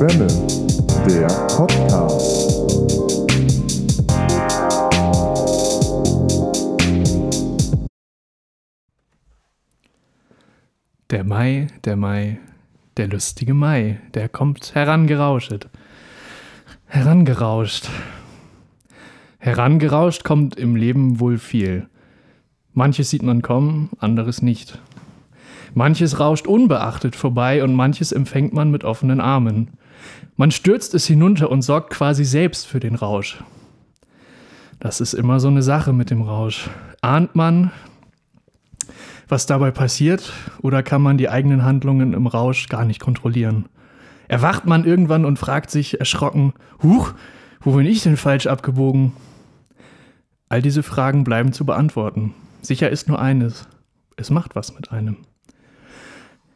Schwemme, der Podcast. Der Mai, der Mai, der lustige Mai, der kommt herangerauschet. Herangerauscht. Herangerauscht kommt im Leben wohl viel. Manches sieht man kommen, anderes nicht. Manches rauscht unbeachtet vorbei und manches empfängt man mit offenen Armen. Man stürzt es hinunter und sorgt quasi selbst für den Rausch. Das ist immer so eine Sache mit dem Rausch. Ahnt man, was dabei passiert, oder kann man die eigenen Handlungen im Rausch gar nicht kontrollieren? Erwacht man irgendwann und fragt sich erschrocken, Huch, wo bin ich denn falsch abgebogen? All diese Fragen bleiben zu beantworten. Sicher ist nur eines, es macht was mit einem.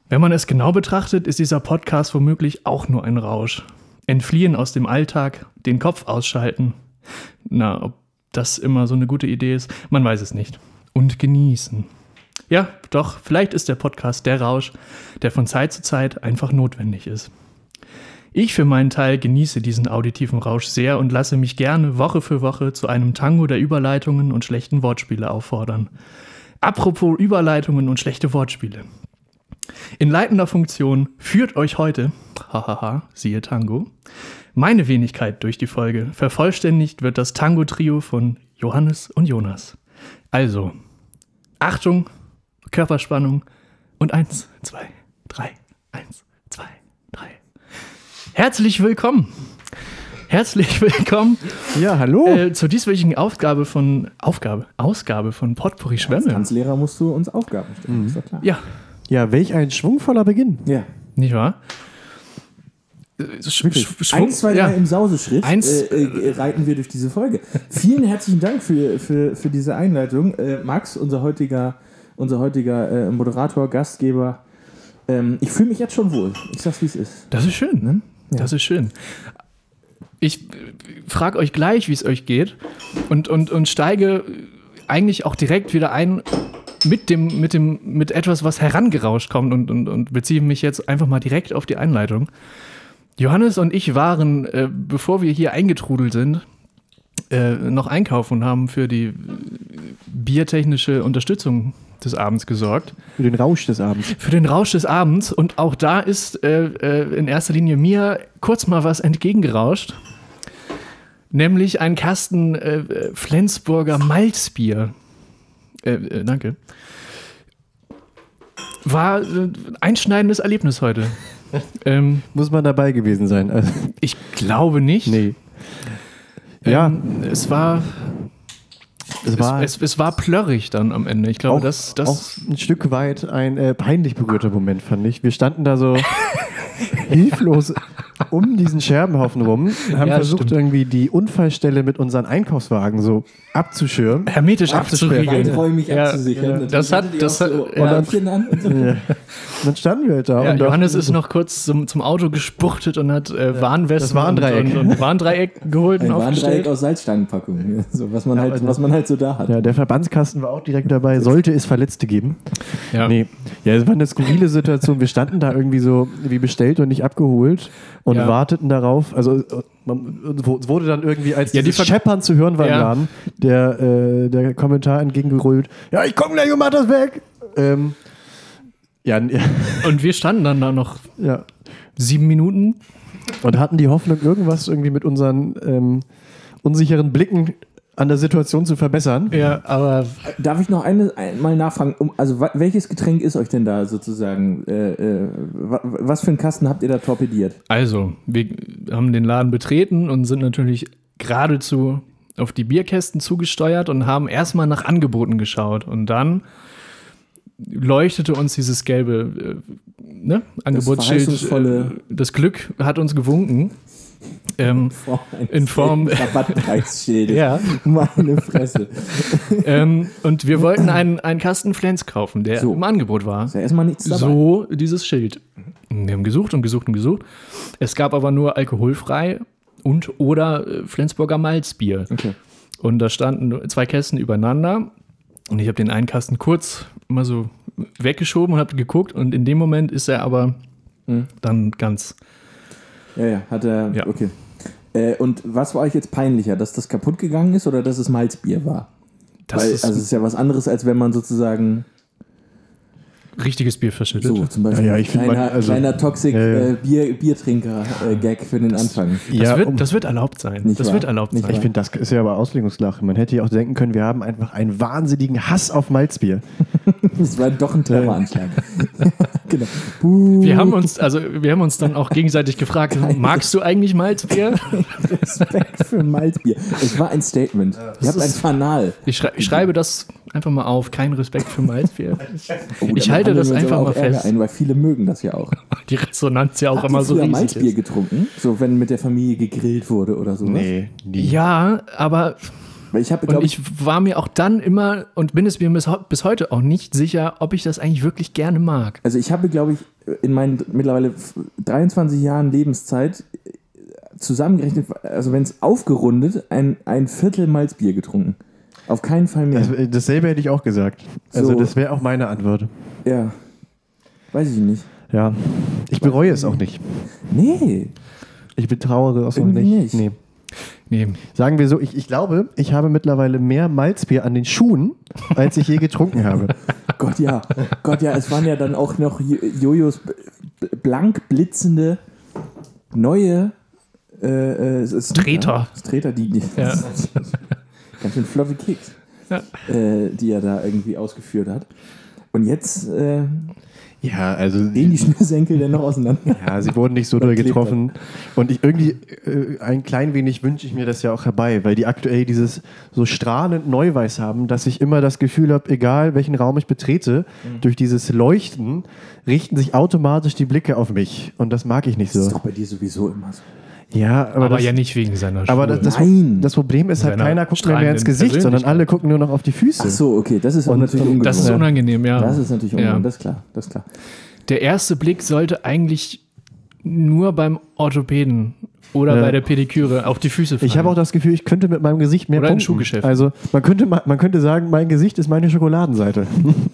Wenn man es genau betrachtet, ist dieser Podcast womöglich auch nur ein Rausch. Entfliehen aus dem Alltag, den Kopf ausschalten. Na, ob das immer so eine gute Idee ist, man weiß es nicht. Und genießen. Ja, doch, vielleicht ist der Podcast der Rausch, der von Zeit zu Zeit einfach notwendig ist. Ich für meinen Teil genieße diesen auditiven Rausch sehr und lasse mich gerne Woche für Woche zu einem Tango der Überleitungen und schlechten Wortspiele auffordern. Apropos Überleitungen und schlechte Wortspiele. In leitender Funktion führt euch heute, hahaha, siehe Tango, meine Wenigkeit durch die Folge. Vervollständigt wird das Tango-Trio von Johannes und Jonas. Also, Achtung, Körperspannung und eins, zwei, drei, eins, zwei, drei. Herzlich willkommen. Herzlich willkommen Ja, hallo. äh, zur dieswöchigen Aufgabe von Aufgabe, Ausgabe von Potpourri Als Schwämme. Tanzlehrer musst du uns Aufgaben stellen, klar. Ja, ja, welch ein schwungvoller Beginn. Ja. nicht wahr? Äh, Sch Wirklich. Sch Schwung, Eins, zwei, drei ja. im Sauseschritt Eins- äh, äh, reiten wir durch diese Folge. Vielen herzlichen Dank für, für, für diese Einleitung. Äh, Max, unser heutiger, unser heutiger äh, Moderator, Gastgeber. Ähm, ich fühle mich jetzt schon wohl. Ich sag's, wie es ist. Das ist schön. Ne? Das ist schön. Ich frage euch gleich, wie es euch geht und, und, und steige eigentlich auch direkt wieder ein mit, dem, mit, dem, mit etwas, was herangerauscht kommt und, und, und beziehe mich jetzt einfach mal direkt auf die Einleitung. Johannes und ich waren, äh, bevor wir hier eingetrudelt sind, äh, noch einkaufen und haben für die äh, biertechnische Unterstützung des Abends gesorgt. Für den Rausch des Abends. Für den Rausch des Abends. Und auch da ist äh, äh, in erster Linie mir kurz mal was entgegengerauscht. Nämlich ein Kasten äh, äh, Flensburger Malzbier. Äh, äh, danke. War äh, einschneidendes Erlebnis heute. ähm, Muss man dabei gewesen sein. Also, ich glaube nicht. nee. Ja, Ähm, es war, es war es, es, es war plörrig dann am Ende. Ich glaube, auch, das, das auch ein Stück weit ein äh, peinlich berührter Moment, fand ich. Wir standen da so hilflos um diesen Scherbenhaufen rum, haben Ja, versucht, stimmt. irgendwie die Unfallstelle mit unseren Einkaufswagen so abzuschirmen. hermetisch Abzusperren. abzuriegeln. Weiträumig Ja, abzusichern. ja. Das hat- das hat- so ja. Und. Ja. Und dann standen wir halt da. Ja, und Johannes ist noch kurz zum, zum Auto gespuchtet und hat äh, Warnwesten das Warndreieck. und, und, und Warndreieck geholt und Ein Warndreieck aufgestellt. aus Salzstangenpackung. Ja, So, was, man halt, was man halt so da hat. Ja, der Verbandskasten war auch direkt dabei. Sollte es Verletzte geben? Ja. Nee. Ja, es war eine skurrile Situation. Wir standen da irgendwie so wie bestellt und nicht abgeholt und Ja. warteten darauf. Also äh, man, es wurde dann irgendwie als Ja, die Scheppern zu hören war im Ja. Laden, der, äh, der Kommentar entgegengerollt. Ja, ich komme gleich und mach das weg. Ähm, ja, n- Und wir standen dann da noch ja. sieben Minuten. Und hatten die Hoffnung, irgendwas irgendwie mit unseren ähm, unsicheren Blicken an der Situation zu verbessern. Ja, aber Darf ich noch eine, einmal nachfragen? Um, also, welches Getränk ist euch denn da sozusagen? Äh, äh, wa- was für einen Kasten habt ihr da torpediert? also, wir haben den Laden betreten und sind natürlich geradezu auf die Bierkästen zugesteuert und haben erstmal nach Angeboten geschaut. Und dann leuchtete uns dieses gelbe äh, ne, Angebotsschild. verheißungsvolle- äh, das Glück hat uns gewunken. Ähm, In Form- Rabattpreisschildes. ja. Meine Fresse. ähm, und wir wollten einen, einen Kasten Flens kaufen, der So. im Angebot war. Ist ja erstmal nichts dabei. So dieses Schild. Wir haben gesucht und gesucht und gesucht. Es gab aber nur alkoholfrei und oder äh, Flensburger Malzbier. Okay. Und da standen zwei Kästen übereinander. Und ich habe den einen Kasten kurz mal so weggeschoben und habe geguckt. Und in dem Moment ist er aber Mhm. dann ganz Ja, ja, hat er. Ja. Okay. Äh, und was war euch jetzt peinlicher, dass das kaputt gegangen ist oder dass es Malzbier war? Das Weil, ist also es ist ja was anderes, als wenn man sozusagen richtiges Bier verschüttet. so zum Beispiel Ja, ja, kleiner, man- also- kleiner Toxic ja. Äh, Bier, Biertrinker-Gag für den Anfang. Das, Ja, wird, um- das wird erlaubt sein. Nicht das wahr? wird erlaubt Nicht sein. Ich finde, das ist ja aber Auslegungssache. Man hätte ja auch denken können, wir haben einfach einen wahnsinnigen Hass auf Malzbier. Das war doch ein Terroranschlag. genau. Buh. Wir haben uns, also wir haben uns dann auch gegenseitig gefragt, magst du eigentlich Malzbier? Respekt für Malzbier. Es war ein Statement. Ihr habt ein Fanal. Ich, schrei ich schreibe das einfach mal auf, kein Respekt für Malzbier. Oh, Ich halte das einfach mal fest. Ein, weil viele mögen das ja auch. Die Resonanz ja auch Habt immer so riesig Malzbier ist. getrunken? So, wenn mit der Familie gegrillt wurde oder so. nie. Ja, aber ich habe, und ich, ich war mir auch dann immer und bin es mir bis, bis heute auch nicht sicher, ob ich das eigentlich wirklich gerne mag. also ich habe, glaube ich, in meinen mittlerweile 23 Jahren Lebenszeit äh, zusammengerechnet, also wenn es aufgerundet, ein, ein Viertel Malzbier getrunken. Auf keinen Fall mehr. Das, äh, dasselbe hätte ich auch gesagt. Also So. das wäre auch meine Antwort. ja. Weiß ich nicht. Ja. Ich bereue es auch nicht. Nee. Ich betrauere es auch nicht. nicht. Nee. Nee, Sagen wir so, ich, ich glaube, ich habe mittlerweile mehr Malzbier an den Schuhen, als ich je getrunken habe. Gott ja, Gott ja, es waren ja dann auch noch Jo- Jojos blank blitzende neue äh, äh, Sneaker. Treter. Treter, die, die Ja. ganz schön flotte Kicks, Ja. äh, die er da irgendwie ausgeführt hat. Und jetzt äh, Ja, also gehen die Schnürsenkel dann noch auseinander. Ja, sie wurden nicht so doll getroffen. Und ich irgendwie, äh, ein klein wenig wünsche ich mir das ja auch herbei, weil die aktuell dieses so strahlend Neuweiß haben, dass ich immer das Gefühl habe, egal welchen Raum ich betrete, Mhm. durch dieses Leuchten richten sich automatisch die Blicke auf mich. Und das mag ich nicht Das ist so. doch bei dir sowieso immer so. Ja, aber, aber das, ja nicht wegen seiner Schuhe. aber das, das, Nein. das Problem ist halt, keiner guckt mehr, mehr ins Gesicht, sondern alle gucken nur noch auf die Füße. Ach so, okay, das ist auch Und- natürlich und- ungewohnt. das ist unangenehm, ja. Das ist natürlich Ja. ungewohnt, das ist klar, das ist klar. Der erste Blick sollte eigentlich nur beim Orthopäden oder Ja. bei der Pediküre auf die Füße fallen. Ich habe auch das Gefühl, ich könnte mit meinem Gesicht mehr Oder im. Schuhgeschäft. Also man könnte, ma- man könnte sagen, mein Gesicht ist meine Schokoladenseite.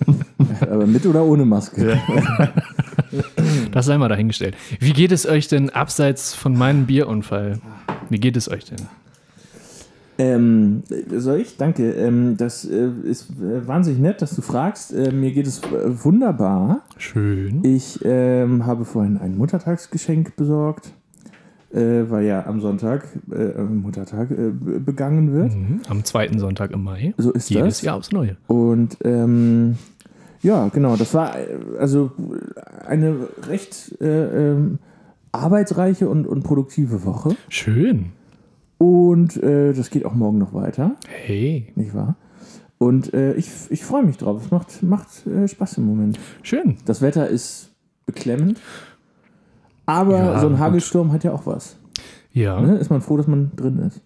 Aber mit oder ohne Maske? Das sei mal dahingestellt. Wie geht es euch denn abseits von meinem Bierunfall? Wie geht es euch denn? Ähm, soll ich? Danke. Ähm, das äh, ist äh, wahnsinnig nett, dass du fragst. Äh, mir geht es äh, wunderbar. Schön. Ich ähm, habe vorhin ein Muttertagsgeschenk besorgt, äh, weil ja am Sonntag äh, Muttertag äh, be- begangen wird. Mhm. Am zweiten Sonntag im Mai. So ist Jedes das. Jahr aufs Neue. Und ähm, ja, genau, das war äh, also eine recht äh, ähm, arbeitsreiche und, und produktive Woche. Schön. Und äh, das geht auch morgen noch weiter. Hey. nicht wahr? Und äh, ich, ich freue mich drauf. Es macht, macht äh, Spaß im Moment. Schön. Das Wetter ist beklemmend. Aber Ja, so ein. Hagelsturm hat ja auch was. Ja. Ne? Ist man froh, dass man drin ist.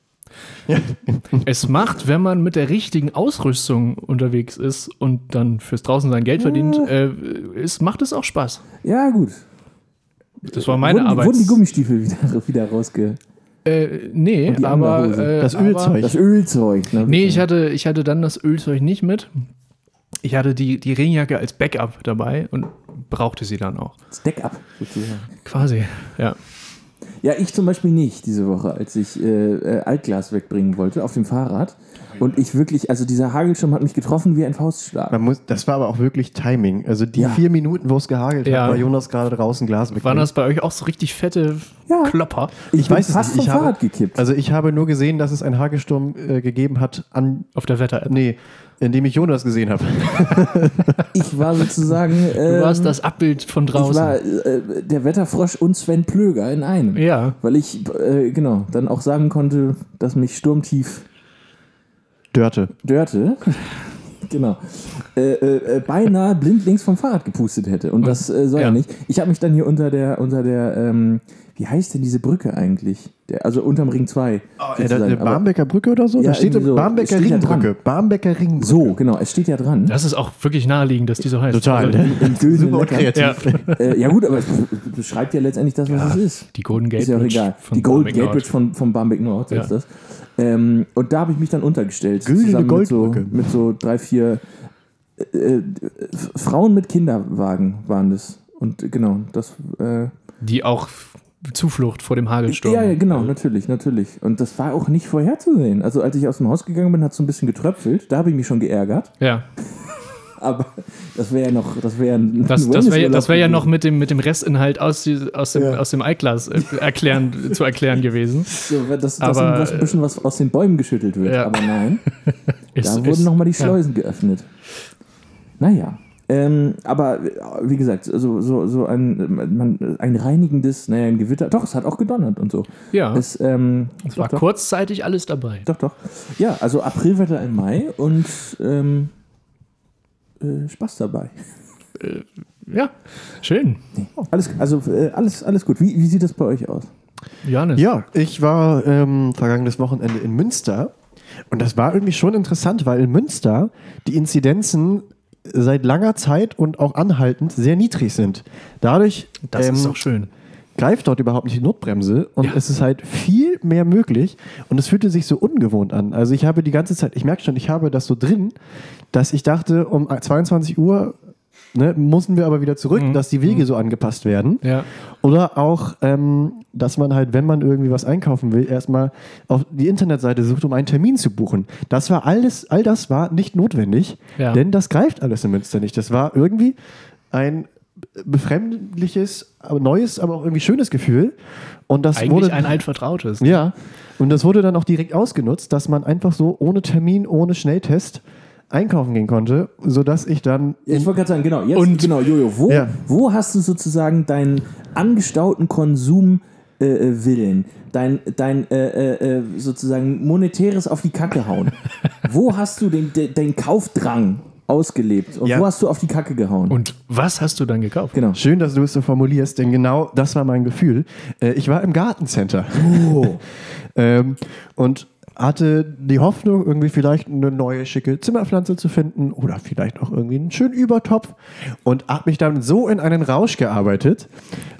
Es macht, wenn man mit der richtigen Ausrüstung unterwegs ist und dann fürs draußen sein Geld verdient, äh, es macht es auch Spaß. Ja, gut. Das war meine wurden, Arbeit. wurden die Gummistiefel wieder, wieder rausge... Äh, nee, aber. Äh, Das aber- Ölzeug. Das Ölzeug. Ne? Nee, ich hatte, ich hatte dann das Ölzeug nicht mit. Ich hatte die, die Regenjacke als Backup dabei und brauchte sie dann auch. Stack-up sozusagen. Quasi, ja. Ja, ich zum Beispiel nicht diese Woche, als ich äh, äh, Altglas wegbringen wollte auf dem Fahrrad. Und ich wirklich, also dieser Hagelsturm hat mich getroffen wie ein Faustschlag. Man muss, das war aber auch wirklich Timing. Also die Ja. vier Minuten, wo es gehagelt Ja. hat, war Jonas gerade draußen Glas Waren wegbringen. das bei euch auch so richtig fette Ja. Klopper? Ich, bin weiß es fast nicht. vom Ich habe- Fahrrad gekippt. Also ich habe nur gesehen, dass es einen Hagelsturm äh, gegeben hat, an, Auf der Wetter-App. nee, indem ich Jonas gesehen habe. Ich war sozusagen. Du ähm, warst das Abbild von Ich draußen. war äh, der Wetterfrosch und Sven Plöger in einem. ja. Weil ich, äh, genau, dann auch sagen konnte, dass mich sturmtief Dörte. dörte. genau. Äh, äh, äh, beinahe blindlings vom Fahrrad gepustet hätte. Und das äh, soll ja. Ja. nicht. Ich habe mich dann hier unter der, unter der, ähm, wie heißt denn diese Brücke eigentlich? Der, also unterm Ring 2. Äh, da, sozusagen. eine Barmbecker Brücke oder so? Ja, da steht so. Barmbecker Steht ja Ringbrücke. Barmbecker Ringbrücke. so, genau, es steht ja dran. Das ist auch wirklich naheliegend, dass die so heißt. Total. Also, Im Güldenen Super und Lecker. kreativ. ja. Äh, ja gut, aber es beschreibt ja letztendlich das, was es ist. Die Golden Gate Ist ja auch Bridge egal. von Die Gold Barmbek Gate. Bridge von, von Barmbek Nord, Ja. ist das. Ähm, und da habe ich mich dann untergestellt. Güldene zusammen mit so, mit so drei, vier äh, äh, Frauen mit Kinderwagen waren das. Und äh, genau, das. Äh, Die auch Zuflucht vor dem Hagelsturm. Ja, ja, genau, natürlich, natürlich. Und das war auch nicht vorherzusehen. Also als ich aus dem Haus gegangen bin, hat es so ein bisschen getröpfelt. Da habe ich mich schon geärgert. Ja, Aber das wäre ja noch, das wäre ein das, das wäre wär ja noch mit dem, mit dem Restinhalt aus, aus dem, Ja. aus dem Eiglas äh, erklären, zu erklären gewesen. so, dass, dass Aber, ein bisschen was aus den Bäumen geschüttelt wird. Ja. Aber nein, da ist- wurden nochmal die ja. Schleusen geöffnet. Naja. Ähm, aber äh, wie gesagt, so, so, so ein, man, ein reinigendes, naja, ein Gewitter. Doch, es hat auch gedonnert und so. Ja, Es, ähm, es doch, war doch. kurzzeitig alles dabei. Doch, doch. Ja, also Aprilwetter im Mai und ähm, äh, Spaß dabei. Ja, schön. Alles, also äh, alles, alles gut. Wie, wie sieht das bei euch aus? Johannes. Ja, ich war ähm, vergangenes Wochenende in Münster und das war irgendwie schon interessant, weil in Münster die Inzidenzen seit langer Zeit und auch anhaltend sehr niedrig sind. Dadurch Das ist ähm, auch schön. greift dort überhaupt nicht die Notbremse und Ja. es ist halt viel mehr möglich und es fühlte sich so ungewohnt an. Also ich habe die ganze Zeit, ich merke schon, ich habe das so drin, dass ich dachte, um 22 Uhr ne, mussten wir aber wieder zurück, dass die Wege so angepasst werden. Ja. Oder auch, ähm, dass man halt, wenn man irgendwie was einkaufen will, erstmal auf die Internetseite sucht, um einen Termin zu buchen. Das war alles, all das war nicht notwendig, Ja. denn das greift alles in Münster nicht. Das war irgendwie ein befremdliches, aber neues, aber auch irgendwie schönes Gefühl. Und das Eigentlich wurde ein altvertrautes. ja, und das wurde dann auch direkt ausgenutzt, dass man einfach so ohne Termin, ohne Schnelltest einkaufen gehen konnte, sodass ich dann Ich wollte gerade sagen, genau, jetzt, Und- genau, Jojo, wo, Ja. wo hast du sozusagen deinen angestauten Konsum äh, äh, Willen, dein, dein äh, äh, äh, sozusagen monetäres auf die Kacke hauen? wo hast du den, den, den Kaufdrang ausgelebt? Und Ja. wo hast du auf die Kacke gehauen? Und was hast du dann gekauft? genau. Schön, dass du es so formulierst, denn genau das war mein Gefühl. Äh, ich war im Gartencenter Oh. ähm, und hatte die Hoffnung, irgendwie vielleicht eine neue schicke Zimmerpflanze zu finden oder vielleicht auch irgendwie einen schönen Übertopf und habe mich dann so in einen Rausch gearbeitet,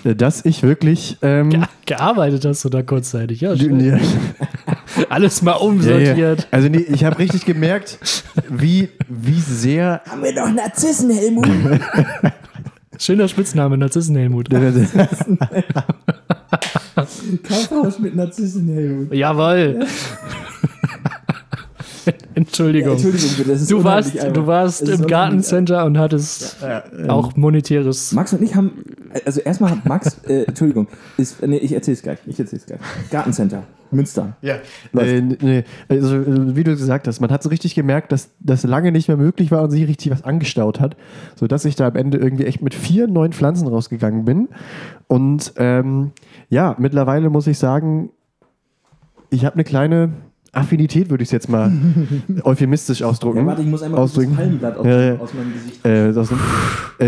äh, dass ich wirklich ähm, Ge gearbeitet hast du da kurzzeitig, ja. Alles mal Ja, umsortiert. ja. Also nee, ich habe richtig gemerkt, wie, wie sehr Haben wir doch Narzissen, Helmut? Schöner Spitzname, Narzissenhelmut. Kaufhaus mit Narzissen, Helmut. Jawohl. Entschuldigung. Entschuldigung bitte, das ist Du warst, du warst im Gartencenter und hattest auch monetäres. Max und ich haben, also erstmal hat Max, äh, Entschuldigung, ist, nee, ich erzähl's gleich, ich erzähl's gleich. Gartencenter, Münster. Ja, äh, nee, also äh, wie du gesagt hast, man hat so richtig gemerkt, dass das lange nicht mehr möglich war und sich richtig was angestaut hat, sodass ich da am Ende irgendwie echt mit vier neuen Pflanzen rausgegangen bin. Und ähm, ja, mittlerweile muss ich sagen, ich habe eine kleine Affinität, würde ich es jetzt mal euphemistisch ausdrücken. Ja, warte, ich muss einmal ausdrücken. Palmblatt aus, Ja, ja. aus meinem Gesicht. Äh, äh,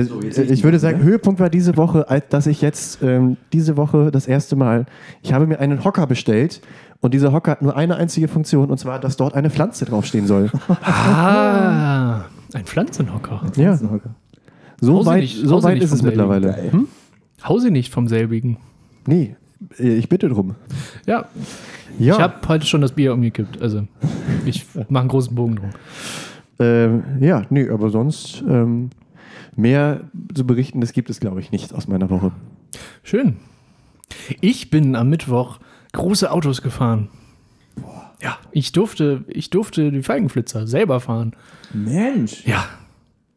So, sehe ich ich die würde sagen, Höhepunkt war diese Woche, als dass ich jetzt ähm, diese Woche das erste Mal, ich habe mir einen Hocker bestellt und dieser Hocker hat nur eine einzige Funktion und zwar, dass dort eine Pflanze draufstehen soll. Ah, ein Pflanzenhocker. ja, Pflanzenhocker. so Hause weit, nicht- so weit ist es mittlerweile. Hm? Hause nicht vom selbigen. Nee, äh, ich bitte drum. Ja, Ja, ich habe heute schon das Bier umgekippt. Also, ich mache einen großen Bogen drum. ähm, ja, nee, aber sonst ähm, mehr zu berichten, das gibt es, glaube ich, nicht aus meiner Woche. Schön. Ich bin am Mittwoch große Autos gefahren. Ja, ich durfte, ich durfte die Feigenflitzer selber fahren. Mensch. Ja.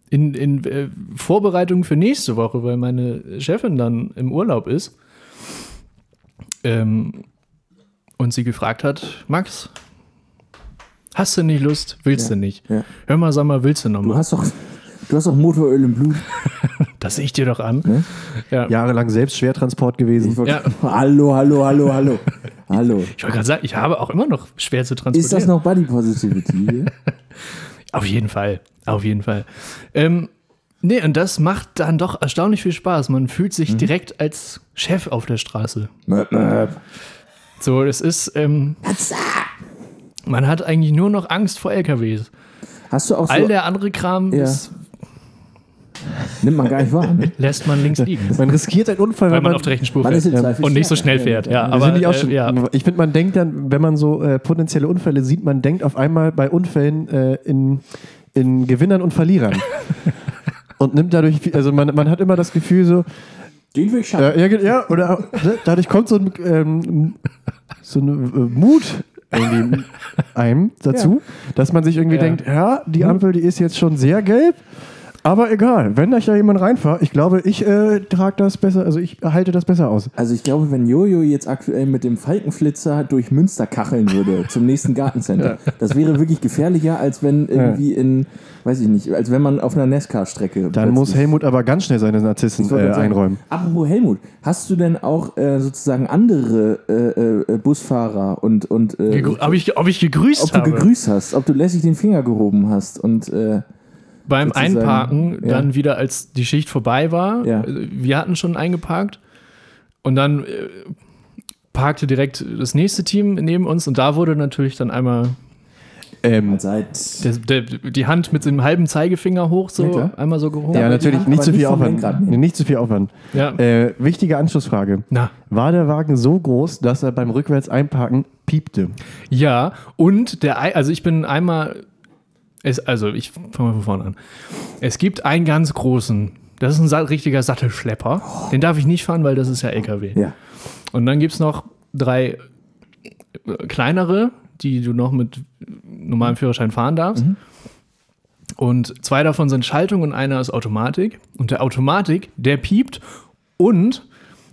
In, in äh, Vorbereitung für nächste Woche, weil meine Chefin dann im Urlaub ist. Ähm, und sie gefragt hat, Max, hast du nicht Lust? Willst Ja, du nicht? ja. Hör mal, sag mal, willst du noch Du mal? hast doch, du hast doch Motoröl im Blut. Das sehe ich dir doch an. Ne? Ja. Jahrelang selbst Schwertransport gewesen. Hallo, hallo, hallo, hallo. Hallo. Ich wollte gerade sagen, ich habe auch immer noch schwer zu transportieren. Ist das noch Body Positivity? Auf jeden Fall, auf jeden Fall. Ähm, nee, und das macht dann doch erstaunlich viel Spaß. Man fühlt sich direkt als Chef auf der Straße. Möp, möp. So, es ist, ähm, man hat eigentlich nur noch Angst vor LKWs. Hast du auch so, All der andere Kram Ja. ist, nimmt man gar nicht wahr, ne? lässt man links liegen, Man riskiert einen Unfall, weil wenn man man auf der rechten Spur fährt. Zweifel Und nicht so schnell fährt, ja. Aber finde ich auch äh, schon. ja. Ich finde, man denkt dann, wenn man so äh, potenzielle Unfälle sieht, man denkt auf einmal bei Unfällen äh, in, in Gewinnern und Verlierern. und nimmt dadurch, viel- also man, man hat immer das Gefühl so, Den will ich schaffen. Ja, ja, ja oder ne, dadurch kommt so ein ähm, so eine äh, Mut irgendwie einem dazu, dass man sich irgendwie Ja. denkt, ja, die Ampel, die ist jetzt schon sehr gelb, aber egal, wenn da jemand reinfahrt, ich glaube, ich äh, trage das besser, also ich halte das besser aus. Also ich glaube, wenn Jojo jetzt aktuell mit dem Falkenflitzer durch Münster kacheln würde zum nächsten Gartencenter, das wäre wirklich gefährlicher, als wenn irgendwie in, weiß ich nicht, als wenn man auf einer Nesca-Strecke. Dann muss Helmut aber ganz schnell seine Narzissen äh, einräumen. Apropos Helmut, hast du denn auch äh, sozusagen andere äh, äh, Busfahrer und, und äh, ob, ich, ob ich gegrüßt ob du habe? gegrüßt hast, ob du lässig den Finger gehoben hast und äh, Beim sozusagen, Einparken, ja. dann wieder, als die Schicht vorbei war, Ja. äh, wir hatten schon eingeparkt und dann äh, parkte direkt das nächste Team neben uns und da wurde natürlich dann einmal Ähm, seit der, der, die Hand mit dem halben Zeigefinger hoch, so Ja, einmal so gehoben. ja, natürlich nicht zu nicht viel vom Aufwand. Lenkrad, nee. Nee, Nicht zu viel Aufwand. Ja. Wichtige Anschlussfrage. Na, War der Wagen so groß, dass er beim rückwärts einparken piepte? ja, und der, also ich bin einmal, es, also ich fange mal von vorne an. Es gibt einen ganz großen, das ist ein sa richtiger Sattelschlepper. Den darf ich nicht fahren, weil das ist ja LKW. ja. Und dann gibt es noch drei äh, kleinere, die du noch mit normalem Führerschein fahren darfst. Und zwei davon sind Schaltung und einer ist Automatik. Und der Automatik, der piept und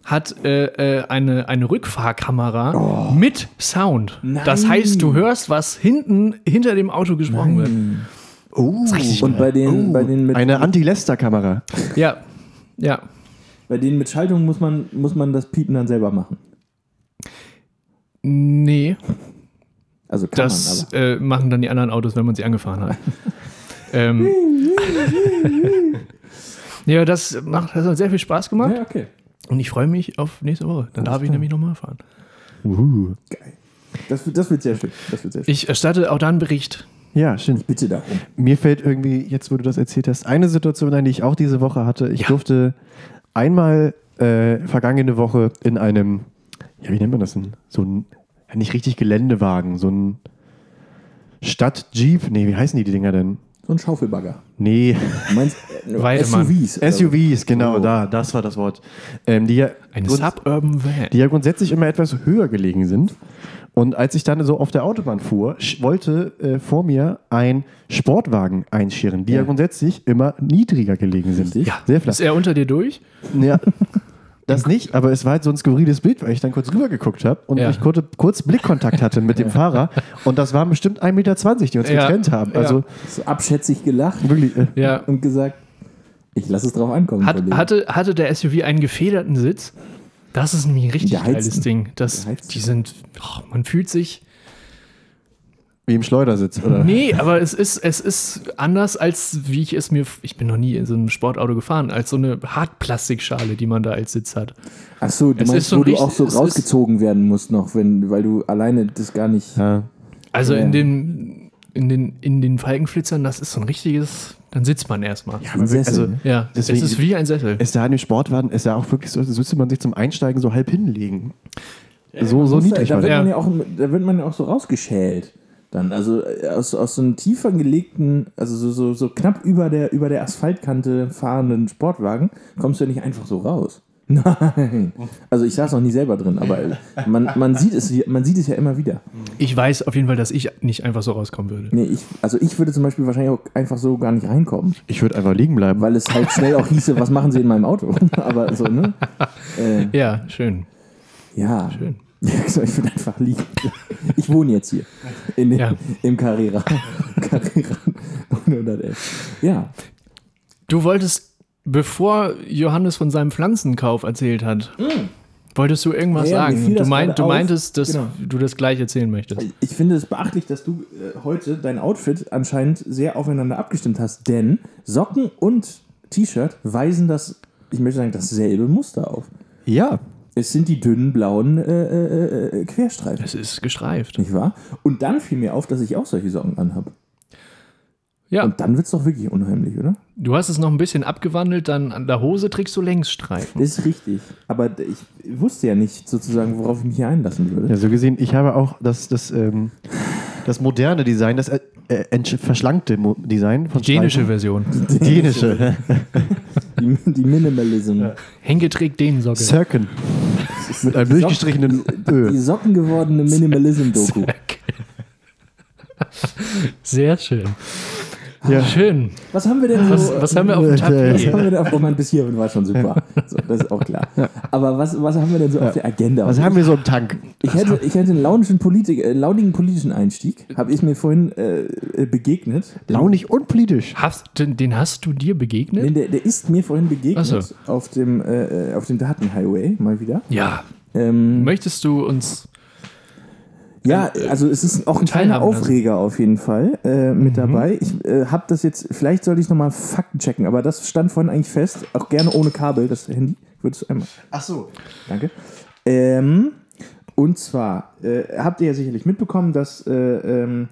hat äh, äh, eine, eine Rückfahrkamera mit Sound. Das Nein. heißt, du hörst, was hinten hinter dem Auto gesprochen wird. Oh, Und bei den, bei den mit eine Anti-Lester-Kamera. Ja, ja. bei denen mit Schaltung muss man muss man das Piepen dann selber machen. Nee, Also kann das man, aber. äh, machen dann die anderen Autos, wenn man sie angefahren hat. ähm, ja, das macht das hat sehr viel Spaß gemacht Ja, okay. Und ich freue mich auf nächste Woche. Dann darf ich nämlich nochmal fahren. Uh. Geil. Das, wird- das wird sehr schön. Das wird sehr schön. Ich erstatte auch da einen Bericht. Ja, stimmt. bitte darum. Mir fällt irgendwie, jetzt wo du das erzählt hast, eine Situation ein, die ich auch diese Woche hatte. Ich Ja. durfte einmal äh, vergangene Woche in einem, ja, wie nennt man das denn? So ein, ja, nicht richtig Geländewagen, so ein Stadt-Jeep. Nee, wie heißen die, die Dinger denn? So ein Schaufelbagger. Nee, Du meinst äh. SUVs. oder? SUVs, genau, Oh. da, das war das Wort. Ähm, die, ja Ein grund- Suburban Van. die ja grundsätzlich immer etwas höher gelegen sind. Und als ich dann so auf der Autobahn fuhr, wollte äh, vor mir ein Sportwagen einscheren, die ja, Ja. grundsätzlich immer niedriger gelegen sind. Richtig. ja, sehr flach. ist er unter dir durch? Ja, das nicht, aber es war halt so ein skurriles Bild, weil ich dann kurz rüber geguckt habe und Ja. ich kurz, kurz Blickkontakt hatte mit dem Fahrer. Und das waren bestimmt 1,20 Meter, die uns Ja. getrennt haben. Ja. Also So abschätzig gelacht wirklich. Äh, Ja. und gesagt, ich lasse es drauf ankommen. Hat, hatte, hatte der SUV einen gefederten Sitz? Das ist nämlich ein richtig geiles Ding. Das, die sind, oh, man fühlt sich wie im Schleudersitz, oder? Nee, aber es ist, es ist anders, als wie ich es mir. Ich bin noch nie in so einem Sportauto gefahren, als so eine Hartplastikschale, die man da als Sitz hat. Ach so, du Es meinst, ist so wo du auch so ist- rausgezogen werden musst noch, wenn, weil du alleine das gar nicht. Ja. Also Ja. in den, in den, in den Falkenflitzern, das ist so ein richtiges. Dann sitzt man erstmal. Ja, Ein Sessel, also- ne? Deswegen- es ist wie ein Sessel. Es da in dem Sportwagen ist ja auch wirklich so, als müsste man sich zum Einsteigen so halb hinlegen. so so niedrig da, da, wird. Ja. man ja auch, da wird man ja auch so rausgeschält. Dann, also äh, aus, aus so einem tiefer gelegten, also so, so, so knapp über der, über der Asphaltkante fahrenden Sportwagen, kommst du ja nicht einfach so raus. Nein. Also ich saß noch nie selber drin, aber man, man, sieht es, man sieht es ja immer wieder. Ich weiß auf jeden Fall, dass ich nicht einfach so rauskommen würde. Nee, ich, also ich würde zum Beispiel wahrscheinlich auch einfach so gar nicht reinkommen, Ich würde einfach liegen bleiben. weil es halt schnell auch hieße, was machen sie in meinem Auto? aber so, ne? Äh, Ja, schön. ja. Schön. Ich würde einfach liegen. Ich wohne jetzt hier. In den, Ja. Im Carrera. Carrera 111. Ja. Du wolltest, bevor Johannes von seinem Pflanzenkauf erzählt hat, wolltest du irgendwas Ja, sagen? Du, gerade du meintest, dass Genau. du das gleich erzählen möchtest. Ich finde es beachtlich, dass du äh, heute dein Outfit anscheinend sehr aufeinander abgestimmt hast, denn Socken und T-Shirt weisen das, ich möchte sagen, dasselbe Muster auf. Ja. Es sind die dünnen blauen äh, äh, äh, Querstreifen, Es ist gestreift. nicht wahr? Und dann fiel mir auf, dass ich auch solche Socken anhabe. Ja, Und dann wird es doch wirklich unheimlich, oder? du hast es noch ein bisschen abgewandelt, dann an der Hose trägst du Längsstreifen. Das ist richtig. Aber ich wusste ja nicht sozusagen, worauf ich mich hier einlassen würde. Ja, so gesehen, ich habe auch das, das, ähm, das moderne Design, das äh, äh, verschlankte Mo Design von Dänische. Version. Dänische. Die, die Minimalism. Henke trägt den Socke. Cirken. Mit einem Die durchgestrichenen Die Ö. Socken gewordene Minimalism-Doku. Sehr schön. Ja. Schön. Was haben wir denn so? Was, was haben wir auf dem Äh, Was haben Tapet? wir denn auf, oh Mann, bis hierhin war schon super. So, das ist auch klar. Aber was, was haben wir denn so auf der Agenda? Was haben wir so im Tank? ich, hätte, ich hätte einen launischen Politik, äh, launigen politischen Einstieg. Habe ich mir vorhin äh, begegnet. Launig und politisch. Hast, den, den hast du dir begegnet? Den, der, der ist mir vorhin begegnet so. auf, dem, äh, äh, auf dem Datenhighway mal wieder. Ja. Ähm, Möchtest du uns. Ja, also es ist auch ein kleiner lassen. Aufreger auf jeden Fall äh, Mhm. mit dabei. Ich äh, habe das jetzt, vielleicht sollte ich nochmal Fakten checken, aber das stand vorhin eigentlich fest, auch gerne ohne Kabel, das Handy. Würdest du einmal. Ach so. Danke. Ähm, und zwar äh, habt ihr ja sicherlich mitbekommen, dass äh, ähm,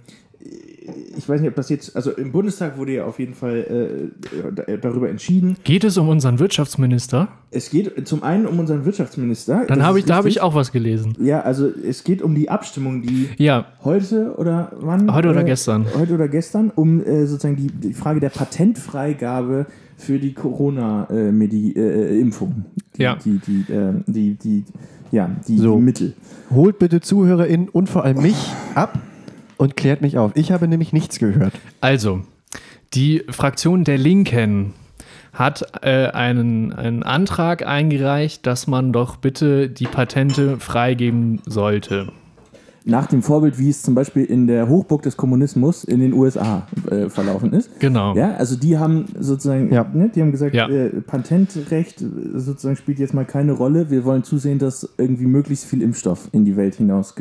ich weiß nicht, ob das jetzt, also im Bundestag wurde ja auf jeden Fall äh, da- darüber entschieden. Geht es um unseren Wirtschaftsminister? Es geht zum einen um unseren Wirtschaftsminister. Dann habe ich, da habe ich auch was gelesen. Ja, also es geht um die Abstimmung, die Ja, heute oder wann? Heute oder gestern. Heute oder gestern, um äh, sozusagen die, die Frage der Patentfreigabe für die Corona-Impfung. die, Ja. Die, die, äh, die, die, ja, die, So. die Mittel. Holt bitte ZuhörerInnen und vor allem mich ab und klärt mich auf. Ich habe nämlich nichts gehört. also, die Fraktion der Linken hat äh, einen, einen Antrag eingereicht, dass man doch bitte die Patente freigeben sollte. Nach dem Vorbild, wie es zum Beispiel in der Hochburg des Kommunismus in den USA äh, verlaufen ist. Genau. Ja, also die haben sozusagen, Ja. ne, die haben gesagt, Ja. äh, Patentrecht äh, sozusagen spielt jetzt mal keine Rolle. Wir wollen zusehen, dass irgendwie möglichst viel Impfstoff in die Welt hinaus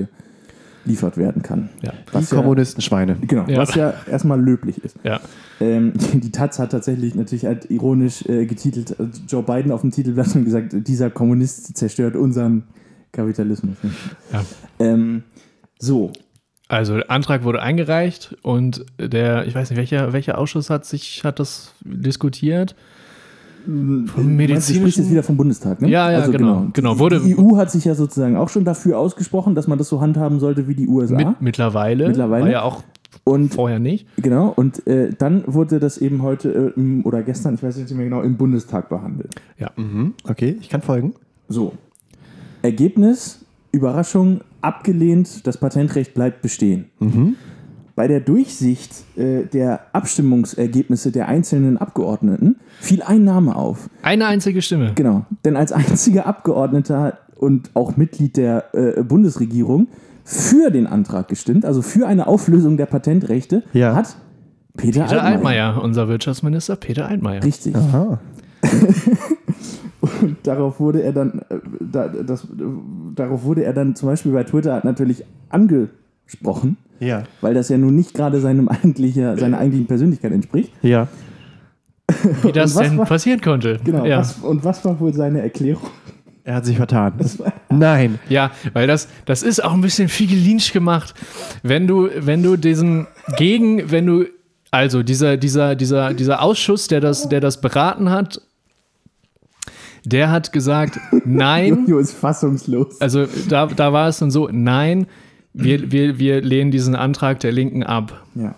geliefert werden kann. Ja. Was Die ja, Kommunistenschweine. genau, Ja. was ja erstmal löblich ist. Ja. Ähm, die Taz hat tatsächlich natürlich halt ironisch äh, getitelt, äh, Joe Biden auf dem Titelblatt und gesagt, dieser Kommunist zerstört unseren Kapitalismus. Ja. Ähm, so, Also der Antrag wurde eingereicht und der, ich weiß nicht, welcher, welcher Ausschuss hat sich, hat das diskutiert? Vom Du sprichst jetzt wieder vom Bundestag, ne? Ja, ja, genau, genau. Wurde- die EU hat sich ja sozusagen auch schon dafür ausgesprochen, dass man das so handhaben sollte wie die USA. Mit, mittlerweile, Mittlerweile. War ja auch und vorher nicht. genau, und äh, dann wurde das eben heute äh, oder gestern, ich weiß nicht mehr genau, im Bundestag behandelt. Mhm. Okay, ich kann folgen. So. Ergebnis, Überraschung, abgelehnt, das Patentrecht bleibt bestehen. Bei der Durchsicht äh, der Abstimmungsergebnisse der einzelnen Abgeordneten fiel ein Name auf. Eine einzige Stimme. Genau, denn als einziger Abgeordneter und auch Mitglied der äh, Bundesregierung für den Antrag gestimmt, also für eine Auflösung der Patentrechte, Ja. hat Peter, Peter Altmaier. Altmaier, unser Wirtschaftsminister Peter Altmaier. Richtig. Aha. Und darauf wurde er dann, äh, da, das, äh, darauf wurde er dann zum Beispiel bei Twitter natürlich angesprochen, Ja. weil das ja nun nicht gerade seinem eigentlicher, seiner eigentlichen Persönlichkeit entspricht. Ja. Wie das Und was denn war- passieren konnte. Genau. Ja. Was, und was war wohl seine Erklärung? Er hat sich vertan. Nein. Ja, weil das, das ist auch ein bisschen figgelinsch gemacht. Wenn du, wenn du diesen gegen, wenn du, also dieser, dieser, dieser, dieser Ausschuss, der das, der das beraten hat, der hat gesagt, nein, Jojo ist fassungslos. also da, da war es dann so, nein, wir, wir, wir lehnen diesen Antrag der Linken ab. Ja.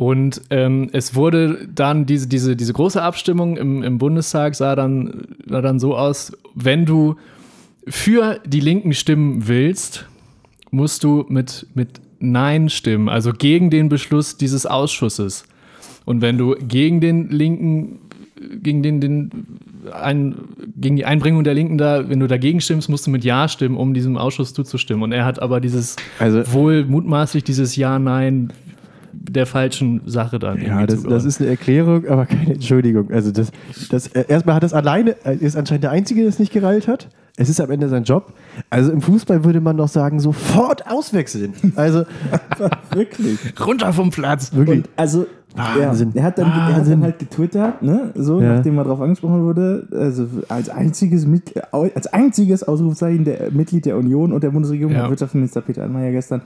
Und ähm, es wurde dann diese, diese, diese große Abstimmung im, im Bundestag sah dann, sah dann so aus, wenn du für die Linken stimmen willst, musst du mit, mit Nein stimmen, also gegen den Beschluss dieses Ausschusses. Und wenn du gegen den Linken, gegen den, den ein, gegen die Einbringung der Linken da, wenn du dagegen stimmst, musst du mit Ja stimmen, um diesem Ausschuss zuzustimmen. Und er hat aber dieses Also- wohl mutmaßlich dieses Ja, Nein der falschen Sache dann. Ja, das, das ist eine Erklärung, aber keine Entschuldigung. Also das, das erstmal hat das alleine, äh, ist anscheinend der Einzige, der es nicht gereilt hat. Es ist am Ende sein Job. Also im Fußball würde man doch sagen, sofort auswechseln. Also Wirklich. runter vom Platz. wirklich. Und also, Wahnsinn. Ja, er, hat dann, er hat Wahnsinn. dann halt getwittert, ne? so, Ja. nachdem er darauf angesprochen wurde, also als einziges, Mit als einziges Ausrufzeichen der Mitglied der Union und der Bundesregierung Ja. hat Wirtschaftsminister Peter Altmaier gestern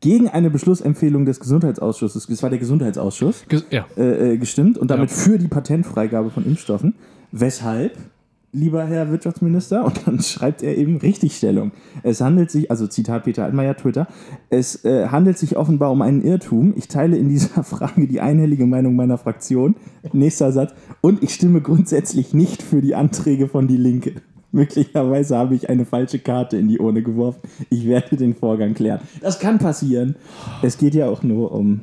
gegen eine Beschlussempfehlung des Gesundheitsausschusses, das war der Gesundheitsausschuss, Ges- Ja. äh, äh, gestimmt und damit für die Patentfreigabe von Impfstoffen, weshalb lieber Herr Wirtschaftsminister, und dann schreibt er eben Richtigstellung. Es handelt sich, also Zitat Peter Altmaier, Twitter, es äh, handelt sich offenbar um einen Irrtum. Ich teile in dieser Frage die einhellige Meinung meiner Fraktion. Nächster Satz. Und ich stimme grundsätzlich nicht für die Anträge von Die Linke. Möglicherweise habe ich eine falsche Karte in die Urne geworfen. Ich werde den Vorgang klären. Das kann passieren. Es geht ja auch nur um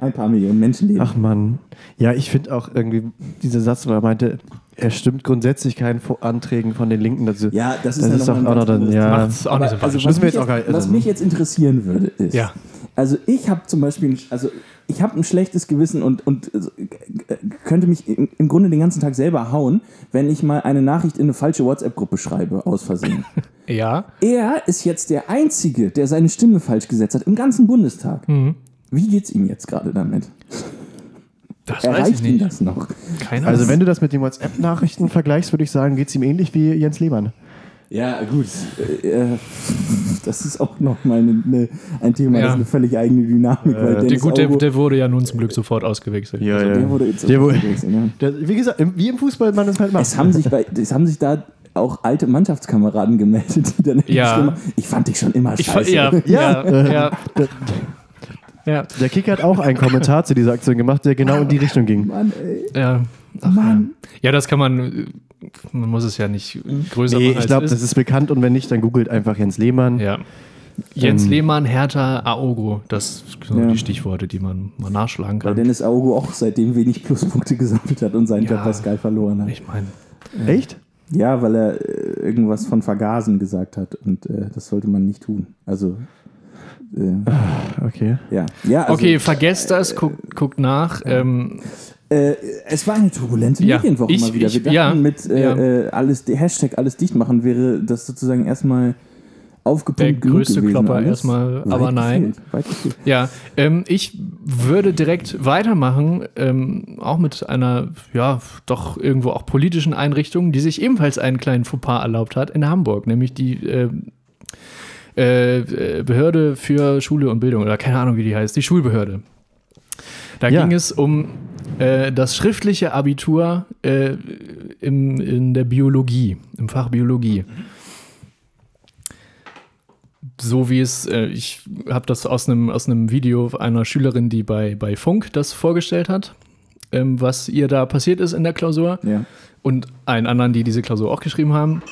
ein paar Millionen Menschenleben. Ach Mann. Ja, ich finde auch irgendwie dieser Satz, wo er meinte, er stimmt grundsätzlich keinen Anträgen von den Linken dazu. Ja, das ist, das ja ist auch ein noch dann, anderes ja. Macht's auch nicht Aber, also, was, mich jetzt was mich jetzt interessieren würde, ist, Ja. also ich habe zum Beispiel, also ich habe ein schlechtes Gewissen und, und äh, könnte mich im, im Grunde den ganzen Tag selber hauen, wenn ich mal eine Nachricht in eine falsche WhatsApp-Gruppe schreibe, aus Versehen. Ja. er ist jetzt der Einzige, der seine Stimme falsch gesetzt hat im ganzen Bundestag. Mhm. Wie geht's ihm jetzt gerade damit? Das weiß Erreicht ich ihn nicht. das noch? Keine Also wenn du das mit den WhatsApp-Nachrichten vergleichst, würde ich sagen, geht es ihm ähnlich wie Jens Lehmann. Ja, gut. Äh, äh, das ist auch nochmal ein Thema, Ja. das ist eine völlig eigene Dynamik. weil der, gut, der, der wurde ja nun zum Glück sofort ausgewechselt. Ja, Also, ja. der wurde jetzt Der wurde- gewechselt, ja. Der, wie gesagt, im, wie im Fußball man es halt macht. Es haben sich, bei, es haben sich da auch alte Mannschaftskameraden gemeldet, die dann Ja. ich fand dich schon immer Ich, scheiße. fa- ja, ja, ja, ja, der, Kicker hat auch einen Kommentar zu dieser Aktion gemacht, der genau in die Richtung ging. Mann, ey. ja. Ach, ja. ja, das kann man, man muss es ja nicht größer Nee, machen ich glaube, das ist bekannt und wenn nicht, dann googelt einfach Jens Lehmann. Ja. Jens Ähm. Lehmann, Hertha, Aogo, das sind Ja. die Stichworte, die man mal nachschlagen Weil kann. Dennis Augo auch seitdem wenig Pluspunkte gesammelt hat und seinen Ja. Job Pascal verloren hat. Ich meine, Echt? Ja, weil er äh, irgendwas von Vergasen gesagt hat und äh, das sollte man nicht tun. Also, äh, Okay. ja. ja also, okay, vergesst das, guckt, guckt nach. Ähm, Äh, es war eine turbulente Ja, Medienwoche ich- mal wieder. ich- Wir dachten ja, mit äh, ja. äh, alles, Hashtag alles dicht machen wäre das sozusagen erstmal aufgepumpt Der größte gewesen Klopper alles. erstmal, Weit aber nein. gefehlt, gefehlt. ja, ähm, ich würde direkt weitermachen, ähm, auch mit einer, ja, doch irgendwo auch politischen Einrichtung, die sich ebenfalls einen kleinen Fauxpas erlaubt hat in Hamburg, nämlich die äh, äh, äh, Behörde für Schule und Bildung oder keine Ahnung, wie die heißt, die Schulbehörde. Da Ja. ging es um äh, das schriftliche Abitur äh, im, in der Biologie, im Fach Biologie. So wie es, äh, ich habe das aus einem, aus einem Video einer Schülerin, die bei, bei Funk das vorgestellt hat, ähm, was ihr da passiert ist in der Klausur Ja. und allen anderen, die diese Klausur auch geschrieben haben.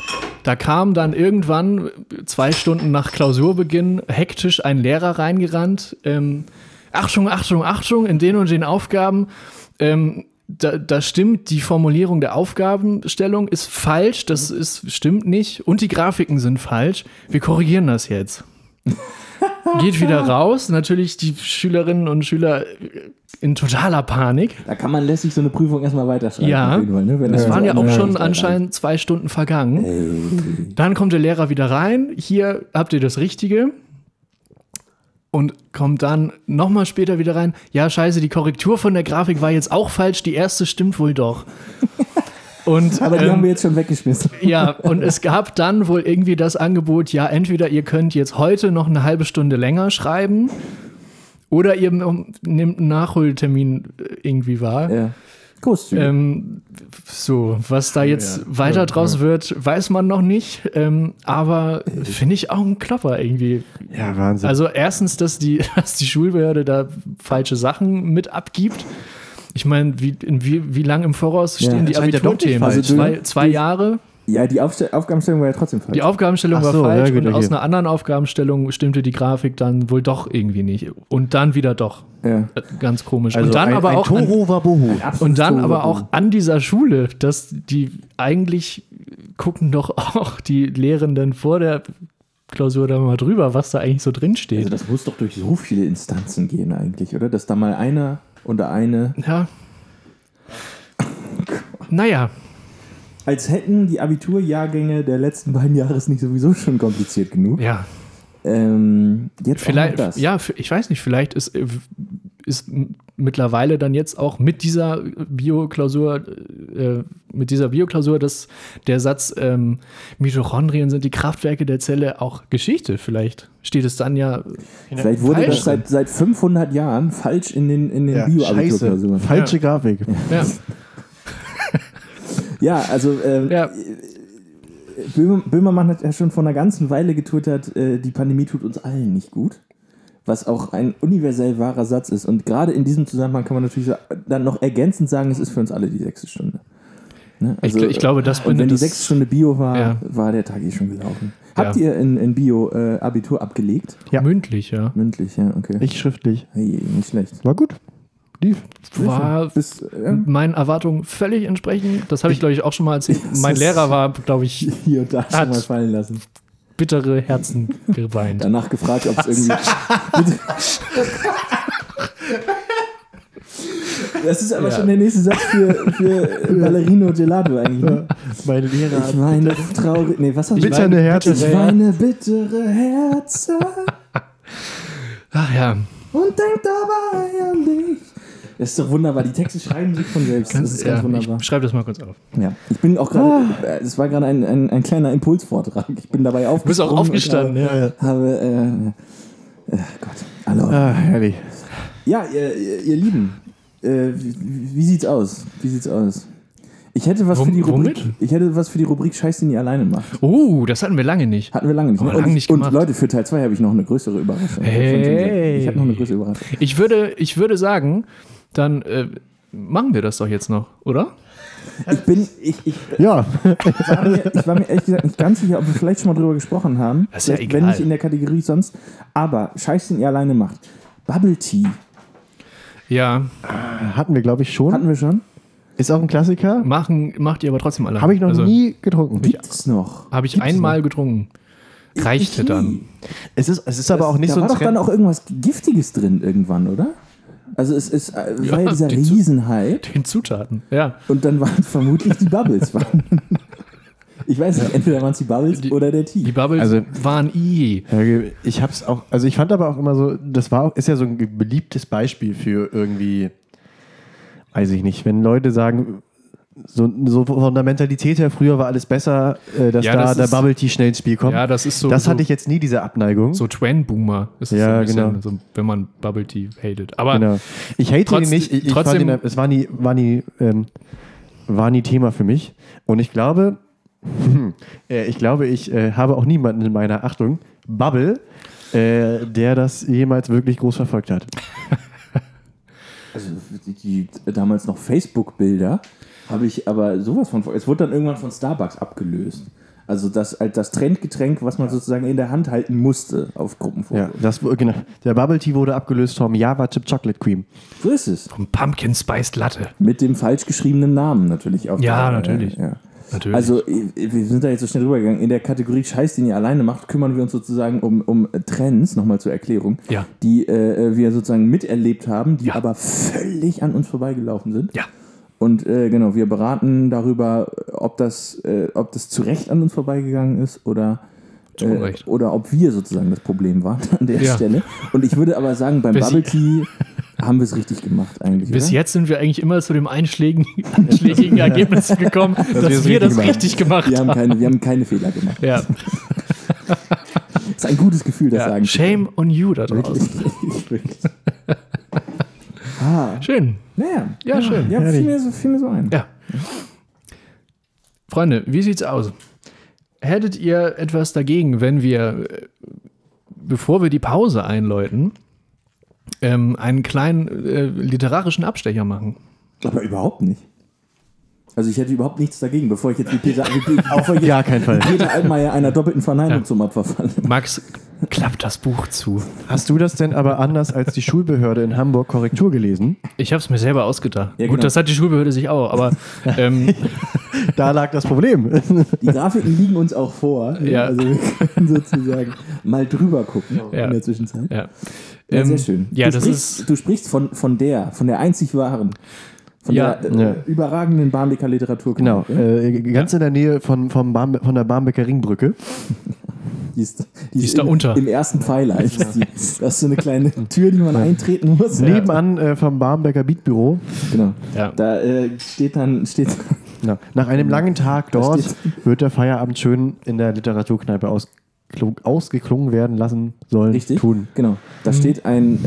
Da kam dann irgendwann, zwei Stunden nach Klausurbeginn, hektisch ein Lehrer reingerannt. Ähm, Achtung, Achtung, Achtung, in den und den Aufgaben. Ähm, da, da stimmt die Formulierung der Aufgabenstellung ist falsch, das ist, stimmt nicht. Und die Grafiken sind falsch. Wir korrigieren das jetzt. Geht wieder raus. Natürlich die Schülerinnen und Schüler in totaler Panik. Da kann man lässig so eine Prüfung erstmal weiterschreiben. Ja. Fall, ne? Wenn Es das waren so ja auch schon anscheinend zwei Stunden vergangen. Dann kommt der Lehrer wieder rein. Hier habt ihr das Richtige. Und kommt dann nochmal später wieder rein. Ja, scheiße, die Korrektur von der Grafik war jetzt auch falsch. Die erste stimmt wohl doch. Und, Aber die ähm, haben wir jetzt schon weggeschmissen. ja, und es gab dann wohl irgendwie das Angebot, ja, entweder ihr könnt jetzt heute noch eine halbe Stunde länger schreiben oder ihr nehmt einen Nachholtermin äh, irgendwie wahr. Ja. Großzügig. Ähm, so, was da jetzt weiter draus wird, weiß man noch nicht. Ähm, aber finde ich auch ein Klopper irgendwie. Ja, Wahnsinn. Also erstens, dass die, dass die Schulbehörde da falsche Sachen mit abgibt. Ich meine, wie, wie, wie lang im Voraus stehen die ja doch nicht Abiturthemen? falsch, zwei, ne? zwei Jahre. ja, die Aufste Aufgabenstellung war ja trotzdem falsch. Die Aufgabenstellung so, war falsch ja, gut, und aus okay. einer anderen Aufgabenstellung stimmte die Grafik dann wohl doch irgendwie nicht. Und dann wieder doch. ja. Ganz komisch. also und dann ein, aber ein auch an, Toro und dann Absolut aber auch an dieser Schule, dass die eigentlich gucken doch auch die Lehrenden vor der Klausur da mal drüber, was da eigentlich so drin steht. Also das muss doch durch so viele Instanzen gehen eigentlich, oder? Dass da mal einer oder eine, ja. Naja, als hätten die Abiturjahrgänge der letzten beiden Jahre es nicht sowieso schon kompliziert genug. ja. Ähm, jetzt Vielleicht, das. ja, ich weiß nicht, vielleicht ist, äh, ist mittlerweile dann jetzt auch mit dieser Bioklausur, äh, mit dieser Bioklausur, dass der Satz, ähm, Mitochondrien sind die Kraftwerke der Zelle auch Geschichte. Vielleicht steht es dann ja. Vielleicht wurde falsch das seit, seit 500 Jahren falsch in den, in den Ja, Bio-Abiturklausuren. Falsche Grafik. Ja, Ja, also ähm, Ja. Böhmer, Böhmermann hat ja schon vor einer ganzen Weile getwittert, äh, die Pandemie tut uns allen nicht gut. Was auch ein universell wahrer Satz ist. Und gerade in diesem Zusammenhang kann man natürlich dann noch ergänzend sagen, es ist für uns alle die sechste Stunde. Ne? Ich gl- ich glaube, das Und wenn die sechste Stunde Bio war, Ja. war der Tag eh schon gelaufen. Habt Ja. ihr in, in Bio äh, Abitur abgelegt? Ja. Mündlich, ja. Mündlich, ja, okay. Ich schriftlich. Hey, nicht schlecht. War gut. Lief. War Bis, äh, meinen Erwartungen völlig entsprechend. Das habe ich, glaube ich, auch schon mal erzählt. Mein Lehrer war, glaube ich, hier und da schon Hat- mal fallen lassen. Bittere Herzen geweint. Danach gefragt, ob es irgendwie. Das ist aber Ja. schon der nächste Satz für, für Ballerino Gelato eigentlich. Ne? Mein Lehrer. Ich weine traurig. Nee, was hast du Bitterne Herzen. Ich weine bittere Herzen Ach ja. und denk dabei an dich. Das ist doch wunderbar. Die Texte schreiben sich von selbst. das ist ganz ja wunderbar. ich schreibe das mal kurz auf. Ja. Ich bin auch gerade. äh, Das war gerade ein, ein, ein kleiner Impulsvortrag. Ich bin dabei Du bist aufgestanden. auch aufgestanden, und ja. Habe, habe äh, äh, Gott. Hallo. Ah, herrlich. Ja, ihr, ihr, Lieben, äh, wie, wie sieht's aus? Wie sieht's aus? Ich hätte was Wom- für die Rubrik. womit? Ich hätte was für die Rubrik Scheiß, den ihr alleine macht. Oh, das hatten wir lange nicht. Hatten wir lange nicht. Ne? und, lange ich- nicht und. Leute, für Teil 2 habe ich noch eine größere Überraschung. Hey. Ich habe noch eine größere Überraschung. Ich würde, ich würde sagen, dann äh, machen wir das doch jetzt noch, oder? Ich bin, ich, ich, Ja. war mir, ich war mir ehrlich gesagt nicht ganz sicher, ob wir vielleicht schon mal drüber gesprochen haben. Das ist ja Vielleicht, Wenn egal. nicht in der Kategorie sonst. Aber Scheiß, den ihr alleine macht. Bubble Tea. Ja, Hatten wir, glaube ich, schon. Hatten wir schon? Ist auch ein Klassiker. machen, macht ihr aber trotzdem alle. Habe ich noch Also, nie getrunken. Gibt es noch? Habe ich Gibt's einmal getrunken. Reichte Ich dann. Es ist, es ist aber auch nicht da so ein war doch dann auch irgendwas Giftiges drin irgendwann, oder? Also es ist, äh, Ja, war ja dieser die Zu- Riesenhype Den Zutaten. Ja. und dann waren es vermutlich die Bubbles. ich weiß nicht, entweder waren es die Bubbles Die- oder der Tee. Die Bubbles Also- waren i. Ja, Ich hab's auch, also ich fand aber auch immer so, das war auch, ist ja so ein beliebtes Beispiel für irgendwie, weiß ich nicht, wenn Leute sagen, so, so von der Mentalität her, früher war alles besser, äh, dass Ja, da das der ist- Bubble Tea schnell ins Spiel kommt. Ja, das ist so. das so, hatte ich jetzt nie, diese Abneigung. So Twan-Boomer ist es Ja, so bisschen, genau. so, wenn man Bubble Tea hatet. Aber Genau. Ich hate Trotz- ihn nicht. Ich, trotzdem- ihn, es war nie, war, nie, ähm, war nie Thema für mich. Und ich glaube, äh, ich glaube, ich äh, habe auch niemanden in meiner Achtung, Bubble, äh, der das jemals wirklich groß verfolgt hat. Also die, die damals noch Facebook-Bilder habe ich aber sowas von. Es wurde dann irgendwann von Starbucks abgelöst. Also das, als das Trendgetränk, was man sozusagen in der Hand halten musste auf Gruppenfotos. Ja, das, genau. Der Bubble Tea wurde abgelöst vom Java Chip Chocolate Cream. So ist es. vom Pumpkin Spiced Latte. Mit dem falsch geschriebenen Namen natürlich auch. Ja, Äh, natürlich. Ja. Natürlich. Also, äh, wir sind da jetzt so schnell rübergegangen. In der Kategorie Scheiß, den ihr alleine macht, kümmern wir uns sozusagen um, um Trends, nochmal zur Erklärung, Ja. die äh, wir sozusagen miterlebt haben, die Ja. aber völlig an uns vorbeigelaufen sind. Ja. Und äh, genau, wir beraten darüber, ob das, äh, ob das zu Recht an uns vorbeigegangen ist oder, äh, oder ob wir sozusagen das Problem waren an der Ja. Stelle. Und ich würde aber sagen, beim Bis- Bubble Tea haben wir es richtig gemacht eigentlich. Bis oder? jetzt sind wir eigentlich immer zu dem einschlägigen, einschlägigen Ergebnis gekommen, dass, wir es wir richtig das machen. richtig gemacht Wir haben, haben. keine, wir haben keine Fehler gemacht. Ja. Das ist ein gutes Gefühl, das ja. sagen Shame on you da draußen. Wirklich. wirklich. Ah, Schön. naja. Ja, schön. Ja, fiel mir, so, fiel mir so ein. Ja. Freunde, wie sieht's aus? Hättet ihr etwas dagegen, wenn wir, äh, bevor wir die Pause einläuten, ähm, einen kleinen äh, literarischen Abstecher machen? Aber überhaupt nicht. Also ich hätte überhaupt nichts dagegen, bevor ich jetzt wie Peter, wie, Ja, kein Fall. Peter Altmaier einer doppelten Verneinung Ja. zum Opfer falle. Max, klappt das Buch zu. Hast du das denn aber anders als die Schulbehörde in Hamburg Korrektur gelesen? Ich habe es mir selber ausgedacht. Ja, Gut, genau. das hat die Schulbehörde sich auch, aber ähm, Da lag das Problem. Die Grafiken liegen uns auch vor. Ja. Also wir können sozusagen mal drüber gucken Ja. in der Zwischenzeit. ja. Ja, Ähm, sehr schön. Ja, du das sprichst, ist. Du sprichst von, von der, von der einzig wahren, von Ja. der äh, Ja. überragenden Barmbeker Literatur. Genau, äh, ganz in der Nähe von, vom Barm, von der Barmbeker Ringbrücke. Die ist, Die ist da im, unter. Im ersten Pfeiler. ist die. Das ist so eine kleine Tür, die man eintreten muss. Nebenan äh, vom Barmbeker Beatbüro. Genau. Ja. Da äh, steht dann, steht, Ja. Nach einem langen Tag dort wird der Feierabend schön in der Literaturkneipe ausgeklungen werden lassen sollen. richtig? Tun. Genau. Da steht ein,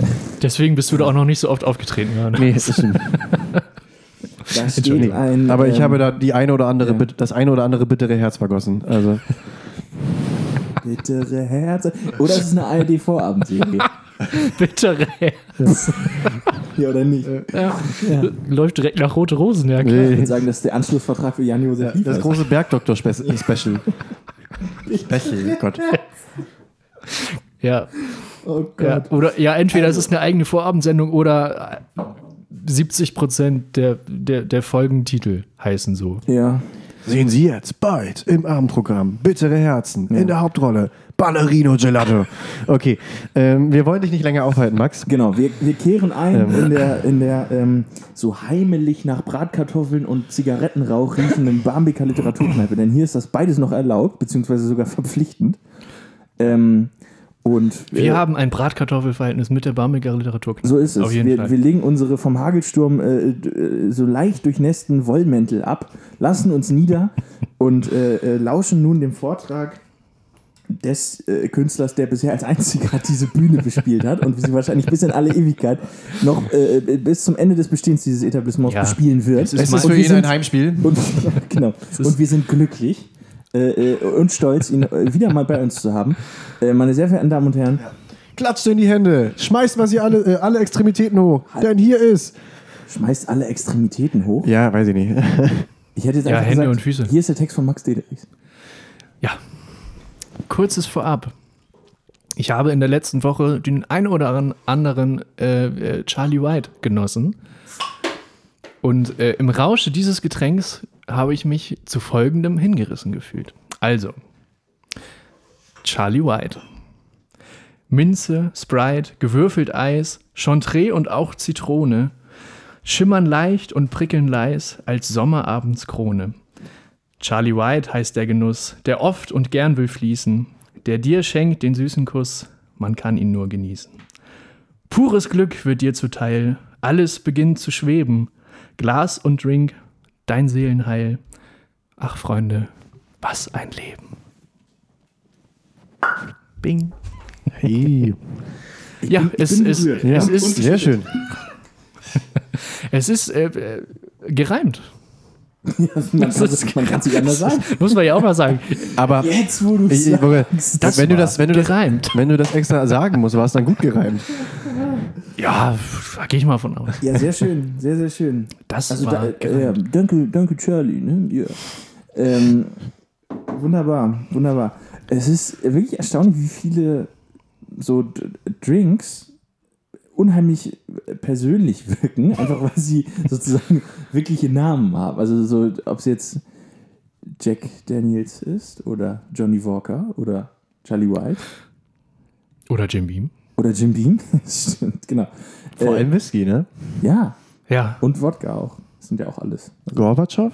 Deswegen bist du da auch noch nicht so oft aufgetreten. Ja, ne? Nee, das stimmt. Da steht ein. Aber ich ähm, habe da die eine oder andere, ja. das eine oder andere bittere Herz vergossen. Also Bittere Herzen. Oder es ist eine ARD-Vorabendserie. Bittere ja, oder nicht? ja. Läuft direkt nach Rote Rosen, ja klar. Ich nee, würde sagen, das ist der Anschlussvertrag für Jan-Josef das große Bergdoktor-Special. Special. Gott. Ja. Oh ja. Gott. Oder ja, entweder es ist eine eigene Vorabendsendung oder 70 Prozent der, der, der Folgentitel heißen so. Ja. Sehen Sie jetzt bald im Abendprogramm Bittere Herzen in der Hauptrolle Ballerino Gelato. Okay, ähm, wir wollen dich nicht länger aufhalten, Max. Genau, wir, wir kehren ein in der, in der ähm, so heimelig nach Bratkartoffeln und Zigarettenrauch riechenden Barmbeker Literaturkneipe. Denn hier ist das beides noch erlaubt, beziehungsweise sogar verpflichtend. Ähm, und Wir äh, haben ein Bratkartoffelverhältnis mit der Barmbeker Literatur. So ist es. Auf jeden wir, Fall. wir legen unsere vom Hagelsturm äh, äh, so leicht durchnässten Wollmäntel ab, lassen uns nieder und äh, äh, lauschen nun dem Vortrag des äh, Künstlers, der bisher als einziger diese Bühne bespielt hat und sie wahrscheinlich bis in alle Ewigkeit noch äh, bis zum Ende des Bestehens dieses Etablissements Ja. bespielen wird. Es ist Es ist für wir ihn sind- ein Heimspiel. und, genau. und wir sind glücklich äh, äh, und stolz, ihn äh, wieder mal bei uns zu haben. Äh, meine sehr verehrten Damen und Herren, Klatscht in die Hände, schmeißt was ihr alle, äh, alle Extremitäten hoch, denn hier ist. schmeißt alle Extremitäten hoch. Ja, weiß ich nicht. Ich hätte jetzt Ja, einfach Hände gesagt, und Füße. Hier ist der Text von Max Dederichs. Ja. Kurzes Vorab. Ich habe in der letzten Woche den ein oder anderen äh, Charlie White genossen. Und äh, im Rausche dieses Getränks habe ich mich zu folgendem hingerissen gefühlt. Also, Charlie White. Minze, Sprite, gewürfelt Eis, Chantre und auch Zitrone schimmern leicht und prickeln leis als Sommerabendskrone. Charlie White heißt der Genuss, der oft und gern will fließen, der dir schenkt den süßen Kuss, man kann ihn nur genießen. Pures Glück wird dir zuteil, alles beginnt zu schweben, Glas und Drink, dein Seelenheil. Ach Freunde, was ein Leben. Bing. Hey. Ja, es, bin es, berührt. Ja, es ist, sehr schön. es ist äh, äh, gereimt. man, kann, man kann sich anders sagen. Muss man ja auch mal sagen. Aber Jetzt, wo du wollte- Das wenn, du das, wenn, du das, gereimt. wenn du das extra sagen musst, war es dann gut gereimt. Ja, da gehe ich mal von aus. Ja, sehr schön, sehr, sehr schön. Das Also war da, äh, ja, danke, danke Charlie. Ne? Ja. Ähm, wunderbar, wunderbar. Es ist wirklich erstaunlich, wie viele so Drinks unheimlich persönlich wirken, einfach weil sie sozusagen wirkliche Namen haben. Also so, ob es jetzt Jack Daniels ist oder Johnny Walker oder Charlie White Oder Jim Beam. Oder Jim Beam. Stimmt, genau. Vor Äh, allem Whisky, ne? ja, Ja, und Wodka auch. Das sind ja auch alles. Gorbatschow?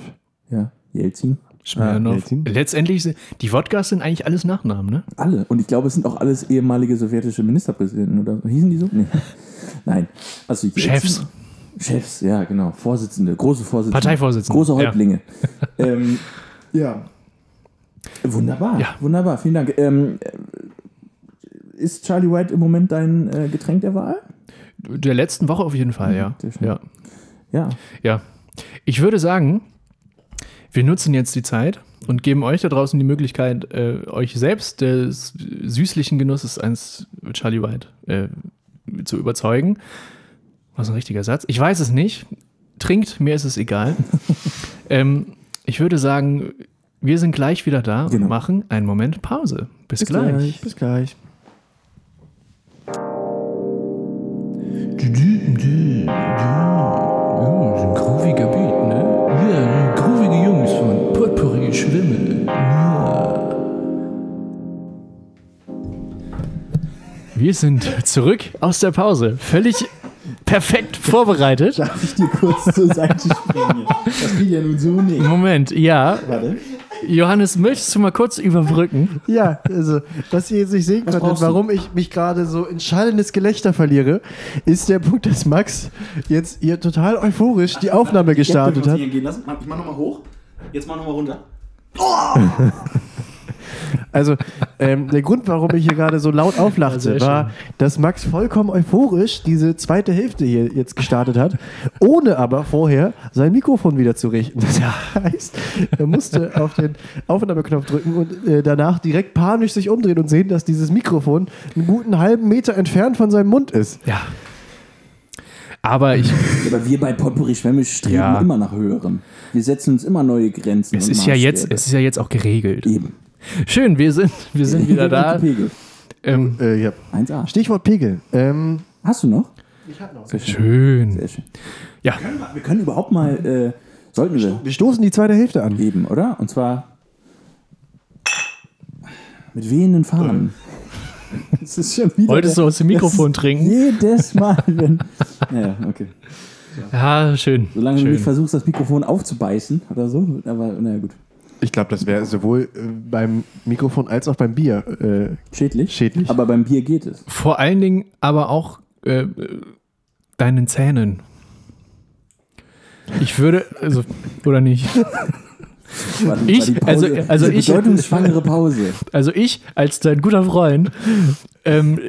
Ja, Jelzin. Smirnoff. Jelzin. Letztendlich sind die Wodkas sind eigentlich alles Nachnamen, ne? Alle. Und ich glaube, es sind auch alles ehemalige sowjetische Ministerpräsidenten oder hießen die so? Nee. Nein. Also Jelzin- Chefs. Chefs, ja, genau. Vorsitzende, große Vorsitzende. Parteivorsitzende, Große ja. Häuptlinge. ähm, ja. Wunderbar. Ja. Wunderbar. Vielen Dank. Ähm, äh, ist Charlie White im Moment dein äh, Getränk der Wahl? Der letzten Woche auf jeden Fall, ja. sehr schön. Ja. Ja. ja. Ich würde sagen, wir nutzen jetzt die Zeit und geben euch da draußen die Möglichkeit, äh, euch selbst des süßlichen Genusses eines Charlie White äh, zu überzeugen. Was ein richtiger Satz. Ich weiß es nicht. Trinkt, mir ist es egal. ähm, ich würde sagen, wir sind gleich wieder da Genau. und machen einen Moment Pause. Bis, gleich. Bis gleich. Oh, so ein grooviger Beat, ne? Ja, groovige Jungs von Potpourri Schwimmen. Ja. Wir sind zurück aus der Pause. Völlig perfekt vorbereitet. Darf ich dir kurz zur Seite springen? Das geht ja nun so nicht. Moment, ja. Warte. Johannes, möchtest du mal kurz überbrücken? Ja, also, was ihr jetzt nicht sehen konntet, warum ich mich gerade so in schallendes Gelächter verliere, ist der Punkt, dass Max jetzt hier total euphorisch die Aufnahme gestartet hat. Gehen lassen. Ich mach nochmal hoch. Jetzt mach nochmal runter. Also, ähm, der Grund, warum ich hier gerade so laut auflachte, sehr war, dass Max vollkommen euphorisch diese zweite Hälfte hier jetzt gestartet hat, ohne aber vorher sein Mikrofon wieder zu richten. Das heißt, er musste auf den Aufnahmeknopf drücken und äh, danach direkt panisch sich umdrehen und sehen, dass dieses Mikrofon einen guten halben Meter entfernt von seinem Mund ist. Ja. Aber ich, Aber wir bei Potpourri Schwämisch streben Ja. immer nach höherem. Wir setzen uns immer neue Grenzen. es ist ja jetzt, es ist ja jetzt auch geregelt. Eben. Schön, wir sind, wir sind wieder da. Pegel. Ähm, Äh, ja. 1A. Stichwort Pegel. Ähm, Hast du noch? schön. schön. Sehr schön. Ja, Wir können überhaupt mal, äh, sollten wir wir stoßen die zweite Hälfte an. eben, oder? Und zwar mit wehenden Fahnen. Das ist schon wieder. Wolltest du der- aus dem Mikrofon trinken? Jedes Mal, wenn. Ja, okay. Ja, schön. Solange du schön. nicht versuchst, das Mikrofon aufzubeißen oder so. Aber naja, gut. Ich glaube, das wäre sowohl äh, beim Mikrofon als auch beim Bier äh, Schädlich. schädlich. Aber beim Bier geht es. Vor allen Dingen aber auch äh, deinen Zähnen. Ich würde, also, oder nicht? War, Ich- war Pause, also- also ich- bedeutungsschwangere Pause. Also ich, als dein guter Freund, ähm,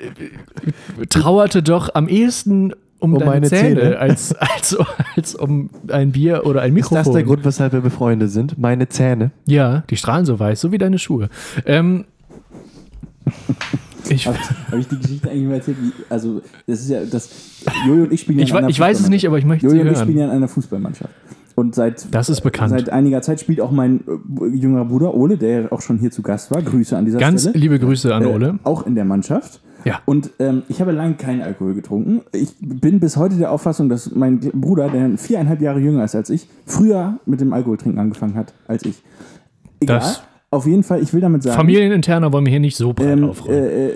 trauerte doch am ehesten um, Um deine meine Zähne, Zähne. Als, als, als um ein Bier oder ein ist Mikrofon. das der Grund, weshalb wir befreundet sind? Meine Zähne. Ja, die strahlen so weiß, so wie deine Schuhe. Ähm, ich, Habe hab ich die Geschichte eigentlich mal erzählt? Wie, also, das ist ja, das, Jojo und ich spielen ja ich, in einer ich weiß es nicht, aber ich möchte Jojo sie und ich spielen hören. ja in einer Fußballmannschaft. Und seit, Das ist bekannt. seit einiger Zeit spielt auch mein äh, jüngerer Bruder Ole, der ja auch schon hier zu Gast war. Grüße an dieser Ganz Stelle. liebe Grüße an Äh, Ole. Auch in der Mannschaft. Ja. Und ähm, ich habe lange keinen Alkohol getrunken. Ich bin bis heute der Auffassung, dass mein Bruder, der viereinhalb Jahre jünger ist als ich, früher mit dem Alkoholtrinken angefangen hat als ich. Egal. Das- Auf jeden Fall, ich will damit sagen. Familieninterner wollen wir hier nicht so breit Ähm, aufrollen. äh, äh,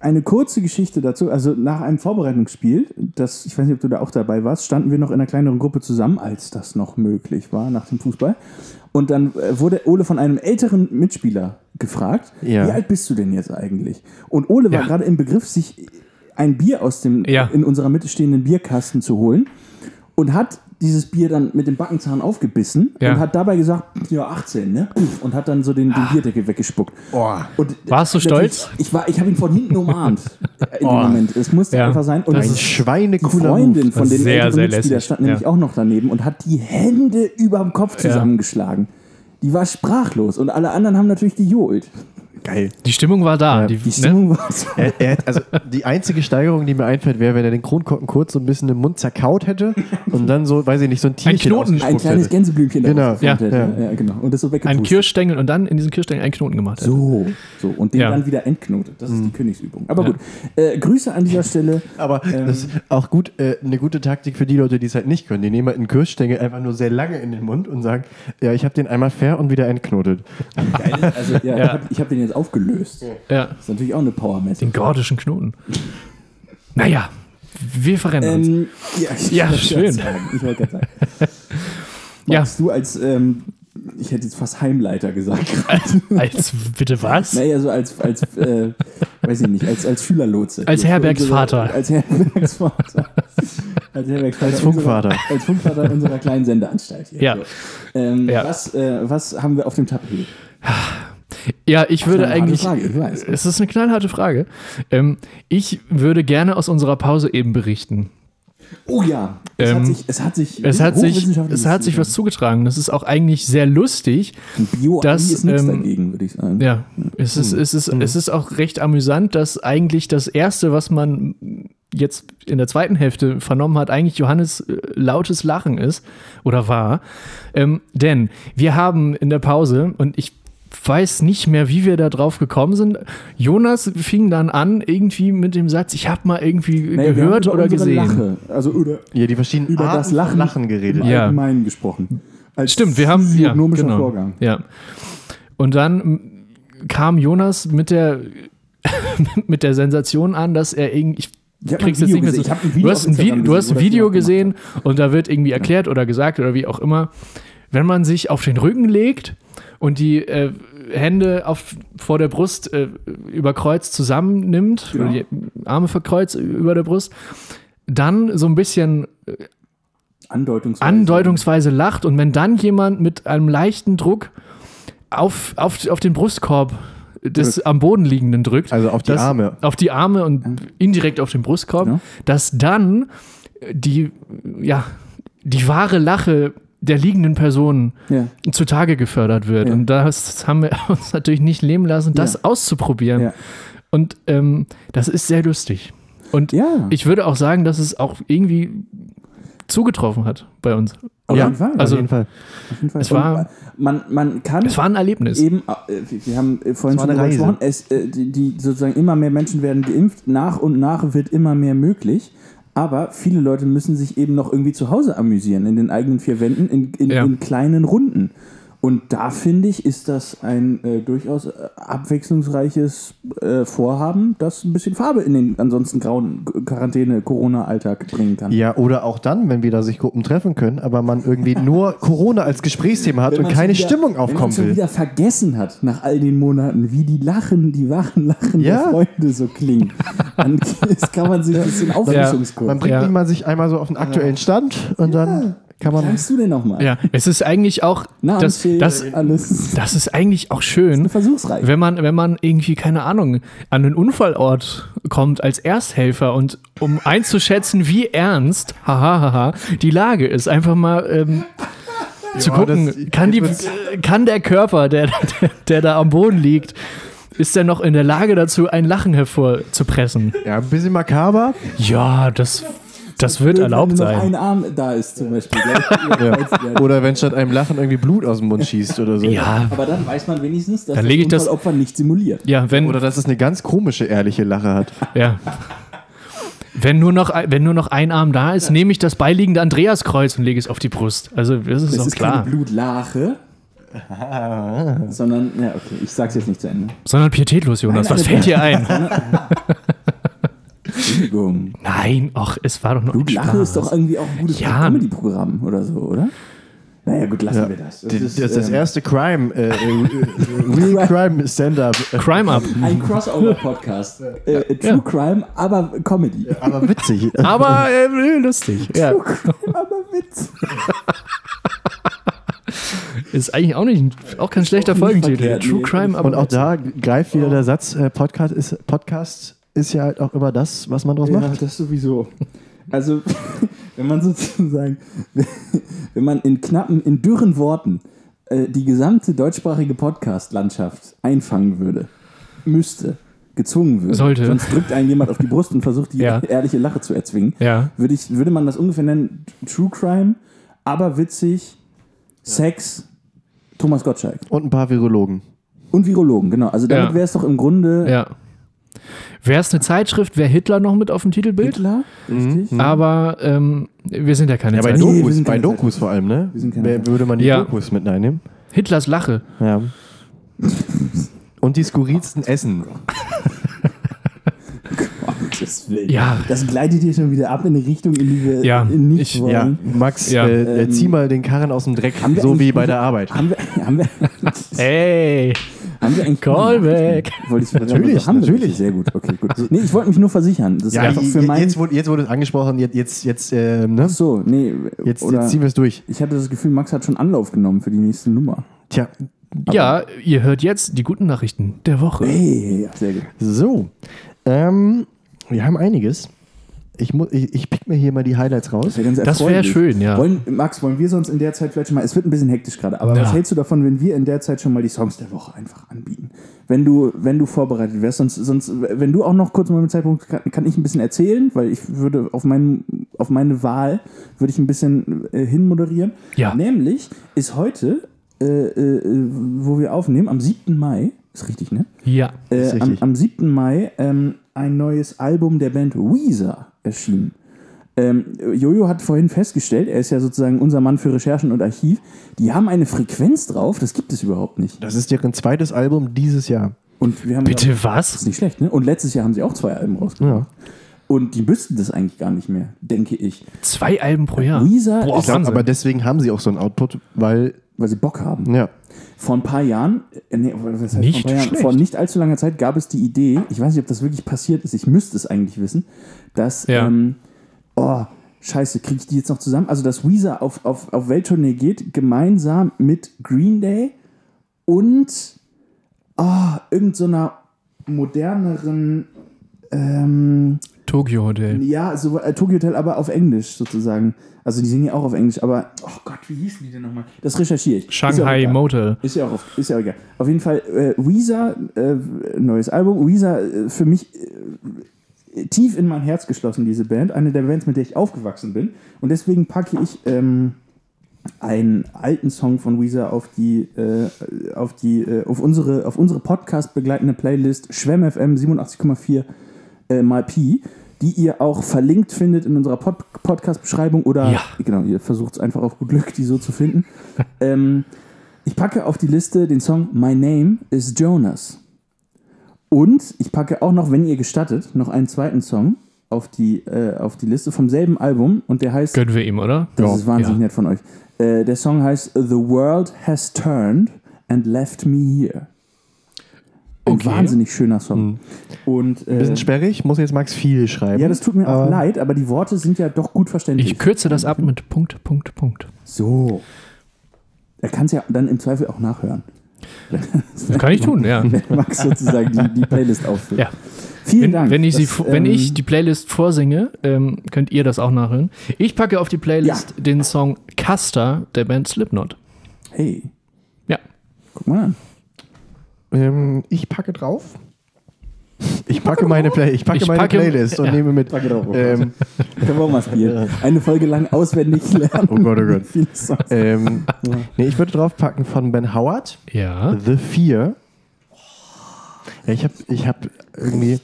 eine kurze Geschichte dazu. Also nach einem Vorbereitungsspiel, das, ich weiß nicht, ob du da auch dabei warst, standen wir noch in einer kleineren Gruppe zusammen, als das noch möglich war nach dem Fußball. Und dann äh, wurde Ole von einem älteren Mitspieler gefragt, Ja. wie alt bist du denn jetzt eigentlich? Und Ole war Ja. gerade im Begriff, sich ein Bier aus dem Ja. in unserer Mitte stehenden Bierkasten zu holen und hat dieses Bier dann mit dem Backenzahn aufgebissen Ja. und hat dabei gesagt, ja 18, ne? Und hat dann so den, den Bierdeckel weggespuckt. Und Warst du stolz? Ich, war, ich habe ihn von hinten umarmt in dem Moment. Es musste Ja. einfach sein. Und Das Ein ist die schweinecooler Freundin von den Sehr, sehr Mitspielern lässig. stand nämlich Ja. auch noch daneben und hat die Hände über dem Kopf zusammengeschlagen. Die war sprachlos und alle anderen haben natürlich gejohlt. Geil. Die Stimmung war da. die, Die ne? Stimmung war so. Er, er also die einzige Steigerung, die mir einfällt, wäre, wenn er den Kronkorken kurz so ein bisschen im Mund zerkaut hätte und dann so, weiß ich nicht, so ein Tierchen Knoten. Ein kleines hätte. Gänseblümchen da Genau, ja, hätte. ja. genau. Und das so Ein weggepustet. Kirschstängel und dann in diesen Kirschstängel einen Knoten gemacht hat. So, so. Und den Ja. dann wieder entknotet. Das ist Mhm. die Königsübung. Aber Ja. gut. Äh, Grüße an dieser Stelle. Aber das ist auch gut, äh, eine gute Taktik für die Leute, die es halt nicht können. Die nehmen halt einen Kirschstängel einfach nur sehr lange in den Mund und sagen, ja, ich habe den einmal fair und wieder entknotet. Geil. Also, ja, Ja. ich habe hab den jetzt aufgelöst. Ja, Das ist natürlich auch eine Power-Message. den gordischen Knoten. Naja, wir verrennen uns. Ähm, ja, ich Ja, wollte schön. sagen, Ich wollte gerade sagen. Ja. Magst du als, ähm, ich hätte jetzt fast Heimleiter gesagt. Als bitte was? naja, so als, als äh, weiß ich nicht, als, als Schülerlotse. Als Herbergsvater. Unsere, als Herbergsvater. als Herbergsvater. Als Funkvater. Unserer, als Funkvater unserer kleinen Sendeanstalt hier. Ja. So. Ähm, Ja. was, äh, was haben wir auf dem Tapet? Ja, ich würde eigentlich. Frage, ich weiß. Es ist eine knallharte Frage. Ähm, ich würde gerne aus unserer Pause eben berichten. Oh ja, es Ähm, hat sich, es hat sich, Es hat sich, es hat sich was zugetragen. Das ist auch eigentlich sehr lustig. Bio das, ist nichts ähm, dagegen, würde ich sagen. Ja, es ist, es, ist, es ist auch recht amüsant, dass eigentlich das Erste, was man jetzt in der zweiten Hälfte vernommen hat, eigentlich Johannes äh, lautes Lachen ist oder war. Ähm, denn wir haben in der Pause, und ich weiß nicht mehr, wie wir da drauf gekommen sind. Jonas fing dann an, irgendwie mit dem Satz, ich habe mal irgendwie Nee, gehört oder gesehen. Lache, also über, Ja, die verschiedenen über Arten das Lachen, Lachen geredet. im Ja. Allgemeinen gesprochen. Als Stimmt, wir haben ja, genau. Vorgang. Ja. Und dann kam Jonas mit der mit der Sensation an, dass er irgendwie ich krieg's jetzt Video nicht mehr so. Video du hast ein, Vi Instagram du hast ein Video gesehen und da wird irgendwie erklärt oder gesagt oder wie auch immer, wenn man sich auf den Rücken legt und die äh, Hände auf, vor der Brust äh, über Kreuz zusammennimmt Genau. oder die Arme verkreuzt über der Brust, dann so ein bisschen Andeutungsweise. andeutungsweise lacht und wenn dann jemand mit einem leichten Druck auf, auf, auf den Brustkorb des am Boden liegenden drückt. Also auf die dass- Arme. Auf die Arme und indirekt auf den Brustkorb, Genau. dass dann die, ja, die wahre Lache der liegenden Person Ja. zutage gefördert wird. Ja. Und das haben wir uns natürlich nicht leben lassen, das Ja. auszuprobieren. Ja. Und ähm, das ist sehr lustig. Und Ja. ich würde auch sagen, dass es auch irgendwie zugetroffen hat bei uns. Auf ja, jeden Fall. Also- auf jeden Fall. Auf jeden Fall. es war- man, man kann Es war ein Erlebnis. eben, äh, wir- haben äh, vorhin schon eine darüber gesprochen, es, äh, die, die sozusagen immer mehr Menschen werden geimpft, nach und nach wird immer mehr möglich. Aber viele Leute müssen sich eben noch irgendwie zu Hause amüsieren, in den eigenen vier Wänden, in, in, Ja. in kleinen Runden. Und da finde ich, ist das ein äh, durchaus äh, abwechslungsreiches äh, Vorhaben, das ein bisschen Farbe in den ansonsten grauen Quarantäne-Corona-Alltag bringen kann. Ja, oder auch dann, wenn wieder sich Gruppen treffen können, aber man irgendwie nur Corona als Gesprächsthema hat und keine wieder- Stimmung Wenn man aufkommen schon will. wieder vergessen hat, nach all den Monaten, wie die Lachen, die wahren Lachen Ja. der Freunde so klingen, dann kann man sich ein bisschen Auflösungskurs. Man bringt Ja. mal sich einmal so auf den aktuellen Stand und dann kann man. Sagst du denn nochmal? Ja, es ist eigentlich auch, das, Namensschild, das, alles. das ist eigentlich auch schön, wenn man, wenn man irgendwie, keine Ahnung, an den Unfallort kommt als Ersthelfer und um einzuschätzen, wie ernst, haha, haha, die Lage ist, einfach mal ähm, zu Ja, gucken, das- kann, die, das- kann der Körper, der, der, der da am Boden liegt, ist der noch in der Lage dazu, ein Lachen hervorzupressen? Ja, ein bisschen makaber. Ja, das, das wird Wenn erlaubt nur noch sein. ein Arm da ist zum Beispiel. gleich. Oder wenn statt einem Lachen irgendwie Blut aus dem Mund schießt oder so. Ja, Aber dann weiß man wenigstens, dass Dann das das- Unfallopfer nicht simuliert. ja, wenn, Oder dass es eine ganz komische, ehrliche Lache hat. Ja. Wenn nur, noch, ein- wenn nur noch ein Arm da ist, nehme ich das beiliegende Andreaskreuz und lege es auf die Brust. Also, das ist Das doch ist klar. keine Blutlache, sondern, ja, okay, ich sag's jetzt nicht zu Ende. Sondern pietätlos, Jonas. Nein, Was fällt dir ein? Entschuldigung. Nein, ach, es war doch nur ein Blutlache Spaß. ist doch irgendwie auch ein gutes Ja. Comedy-Programm oder so, oder? Naja, gut, lassen wir das. Das ist das, ähm, erste Crime, äh, äh, Real Crime Stand-up. Crime Up. Ein Crossover-Podcast. äh, True Ja. Crime, aber Comedy. Aber witzig. Aber äh, lustig. Ja. aber Witz. Ist eigentlich auch, nicht, auch kein schlechter Folgentitel. True. Crime, aber Und auch da greift wieder der Satz, äh, Podcast, ist, Podcast ist ja halt auch immer das, was man draus Ja, macht. das sowieso. Also, wenn man sozusagen, wenn man in knappen, in dürren Worten äh, die gesamte deutschsprachige Podcast-Landschaft einfangen würde, müsste, gezwungen würde, Sollte. sonst drückt einen jemand auf die Brust und versucht, die Ja. ehrliche Lache zu erzwingen, Ja. würde, ich, würde man das ungefähr nennen, True Crime, aber witzig, Sex, Thomas Gottschalk. Und ein paar Virologen. Und Virologen, genau. Also damit Ja. wäre es doch im Grunde Ja. Wäre es eine Zeitschrift, wäre Hitler noch mit auf dem Titelbild. Hitler, richtig? Aber ähm, wir sind ja keine Ja, bei Zeitschrift. Nee, Dokus, sind bei keine Dokus vor allem, ne? Wer- Würde man die Ja. Dokus mit einnehmen. Hitlers Lache. Ja. Und die skurrilsten Essen. Gottes Willen. Ja. Das gleitet hier schon wieder ab in eine Richtung, in die wir Ja, nicht ich- wollen. Ja, Max, Ja. äh, äh, Ähm, zieh mal den Karren aus dem Dreck, so wie bei der Arbeit. Haben wir, haben wir, Ey. haben wir eigentlich Callback. Wollte ich Natürlich, haben natürlich. Sehr gut, okay, gut. Nee, ich wollte mich nur versichern. Das ist Ja, einfach für mein... jetzt, wurde, jetzt wurde es angesprochen, jetzt, jetzt, jetzt, äh, ne? Ach so, nee. jetzt, jetzt ziehen wir es durch. ich hatte das Gefühl, Max hat schon Anlauf genommen für die nächste Nummer. Tja, Ja, ihr hört jetzt die guten Nachrichten der Woche. Hey, sehr gut. so. Ähm, wir haben einiges. Ich, ich, ich pick mir hier mal die Highlights raus. Das wär erfreulich. schön, ja. Wollen, Max, wollen wir sonst in der Zeit vielleicht schon mal, es wird ein bisschen hektisch gerade, aber Ja. was hältst du davon, wenn wir in der Zeit schon mal die Songs der Woche einfach anbieten? Wenn du, wenn du vorbereitet wärst, sonst, sonst, wenn du auch noch kurz mal mit Zeitpunkt, kann, kann ich ein bisschen erzählen, weil ich würde auf, meinen, auf meine Wahl, würde ich ein bisschen äh, hinmoderieren. Ja. Nämlich ist heute, äh, äh, wo wir aufnehmen, am 7. Mai, ist richtig, ne? Ja. Äh, Ist am, richtig. am 7. Mai ähm, ein neues Album der Band Weezer erschienen. Ähm, Jojo hat vorhin festgestellt, er ist ja sozusagen unser Mann für Recherchen und Archiv, die haben eine Frequenz drauf, das gibt es überhaupt nicht. Das ist deren zweites Album dieses Jahr. Und wir haben Bitte Das ist was? nicht schlecht, ne? Und letztes Jahr haben sie auch zwei Alben rausgebracht. Ja. Und die müssten das eigentlich gar nicht mehr, denke ich. Zwei Alben pro Jahr. Weezer Boah, ist, Ich glaub, aber deswegen haben sie auch so einen Output, weil, weil sie Bock haben. ja. Vor ein paar Jahren, äh, nee, was heißt Nicht vor, ein paar Jahren, vor nicht allzu langer Zeit gab es die Idee, ich weiß nicht, ob das wirklich passiert ist, ich müsste es eigentlich wissen, dass, Ja. ähm, oh, scheiße, kriege ich die jetzt noch zusammen? Also, dass Weezer auf, auf, auf Welttournee geht, gemeinsam mit Green Day und oh, irgendeiner moderneren, ähm, Tokyo Hotel. ja, so äh, Tokyo Hotel, aber auf Englisch sozusagen. Also die singen ja auch auf Englisch, aber, oh Gott, wie hießen die denn nochmal? Das recherchiere ich. Ist ja Shanghai. Motel. Ist ja auch, auf, ist ja auch egal. Auf jeden Fall, äh, Weezer, äh, neues Album. Weezer, äh, für mich äh, tief in mein Herz geschlossen, diese Band. Eine der Bands, mit der ich aufgewachsen bin. Und deswegen packe ich ähm, einen alten Song von Weezer auf die, äh, auf die, äh, auf unsere, auf unsere Podcast begleitende Playlist Schwemm FM 87,4 äh, mal Pi, die ihr auch verlinkt findet in unserer Pod Podcast-Beschreibung oder Ja. genau, ihr versucht es einfach auf gut Glück, die so zu finden. ähm, ich packe auf die Liste den Song My Name is Jonas. Und ich packe auch noch, wenn ihr gestattet, noch einen zweiten Song auf die, äh, auf die Liste vom selben Album und der heißt Gönnen wir ihm, oder? das ist wahnsinnig Ja. nett von euch. Äh, der Song heißt The World Has Turned and Left Me Here. Ein Okay. wahnsinnig schöner Song. Und, Ein äh, bisschen sperrig, muss jetzt Max viel schreiben. ja, das tut mir auch leid, aber die Worte sind ja doch gut verständlich. Ich kürze das ab mit Punkt, Punkt, Punkt. so. Er kann es ja dann im Zweifel auch nachhören. Das kann ich tun, ja. Wenn Max sozusagen die, die Playlist auffüllt. Ja. Vielen Wenn, Dank. wenn, ich sie, Das, vo- wenn ähm, ich die Playlist vorsinge, ähm, könnt ihr das auch nachhören. Ich packe auf die Playlist den Song Custer der Band Slipknot. Hey, Ja. guck mal an. Ähm, ich packe drauf. Ich packe meine, Play ich packe Ich meine packe- Playlist und ja. nehme mit. Packe drauf, oh. Ähm, Können wir auch mal spielen. Eine Folge lang auswendig lernen. Oh Gott, oh Gott. Ähm, nee, ich würde draufpacken von Ben Howard, Ja. The Fear. Ja, ich habe ich hab irgendwie,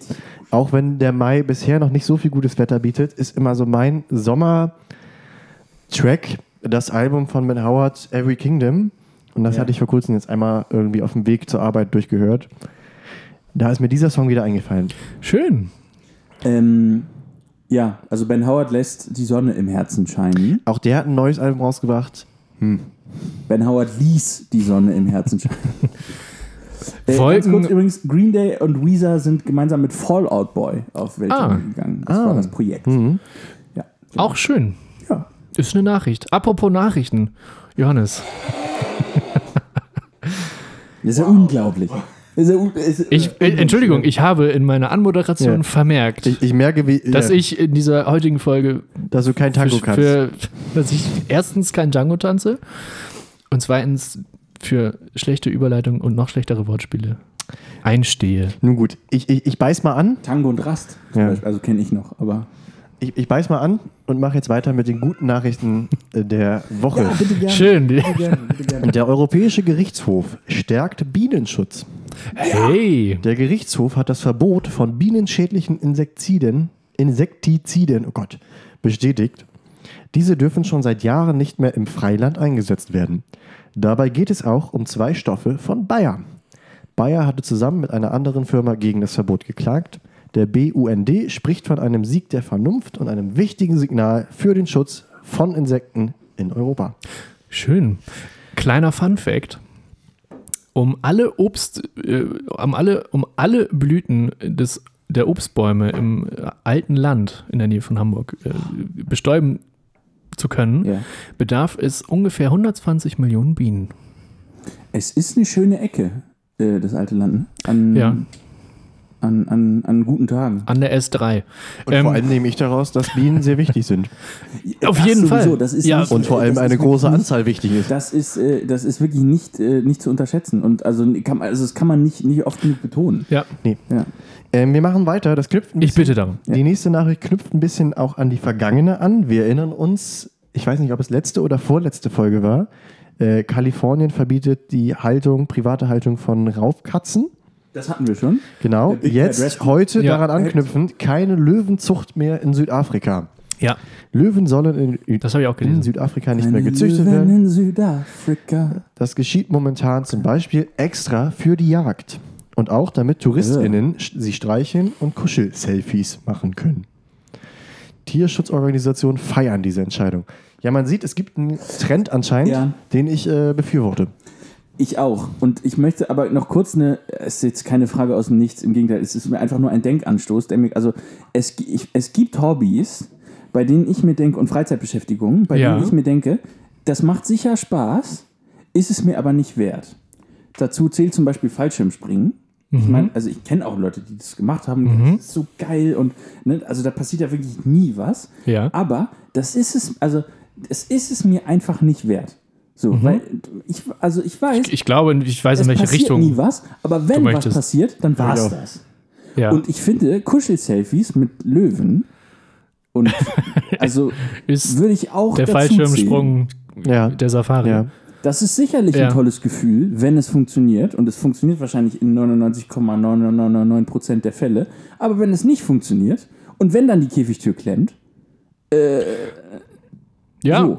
auch wenn der Mai bisher noch nicht so viel gutes Wetter bietet, ist immer so mein Sommer-Track das Album von Ben Howard, Every Kingdom. Und das Ja. hatte ich vor kurzem jetzt einmal irgendwie auf dem Weg zur Arbeit durchgehört. Da ist mir dieser Song wieder eingefallen. Schön. Ähm, ja, also Ben Howard lässt die Sonne im Herzen scheinen. Auch der hat ein neues Album rausgebracht. Ben Howard ließ die Sonne im Herzen scheinen. Äh, ganz kurz übrigens, Green Day und Weezer sind gemeinsam mit Fallout Boy auf Welttournee Ah. gegangen. Das Ah. war das Projekt. Mhm. Ja. Auch schön. ja. Ist eine Nachricht. Apropos Nachrichten. Johannes, Das ist ja unglaublich. Das ist ja un ist, ich, Entschuldigung, ich habe in meiner Anmoderation Ja. vermerkt, Ich, ich merke, wie, dass ja, ich in dieser heutigen Folge dass du kein Tango für, kannst. für dass ich erstens kein Django tanze und zweitens für schlechte Überleitung und noch schlechtere Wortspiele einstehe. Nun gut, ich, ich, ich beiß mal an. Tango und Rast zum Ja. Beispiel. Also kenne ich noch, aber. Ich, ich beiß mal an und mache jetzt weiter mit den guten Nachrichten äh, der Woche. bitte gerne. Schön. Bitte gerne, bitte gerne. Der Europäische Gerichtshof stärkt Bienenschutz. Hey. Der Gerichtshof hat das Verbot von bienenschädlichen Insektiziden, Insektiziden, oh Gott, bestätigt. Diese dürfen schon seit Jahren nicht mehr im Freiland eingesetzt werden. Dabei geht es auch um zwei Stoffe von Bayer. Bayer hatte zusammen mit einer anderen Firma gegen das Verbot geklagt. Der BUND spricht von einem Sieg der Vernunft und einem wichtigen Signal für den Schutz von Insekten in Europa. Schön. Kleiner Fun Fact. Um alle Obst, äh, um alle, um alle Blüten des, der Obstbäume im alten Land in der Nähe von Hamburg äh, bestäuben zu können, Ja. bedarf es ungefähr 120 Millionen Bienen. Es ist eine schöne Ecke, äh, das alte Land. ne? An, Ja. An, an, an guten Tagen. An der S3. Und Ähm, vor allem nehme ich daraus, dass Bienen sehr wichtig sind. Auf Das jeden Fall. Das ist Ja, nicht, Und vor allem das eine ist große wirklich Anzahl wichtig ist. Das ist, äh, das ist wirklich nicht, äh, nicht zu unterschätzen. Und also, kann, also das kann man nicht, nicht oft genug betonen. ja, Ja. Ähm, wir machen weiter. Das knüpft ein ich bisschen, bitte darum. Die nächste Nachricht knüpft ein bisschen auch an die vergangene an. Wir erinnern uns, ich weiß nicht, ob es letzte oder vorletzte Folge war. Äh, Kalifornien verbietet die Haltung, private Haltung von Raubkatzen. Das hatten wir schon. Genau. Jetzt heute Ja. daran anknüpfend, keine Löwenzucht mehr in Südafrika. Ja, Löwen sollen in, das habe ich auch in. Südafrika nicht mehr gezüchtet Löwen werden. in Südafrika. Das geschieht momentan zum Beispiel extra für die Jagd. Und auch damit TouristInnen sch- sie streicheln und Kuschel-Selfies machen können. Tierschutzorganisationen feiern diese Entscheidung. Ja, man sieht, es gibt einen Trend anscheinend, Ja. den ich äh, befürworte. Ich auch. Und ich möchte aber noch kurz eine, es ist jetzt keine Frage aus dem Nichts, im Gegenteil, es ist mir einfach nur ein Denkanstoß. Der mir, also es, ich, es gibt Hobbys, bei denen ich mir denke, und Freizeitbeschäftigungen, bei Ja. denen ich mir denke, das macht sicher Spaß, ist es mir aber nicht wert. Dazu zählt zum Beispiel Fallschirmspringen. Ich Mhm. meine, also ich kenne auch Leute, die das gemacht haben. Das ist so geil und ne, also da passiert ja wirklich nie was. Ja. Aber das ist es, also es ist es mir einfach nicht wert. So, Mhm. weil ich, also ich weiß, Ich glaube, ich weiß, in welche Richtung. nie was, aber wenn was passiert, dann war es auch. das. Ja. Und ich finde, Kuschelselfies mit Löwen und also ist würde ich auch der dazu Fallschirmsprung Ja. der Safari. Ja. Das ist sicherlich Ja. ein tolles Gefühl, wenn es funktioniert. Und es funktioniert wahrscheinlich in 99,999% der Fälle. Aber wenn es nicht funktioniert und wenn dann die Käfigtür klemmt, Ja. so.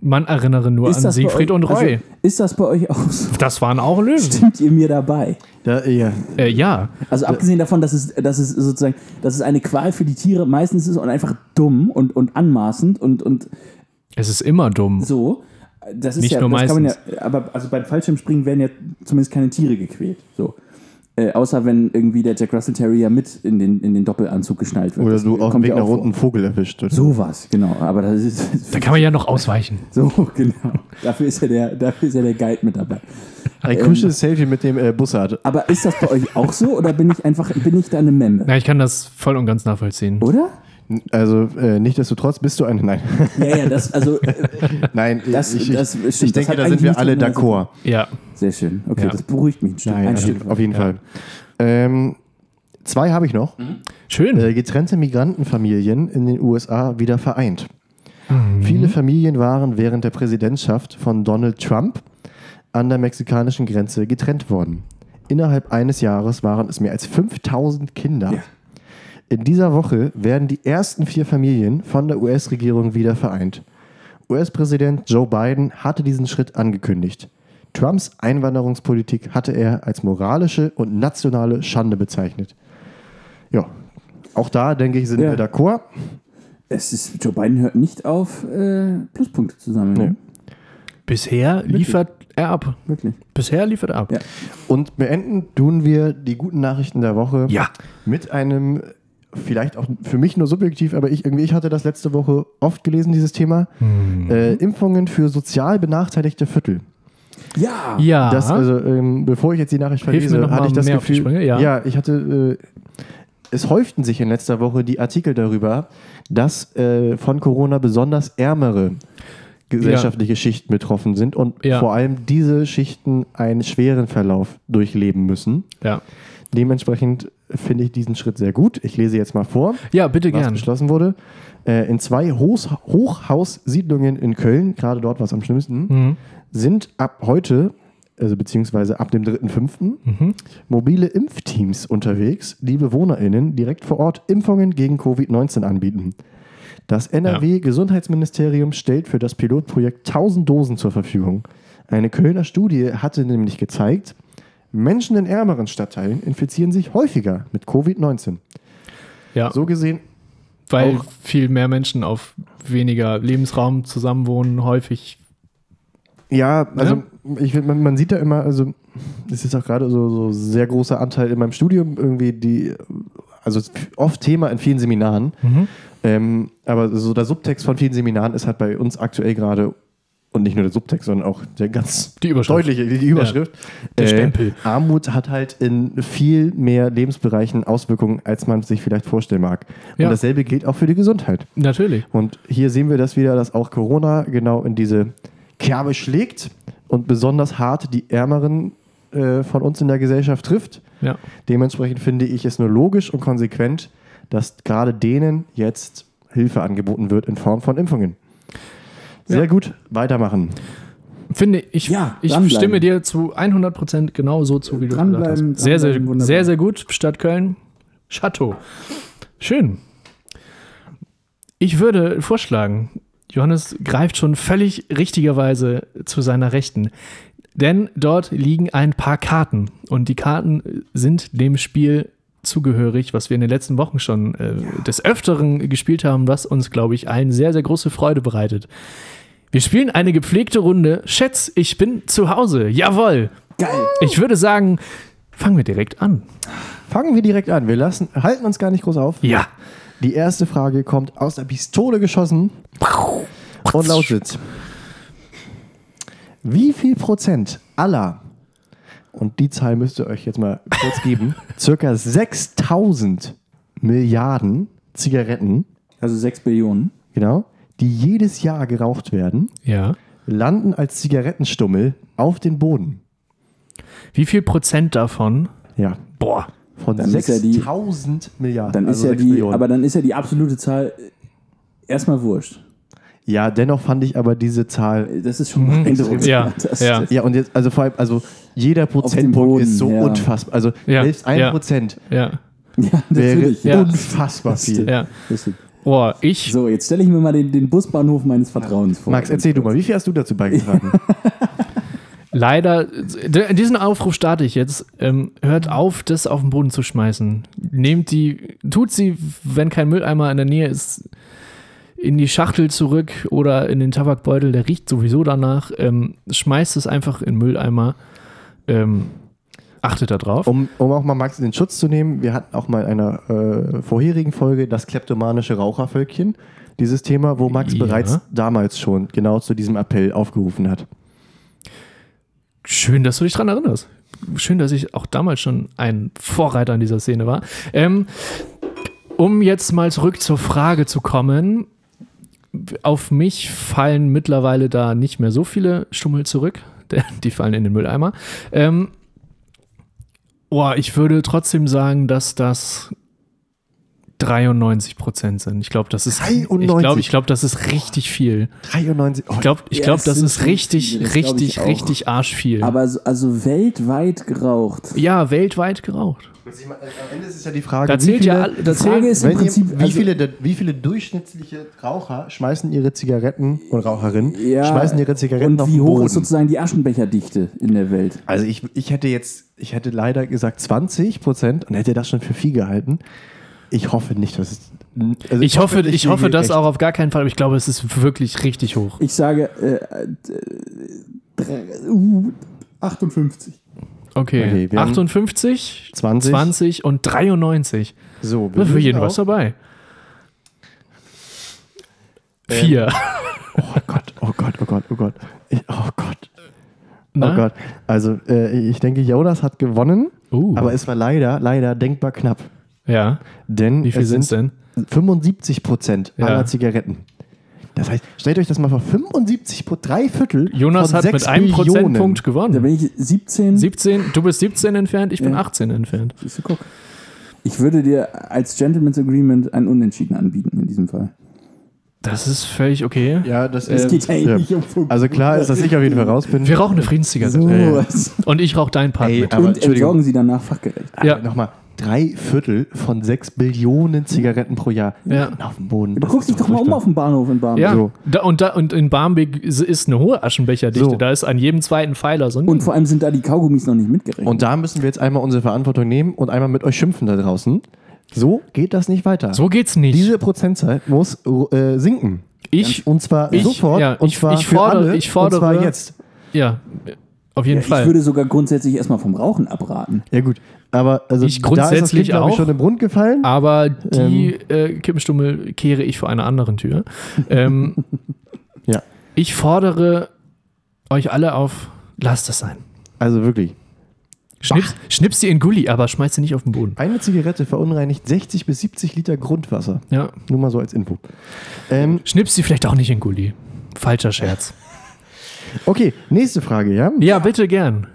Man erinnere nur Ist an Siegfried euch, und Roy. Also, ist das bei euch auch so? das waren auch Löwen. Stimmt ihr mir dabei? Da, ja. Äh, ja. Also abgesehen davon, dass es, dass es sozusagen, dass es eine Qual für die Tiere meistens ist und einfach dumm und, und anmaßend und, und Es ist immer dumm. so. Das ist Nicht ja, nur das kann man ja, meistens. aber also beim Fallschirmspringen werden ja zumindest keine Tiere gequält. So. Äh, außer wenn irgendwie der Jack Russell Terrier mit in den, in den Doppelanzug geschnallt wird. Oder du auf dem Weg nach auch unten einen. Vogel erwischt. Oder? Sowas, genau. Aber das ist Da kann man ja noch ausweichen. so, genau. Dafür ist ja der, dafür ist ja der Guide mit dabei. Ein kuscheliges Selfie mit dem äh, Bussard. Aber ist das bei euch auch so oder bin ich einfach, bin ich da eine Memme? Na, ich kann das voll und ganz nachvollziehen. Oder? Also, äh, nichtsdestotrotz bist du ein. Nein. Ja, ja, das, also, äh, Nein, Das- ich, ich, das stimmt. ich Das denke, da sind wir alle d'accord. Ja. sehr schön. Okay, Ja. das beruhigt mich ein Stück, Nein, ein auf, Stück jeden- auf jeden Fall. Ähm, zwei habe ich noch. Schön. Äh, getrennte Migrantenfamilien in den USA wieder vereint. Mhm. Viele Familien waren während der Präsidentschaft von Donald Trump an der mexikanischen Grenze getrennt worden. Innerhalb eines Jahres waren es mehr als 5000 Kinder. Ja. In dieser Woche werden die ersten vier Familien von der US-Regierung wieder vereint. US-Präsident Joe Biden hatte diesen Schritt angekündigt. Trumps Einwanderungspolitik hatte er als moralische und nationale Schande bezeichnet. Ja, auch da denke ich, sind Ja. wir d'accord. Es ist, Joe Biden hört nicht auf, äh, Pluspunkte zu sammeln. Nee. Bisher liefert er ab. Wirklich. Bisher liefert er ab. Ja. Und beenden tun wir die guten Nachrichten der Woche Ja. mit einem, vielleicht auch für mich nur subjektiv, aber ich irgendwie, ich hatte das letzte Woche oft gelesen, dieses Thema. Hm. Äh, Impfungen für sozial benachteiligte Viertel. Ja. Ja. Das, also, ähm, bevor ich jetzt die Nachricht verlese, hatte ich das Gefühl, Sprünge, ja. ich hatte, äh, es häuften sich in letzter Woche die Artikel darüber, dass äh, von Corona besonders ärmere gesellschaftliche Schichten betroffen sind und Ja. vor allem diese Schichten einen schweren Verlauf durchleben müssen. ja. Dementsprechend finde ich diesen Schritt sehr gut. Ich lese jetzt mal vor ja, bitte was gern. beschlossen wurde. Äh, in zwei Hochs Hochhaussiedlungen in Köln, gerade dort war es am schlimmsten, Mhm. sind ab heute, also beziehungsweise ab dem 3.5., Mhm. mobile Impfteams unterwegs, die BewohnerInnen direkt vor Ort Impfungen gegen Covid-19 anbieten. Das NRW-Gesundheitsministerium stellt für das Pilotprojekt 1000 Dosen zur Verfügung. Eine Kölner Studie hatte nämlich gezeigt, Menschen in ärmeren Stadtteilen infizieren sich häufiger mit Covid-19. Ja. So gesehen Weil viel mehr Menschen auf weniger Lebensraum zusammenwohnen, häufig. Ja, also ich find, man, man sieht da immer, also das ist auch gerade so, so sehr großer Anteil in meinem Studium irgendwie die, also oft Thema in vielen Seminaren. Ähm, aber so der Subtext von vielen Seminaren ist halt bei uns aktuell gerade und nicht nur der Subtext, sondern auch der ganz Die deutliche, die, Überschrift. Äh, Der Stempel. Armut hat halt in viel mehr Lebensbereichen Auswirkungen, als man sich vielleicht vorstellen mag. Und Ja. dasselbe gilt auch für die Gesundheit. Natürlich. Und hier sehen wir das wieder, dass auch Corona genau in diese Kerbe schlägt und besonders hart die Ärmeren äh, von uns in der Gesellschaft trifft. Ja. Dementsprechend finde ich es nur logisch und konsequent, dass gerade denen jetzt Hilfe angeboten wird in Form von Impfungen. Sehr Ja. gut, weitermachen. Finde ich, Ja, ich stimme dir zu 100% genau so zu, wie du gesagt hast. Sehr, sehr, wunderbar. sehr, sehr gut. Stadt Köln, Chateau. Schön. Ich würde vorschlagen, Johannes greift schon völlig richtigerweise zu seiner Rechten. Denn dort liegen ein paar Karten. Und die Karten sind dem Spiel zugehörig, was wir in den letzten Wochen schon äh, des Öfteren gespielt haben, was uns, glaube ich, allen sehr, sehr große Freude bereitet. Wir spielen eine gepflegte Runde. Schätz, ich bin zu Hause. Jawohl. Geil. Ich würde sagen, fangen wir direkt an. Fangen wir direkt an. Wir lassen, halten uns gar nicht groß auf. Ja. Die erste Frage kommt aus der Pistole geschossen und lautet: Wie viel Prozent aller und die Zahl müsst ihr euch jetzt mal kurz geben, circa 6000 Milliarden Zigaretten, Also 6 Billionen. genau, die jedes Jahr geraucht werden, Ja. landen als Zigarettenstummel auf den Boden. Wie viel Prozent davon? Ja, Boah. von Dann ist ja die- 6000 Milliarden. Dann ist also ja 6 die, Millionen. aber dann ist ja die absolute Zahl äh, erstmal wurscht. ja, dennoch fand ich aber diese Zahl. Das ist schon beeindruckend. Mhm. Ja, Das, ja. Ja, und jetzt, also vor allem, also jeder Prozentpunkt Boden, ist so ja. unfassbar. Also Ja, selbst ein ja. Prozent Ja. Ja, wäre unfassbar viel. Ja. Boah, ich. So, jetzt stelle ich mir mal den, den Busbahnhof meines Vertrauens vor. Max, erzähl du mal, wie viel hast du dazu beigetragen? Leider, diesen Aufruf starte ich jetzt. Ähm, hört auf, das auf den Boden zu schmeißen. Nehmt die, tut sie, wenn kein Mülleimer in der Nähe ist, in die Schachtel zurück oder in den Tabakbeutel, der riecht sowieso danach. Ähm, schmeißt es einfach in den Mülleimer. Ähm, achtet da drauf. Um, um auch mal Max in den Schutz zu nehmen, wir hatten auch mal in einer äh, vorherigen Folge das kleptomanische Rauchervölkchen. Dieses Thema, wo Max Ja. bereits damals schon genau zu diesem Appell aufgerufen hat. Schön, dass du dich dran erinnerst. Schön, dass ich auch damals schon ein Vorreiter in dieser Szene war. Ähm, um jetzt mal zurück zur Frage zu kommen, auf mich fallen mittlerweile da nicht mehr so viele Stummel zurück. Die fallen in den Mülleimer. Ähm, boah, ich würde trotzdem sagen, dass das 93 Prozent sind. Ich glaube, das ist. Ich 93? glaube, ich glaub, das ist richtig viel. 93. Oh, Ich glaube, ich Ja, glaub, es das ist richtig, viele, das ich richtig, richtig arschviel. Aber so, also weltweit geraucht. Ja, weiß geraucht. am Ende ist es ja die Frage, Da zählt wie viele, ja, da Frage ist im Prinzip, ihr, wie, also- viele, wie viele durchschnittliche Raucher schmeißen ihre Zigaretten und Raucherinnen Ja, schmeißen ihre Zigaretten und auf wie den hoch Boden? ist sozusagen die Aschenbecherdichte in der Welt? Also ich, ich hätte jetzt, ich hätte leider gesagt 20 Prozent und hätte das schon für viel gehalten. Ich hoffe nicht, dass es. Also ich hoffe, nicht, ich hoffe das recht. auch auf gar keinen Fall, aber ich glaube, es ist wirklich richtig hoch. Ich sage äh, äh, drei- uh, 58. Okay, Okay, wir haben 58, 20. 20 und 93. So, wir Für jeden auch- was dabei. Vier. Oh Gott, oh Gott, oh Gott, oh Gott. Ich, oh Gott, Na? oh Gott. Also äh, ich denke, Jonas hat gewonnen, Uh. aber es war leider, leider denkbar knapp. Ja, Denn wie viel sind es denn? 75 Prozent Ja. aller Zigaretten. Das heißt, stellt euch das mal vor, 75 Pro- drei Viertel Jonas von hat 6 mit einem Billionen. Prozentpunkt Da gewonnen. bin ich 17. 17, du bist 17 entfernt, ich bin Ja. 18 entfernt. Siehst du, guck. Ich würde dir als Gentleman's Agreement ein Unentschieden anbieten in diesem Fall. Das ist völlig okay. Ja, das Es äh, geht ja ja. nicht um. Also klar ist, dass ich auf jeden Fall raus bin. Wir rauchen eine Friedenszigarette. so. Und ich rauche deinen Part Ey, mit. aber Und entsorgen sie danach fachgerecht. Ja. Nochmal, drei Viertel von 6 Billionen Zigaretten pro Jahr Ja. landen auf dem Boden. Guckst ist dich doch mal um auf dem Bahnhof in Barmbek. Ja, So. da, und, da, und in Barmbek ist- eine hohe Aschenbecherdichte. So. Da ist an jedem zweiten Pfeiler so ein Und vor allem sind da die Kaugummis noch nicht mitgerechnet. Und da müssen wir jetzt einmal unsere Verantwortung nehmen und einmal mit euch schimpfen da draußen. So geht das nicht weiter. So geht's nicht. Diese Prozentzahl muss äh, sinken. ich, Und zwar Ich- sofort. ja, und ich- zwar ich fordere- alle, ich fordere- Und zwar jetzt. ja, auf jeden ja, ich Fall. würde sogar grundsätzlich erstmal vom Rauchen abraten. Ja gut, aber also Ich da ist das grundsätzlich Kind, glaub ich, auch. schon im Grund gefallen. Aber die Ähm. äh, Kippenstummel kehre ich vor einer anderen Tür. Ähm, Ja. Ich fordere euch alle auf, lasst es sein. Also wirklich. Schnips, schnips sie in Gully, aber schmeiß sie nicht auf den Boden. Eine Zigarette verunreinigt 60 bis 70 Liter Grundwasser. Ja. Nur mal so als Info. Ähm, Schnips sie vielleicht auch nicht in Gully. Falscher Scherz. Okay, nächste Frage, ja? Ja, bitte gern.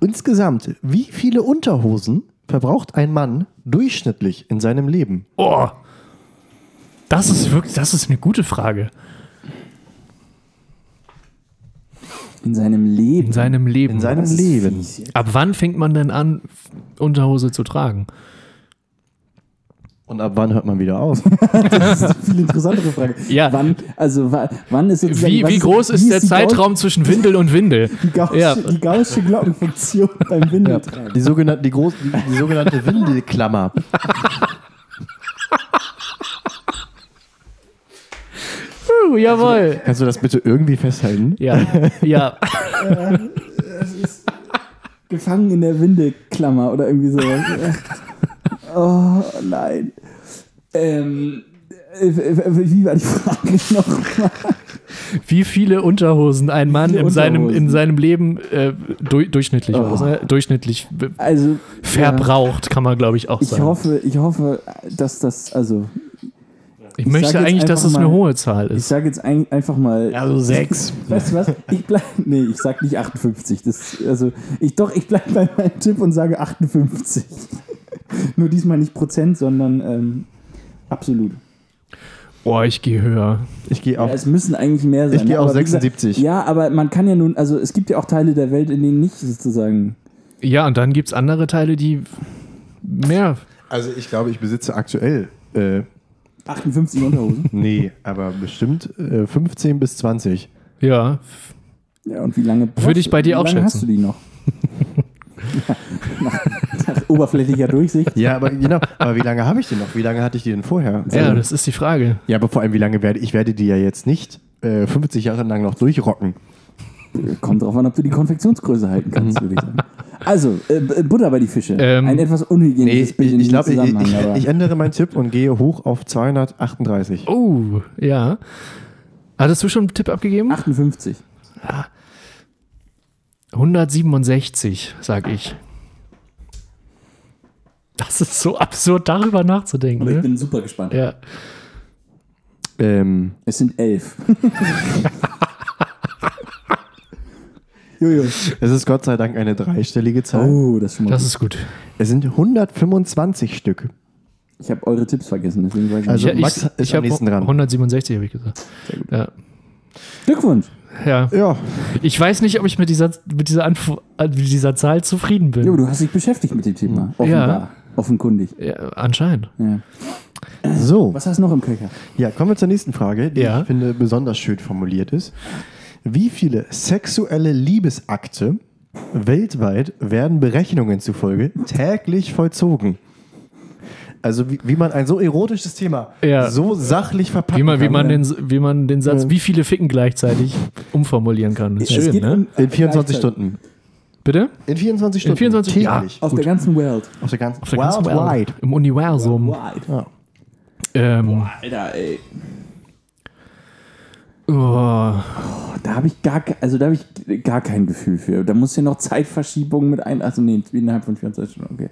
Insgesamt, wie viele Unterhosen verbraucht ein Mann durchschnittlich in seinem Leben? Oh, das ist wirklich, das ist eine gute Frage. In seinem Leben. In seinem Leben. In seinem Leben. Ab wann fängt man denn an, Unterhose zu tragen? Und ab wann hört man wieder auf? Das ist eine viel interessantere Frage. Ja. Wann, also, wa- wann ist sozusagen, Wie, wie groß ist der Zeitraum zwischen Windel und Windel? Gauss, die, Gaussche, Ja. die Gaussche Glockenfunktion beim Windeltragen. Die sogenannte, die groß, die, die sogenannte Windelklammer. Uh, jawohl. Kannst du das bitte irgendwie festhalten? Ja, ja. Gefangen in der Windelklammer oder irgendwie sowas. Oh nein. Ähm, äh, äh, wie war die Frage? nochmal. Wie viele Unterhosen ein Mann in seinem, in seinem Leben äh, du, durchschnittlich, Oh. ne? durchschnittlich Also, verbraucht, kann man glaube ich auch ich sagen. hoffe, ich hoffe, dass das, also, ich ich möchte eigentlich, dass es eine mal- hohe Zahl ich ist. sage jetzt ein, einfach mal. Also sechs. Weißt du was? Ich bleib, nee, ich sag nicht 58. Das, also, ich doch, ich bleib bei meinem Tipp und sage 58. Nur diesmal nicht Prozent, sondern ähm, absolut. Boah, ich gehe höher. Ich gehe Ja, auf. es müssen eigentlich mehr sein. Ich gehe ne? auf Aber wie gesagt, 76. Ja, aber man kann ja nun, also es gibt ja auch Teile der Welt, in denen nicht sozusagen. Ja, und dann gibt es andere Teile, die mehr. Also ich glaube, ich besitze aktuell, äh, 58 Unterhosen. nee, aber bestimmt äh, 15 bis 20. Ja, Ja, und wie lange Würde ich bei dir wie auch lange schätzen. hast du die noch? nach, nach oberflächlicher Durchsicht. Ja, aber genau. Aber wie lange habe ich die noch? Wie lange hatte ich die denn vorher? ja, Also- das ist die Frage. ja, aber vor allem, wie lange werde ich werde die ja jetzt nicht äh, 50 Jahre lang noch durchrocken. Kommt drauf an, ob du die Konfektionsgröße halten kannst, würde ich sagen. Also, äh, Butter bei die Fische. Ähm, Ein etwas unhygienisches ich, Bild in ich ich, Zusammenhang. ich, aber ich ändere meinen Tipp und gehe hoch auf 238. Oh, ja. Hattest du schon einen Tipp abgegeben? 58. 167, sag ich. Das ist so absurd, darüber nachzudenken. Aber ich Ne? bin super gespannt. Ja. Ähm, Es sind elf. Jojo. es ist Gott sei Dank eine dreistellige Zahl. Oh, das ist schon mal Das gut. ist gut. Es sind 125 Stück. Ich habe eure Tipps vergessen, deswegen weiß ich Also nicht. Max ist am hab nächsten dran. 167 habe ich gesagt. Ja. Glückwunsch. ja. Ja, Ich weiß nicht, ob ich mit dieser, mit dieser, Anf äh, mit dieser Zahl zufrieden bin. Jo, du hast dich beschäftigt mit dem Thema. Offenbar. Offenkundig. Ja, anscheinend. Ja. so. Was hast du noch im Köcher? Ja, kommen wir zur nächsten Frage, die Ja. ich finde besonders schön formuliert ist. Wie viele sexuelle Liebesakte weltweit werden Berechnungen zufolge täglich vollzogen? Also wie, wie man ein so erotisches Thema Ja. so sachlich verpacken Wie man, wie, kann. man den, wie man den Satz, wie viele Ficken gleichzeitig umformulieren kann. Ist Es schön, geht ne? in 24 gleichzeitig. Stunden. Bitte? In 24 In Stunden. 24 täglich. Auf der ganzen Welt. Auf der ganzen, Auf der ganzen Welt. Worldwide. Im Universum. Ja. Ähm, Alter, ey. Oh, Da habe ich gar, also da habe ich gar kein Gefühl für. Da muss ja noch Zeitverschiebung mit ein, also nee, innerhalb von 24 Stunden, okay.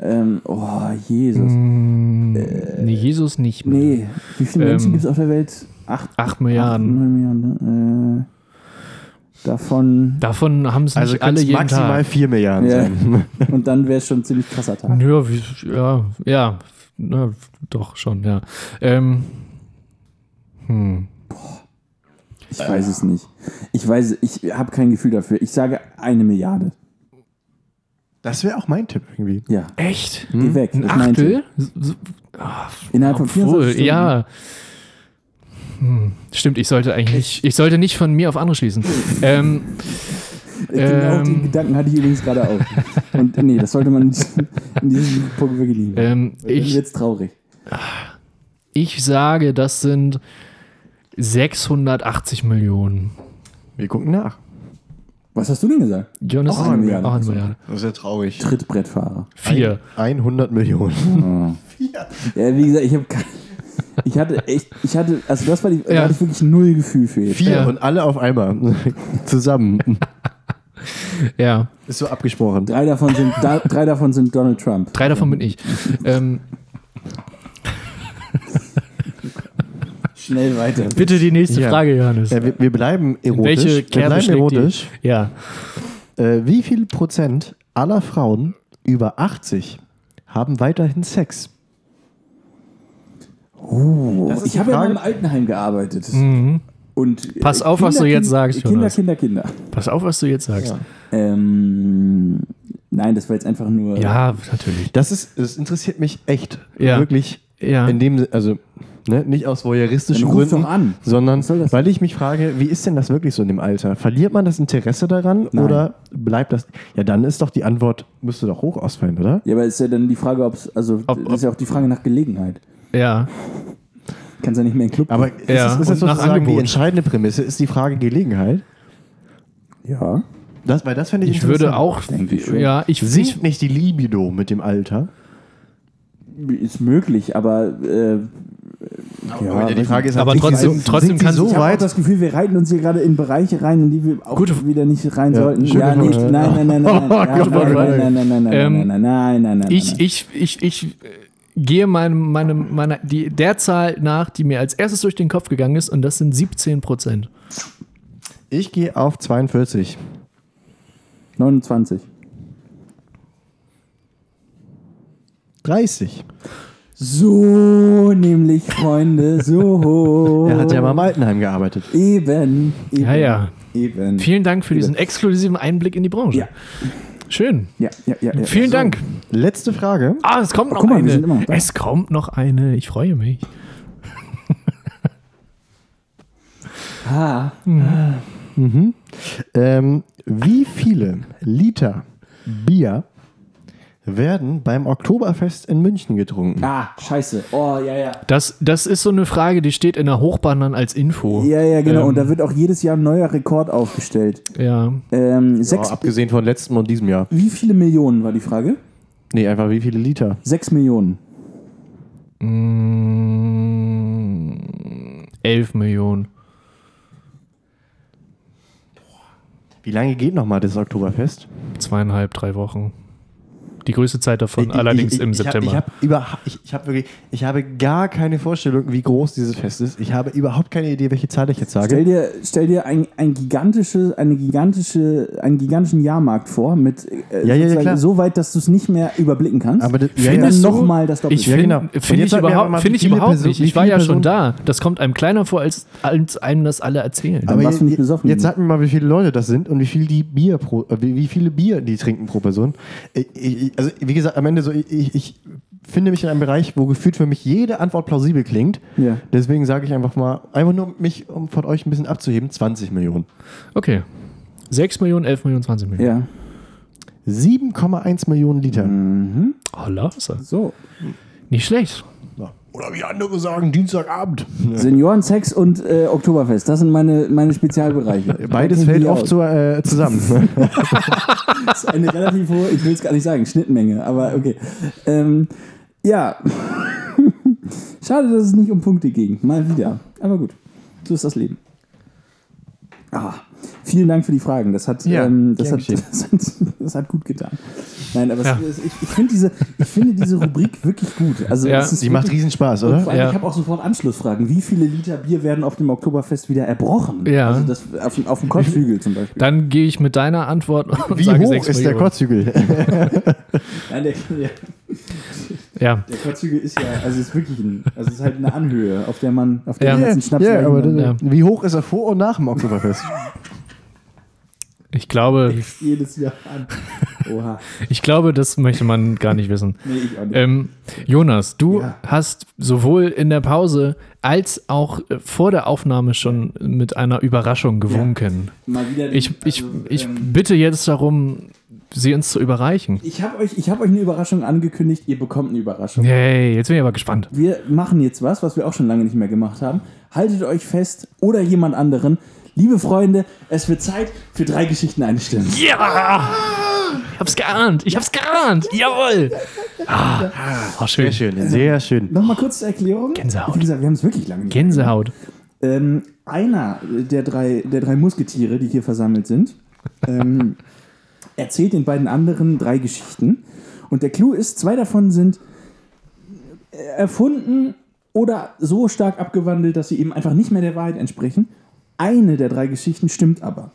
Ähm, oh, Jesus. nee, Jesus nicht mehr. Nee, wie viele Ähm, Menschen gibt es auf der Welt? Acht, Acht Milliarden. acht Milliarden. Äh, davon, Davon haben es Also alle jeden maximal Tag. 4 Milliarden Ja. sein. und dann wäre es schon ein ziemlich krasser Tag. Ja, wie, ja, ja, na, doch schon, ja. Ähm, hm. Ich weiß es nicht. Ich weiß, ich habe kein Gefühl dafür. Ich sage eine Milliarde. Das wäre auch mein Tipp irgendwie. Ja, Echt? geh weg. Ein Achtel? So- ich. Innerhalb von Obwohl, 24 Stunden. ja. Hm, stimmt, ich sollte eigentlich nicht, ich sollte nicht von mir auf andere schließen. ähm, Genau Ähm. die Gedanken hatte ich übrigens gerade auch. Und nee, das sollte man in diesem Punkt wirklich liegen. ähm, ich, wird's traurig. ich sage, das sind 680 Millionen. Wir gucken nach. Was hast du denn gesagt? Jonas, Auch eine Milliarde. Auch eine Milliarde. Das ist ja traurig. Trittbrettfahrer. Vier. 100 Millionen. Ja, wie gesagt, ich habe kein. Ich hatte echt, ich hatte, also das war die, da Ja. hatte ich wirklich null Gefühl für jetzt. Vier Ja. und alle auf einmal. Zusammen. Ja, Ist so abgesprochen. Drei davon sind, da, drei davon sind Donald Trump. drei davon bin ich. Ähm, Schnell weiter. bitte die nächste Ja. Frage, Johannes. Ja, wir, wir bleiben erotisch. Welche wir Kerbe bleiben schlägt die? erotisch. Ja. Äh, wie viel Prozent aller Frauen über 80 haben weiterhin Sex? Oh, ich habe ja Frage. im Altenheim gearbeitet. Und Pass äh, auf, was du jetzt sagst, Kinder, Jonas. Kinder, Kinder. Pass auf, was du jetzt sagst. Ähm, nein, das war jetzt einfach nur. Ja, natürlich. Das ist, das interessiert mich echt. Ja. Wirklich. Ja. In dem, also ne, nicht aus voyeuristischen Dann Gründen, an. sondern weil ich mich frage, wie ist denn das wirklich so in dem Alter? Verliert man das Interesse daran Nein. oder bleibt das? Ja, dann ist doch die Antwort müsste doch hoch ausfallen, oder? Ja, aber ist ja dann die Frage, ob es, also Ob- das ist ja auch die Frage nach Gelegenheit. Ja. Kannst ja nicht mehr in den Club. Aber ist, Ja, es, ist und das nach sozusagen die entscheidende Prämisse? Ist die Frage Gelegenheit? ja. Das, weil das fände ich Ich würde auch. Ich. Ja, ich, ich Sinkt nicht die Libido mit dem Alter? Ist möglich, aber äh, Ja, die Frage ist halt, Aber trotzdem- so, trotzdem sind sie kann- so Ich habe das Gefühl, wir reiten uns hier gerade in Bereiche rein, in die wir auch Gute- wieder nicht rein Ja, sollten. Ja, nicht, nein, nein, nein, nein, nein, nein, nein, Frage. nein, nein, nein, nein, Ähm, nein, nein, nein, nein, nein, Ich, ich, ich, ich äh, gehe meinem, meinem, meiner, die, der Zahl nach, die mir als erstes durch den Kopf gegangen ist, und das sind 17 Prozent. Ich gehe auf 42. 29. 30. So, nämlich, Freunde, so. Er hat ja mal im Altenheim gearbeitet. Eben, eben. Ja, ja. Eben. Vielen Dank für diesen exklusiven Einblick in die Branche. Ja. Schön. Ja, ja, ja. ja. Vielen Dank. Letzte Frage. Ah, es kommt noch guck mal, wir sind eine. immer noch. Es kommt noch eine. Ich freue mich. Ah, Ähm, wie viele Liter Bier werden beim Oktoberfest in München getrunken? ah, scheiße. Oh, ja, ja. Das, das ist so eine Frage, die steht in der Hochbahn dann als Info. Ja, ja, genau. Ähm, Und da wird auch jedes Jahr ein neuer Rekord aufgestellt. Ja. Ähm, Ja, sechs, abgesehen von letztem und diesem Jahr. wie viele Millionen war die Frage? Nee, einfach wie viele Liter? Sechs Millionen. Mm, 11 Millionen. Wie lange geht nochmal das Oktoberfest? Zweieinhalb, drei Wochen. Die größte Zeit davon, allerdings im September. Ich, hab, ich, hab ich, ich, hab wirklich, ich habe gar keine Vorstellung, wie groß dieses Fest ist. Ich habe überhaupt keine Idee, welche Zahl ich jetzt Stell sage. dir, stell dir ein, ein gigantische, eine gigantische, einen gigantischen Jahrmarkt vor, mit äh, Ja, ja, ja, so weit, dass du es nicht mehr überblicken kannst. Aber das- ja, ja. Findest du- nochmal das Doppelte. Ich Ja, finde genau. Und find ich überhaupt, mal, find ich überhaupt Person- nicht. Ich war ja schon Personen- da. Das kommt einem kleiner vor, als, als einem das alle erzählen. Aber- warst du nicht besoffen. Jetzt sag mir mal, wie viele Leute das sind und wie viel die Bier pro, äh, wie, wie viele Bier die trinken pro Person. Ich, ich, also wie gesagt, am Ende so, ich, ich, ich finde mich in einem Bereich, wo gefühlt für mich jede Antwort plausibel klingt. Ja. Deswegen sage ich einfach mal, einfach nur mich, um von euch ein bisschen abzuheben, 20 Millionen. Okay. 6 Millionen, 11 Millionen, 20 Millionen. Ja. 7,1 Millionen Liter. Oh, Lasse. So. Nicht schlecht. Oder wie andere sagen, Dienstagabend. Seniorensex und äh, Oktoberfest, das sind meine, meine Spezialbereiche. Beides fällt oft so, äh, zusammen. Das ist eine relativ hohe, ich will es gar nicht sagen, Schnittmenge, aber okay. Ähm, ja. Schade, dass es nicht um Punkte ging. Mal wieder. Aber gut. So ist das Leben. Ah, vielen Dank für die Fragen. Das hat, Ja, ähm, das, hat, das, hat, das hat gut getan. Nein, aber Ja. es, ich, ich, finde diese, ich finde diese Rubrik wirklich gut. Also Ja, es ist Die macht Riesenspaß, oder? vor allem, Ja. Ich habe auch sofort Anschlussfragen. Wie viele Liter Bier werden auf dem Oktoberfest wieder erbrochen? Ja. Also das, auf, dem- auf dem Kotthügel zum Beispiel. Dann gehe ich mit deiner Antwort und Wie sage hoch 6 ist der. Kotzhügel? Nein, der, der, Ja. der Kotthügel ist ja, also es ist wirklich ein, also es ist halt eine Anhöhe, auf der man, auf der Ja. man jetzt einen Schnaps ja, aber kann. das, wie hoch ist er vor und nach dem Oktoberfest? Ich glaube, jedes Jahr an. Oha. ich glaube, das möchte man gar nicht wissen. Nee, ich auch nicht. Ähm, Jonas, du Ja. hast sowohl in der Pause als auch äh, vor der Aufnahme schon mit einer Überraschung gewunken. Mal wieder den- Ich, ich, also, ich ähm, bitte jetzt darum, sie uns zu überreichen. ich habe euch, ich hab euch eine Überraschung angekündigt, ihr bekommt eine Überraschung. Yay, jetzt bin ich aber gespannt. Wir machen jetzt was, was wir auch schon lange nicht mehr gemacht haben. Haltet euch fest oder jemand anderen. Liebe Freunde, es wird Zeit für drei Geschichten eine Stimme. Ja! Ich hab's geahnt, ich hab's geahnt. Jawohl! Ah, oh, schön. Sehr schön, sehr schön. Nochmal kurz zur Erklärung. Gänsehaut. Wie gesagt, wir haben es wirklich lange Gänsehaut. Ähm, einer der drei, der drei Musketiere, die hier versammelt sind, ähm, erzählt den beiden anderen drei Geschichten. Und der Clou ist, zwei davon sind erfunden oder so stark abgewandelt, dass sie eben einfach nicht mehr der Wahrheit entsprechen. Eine der drei Geschichten stimmt aber.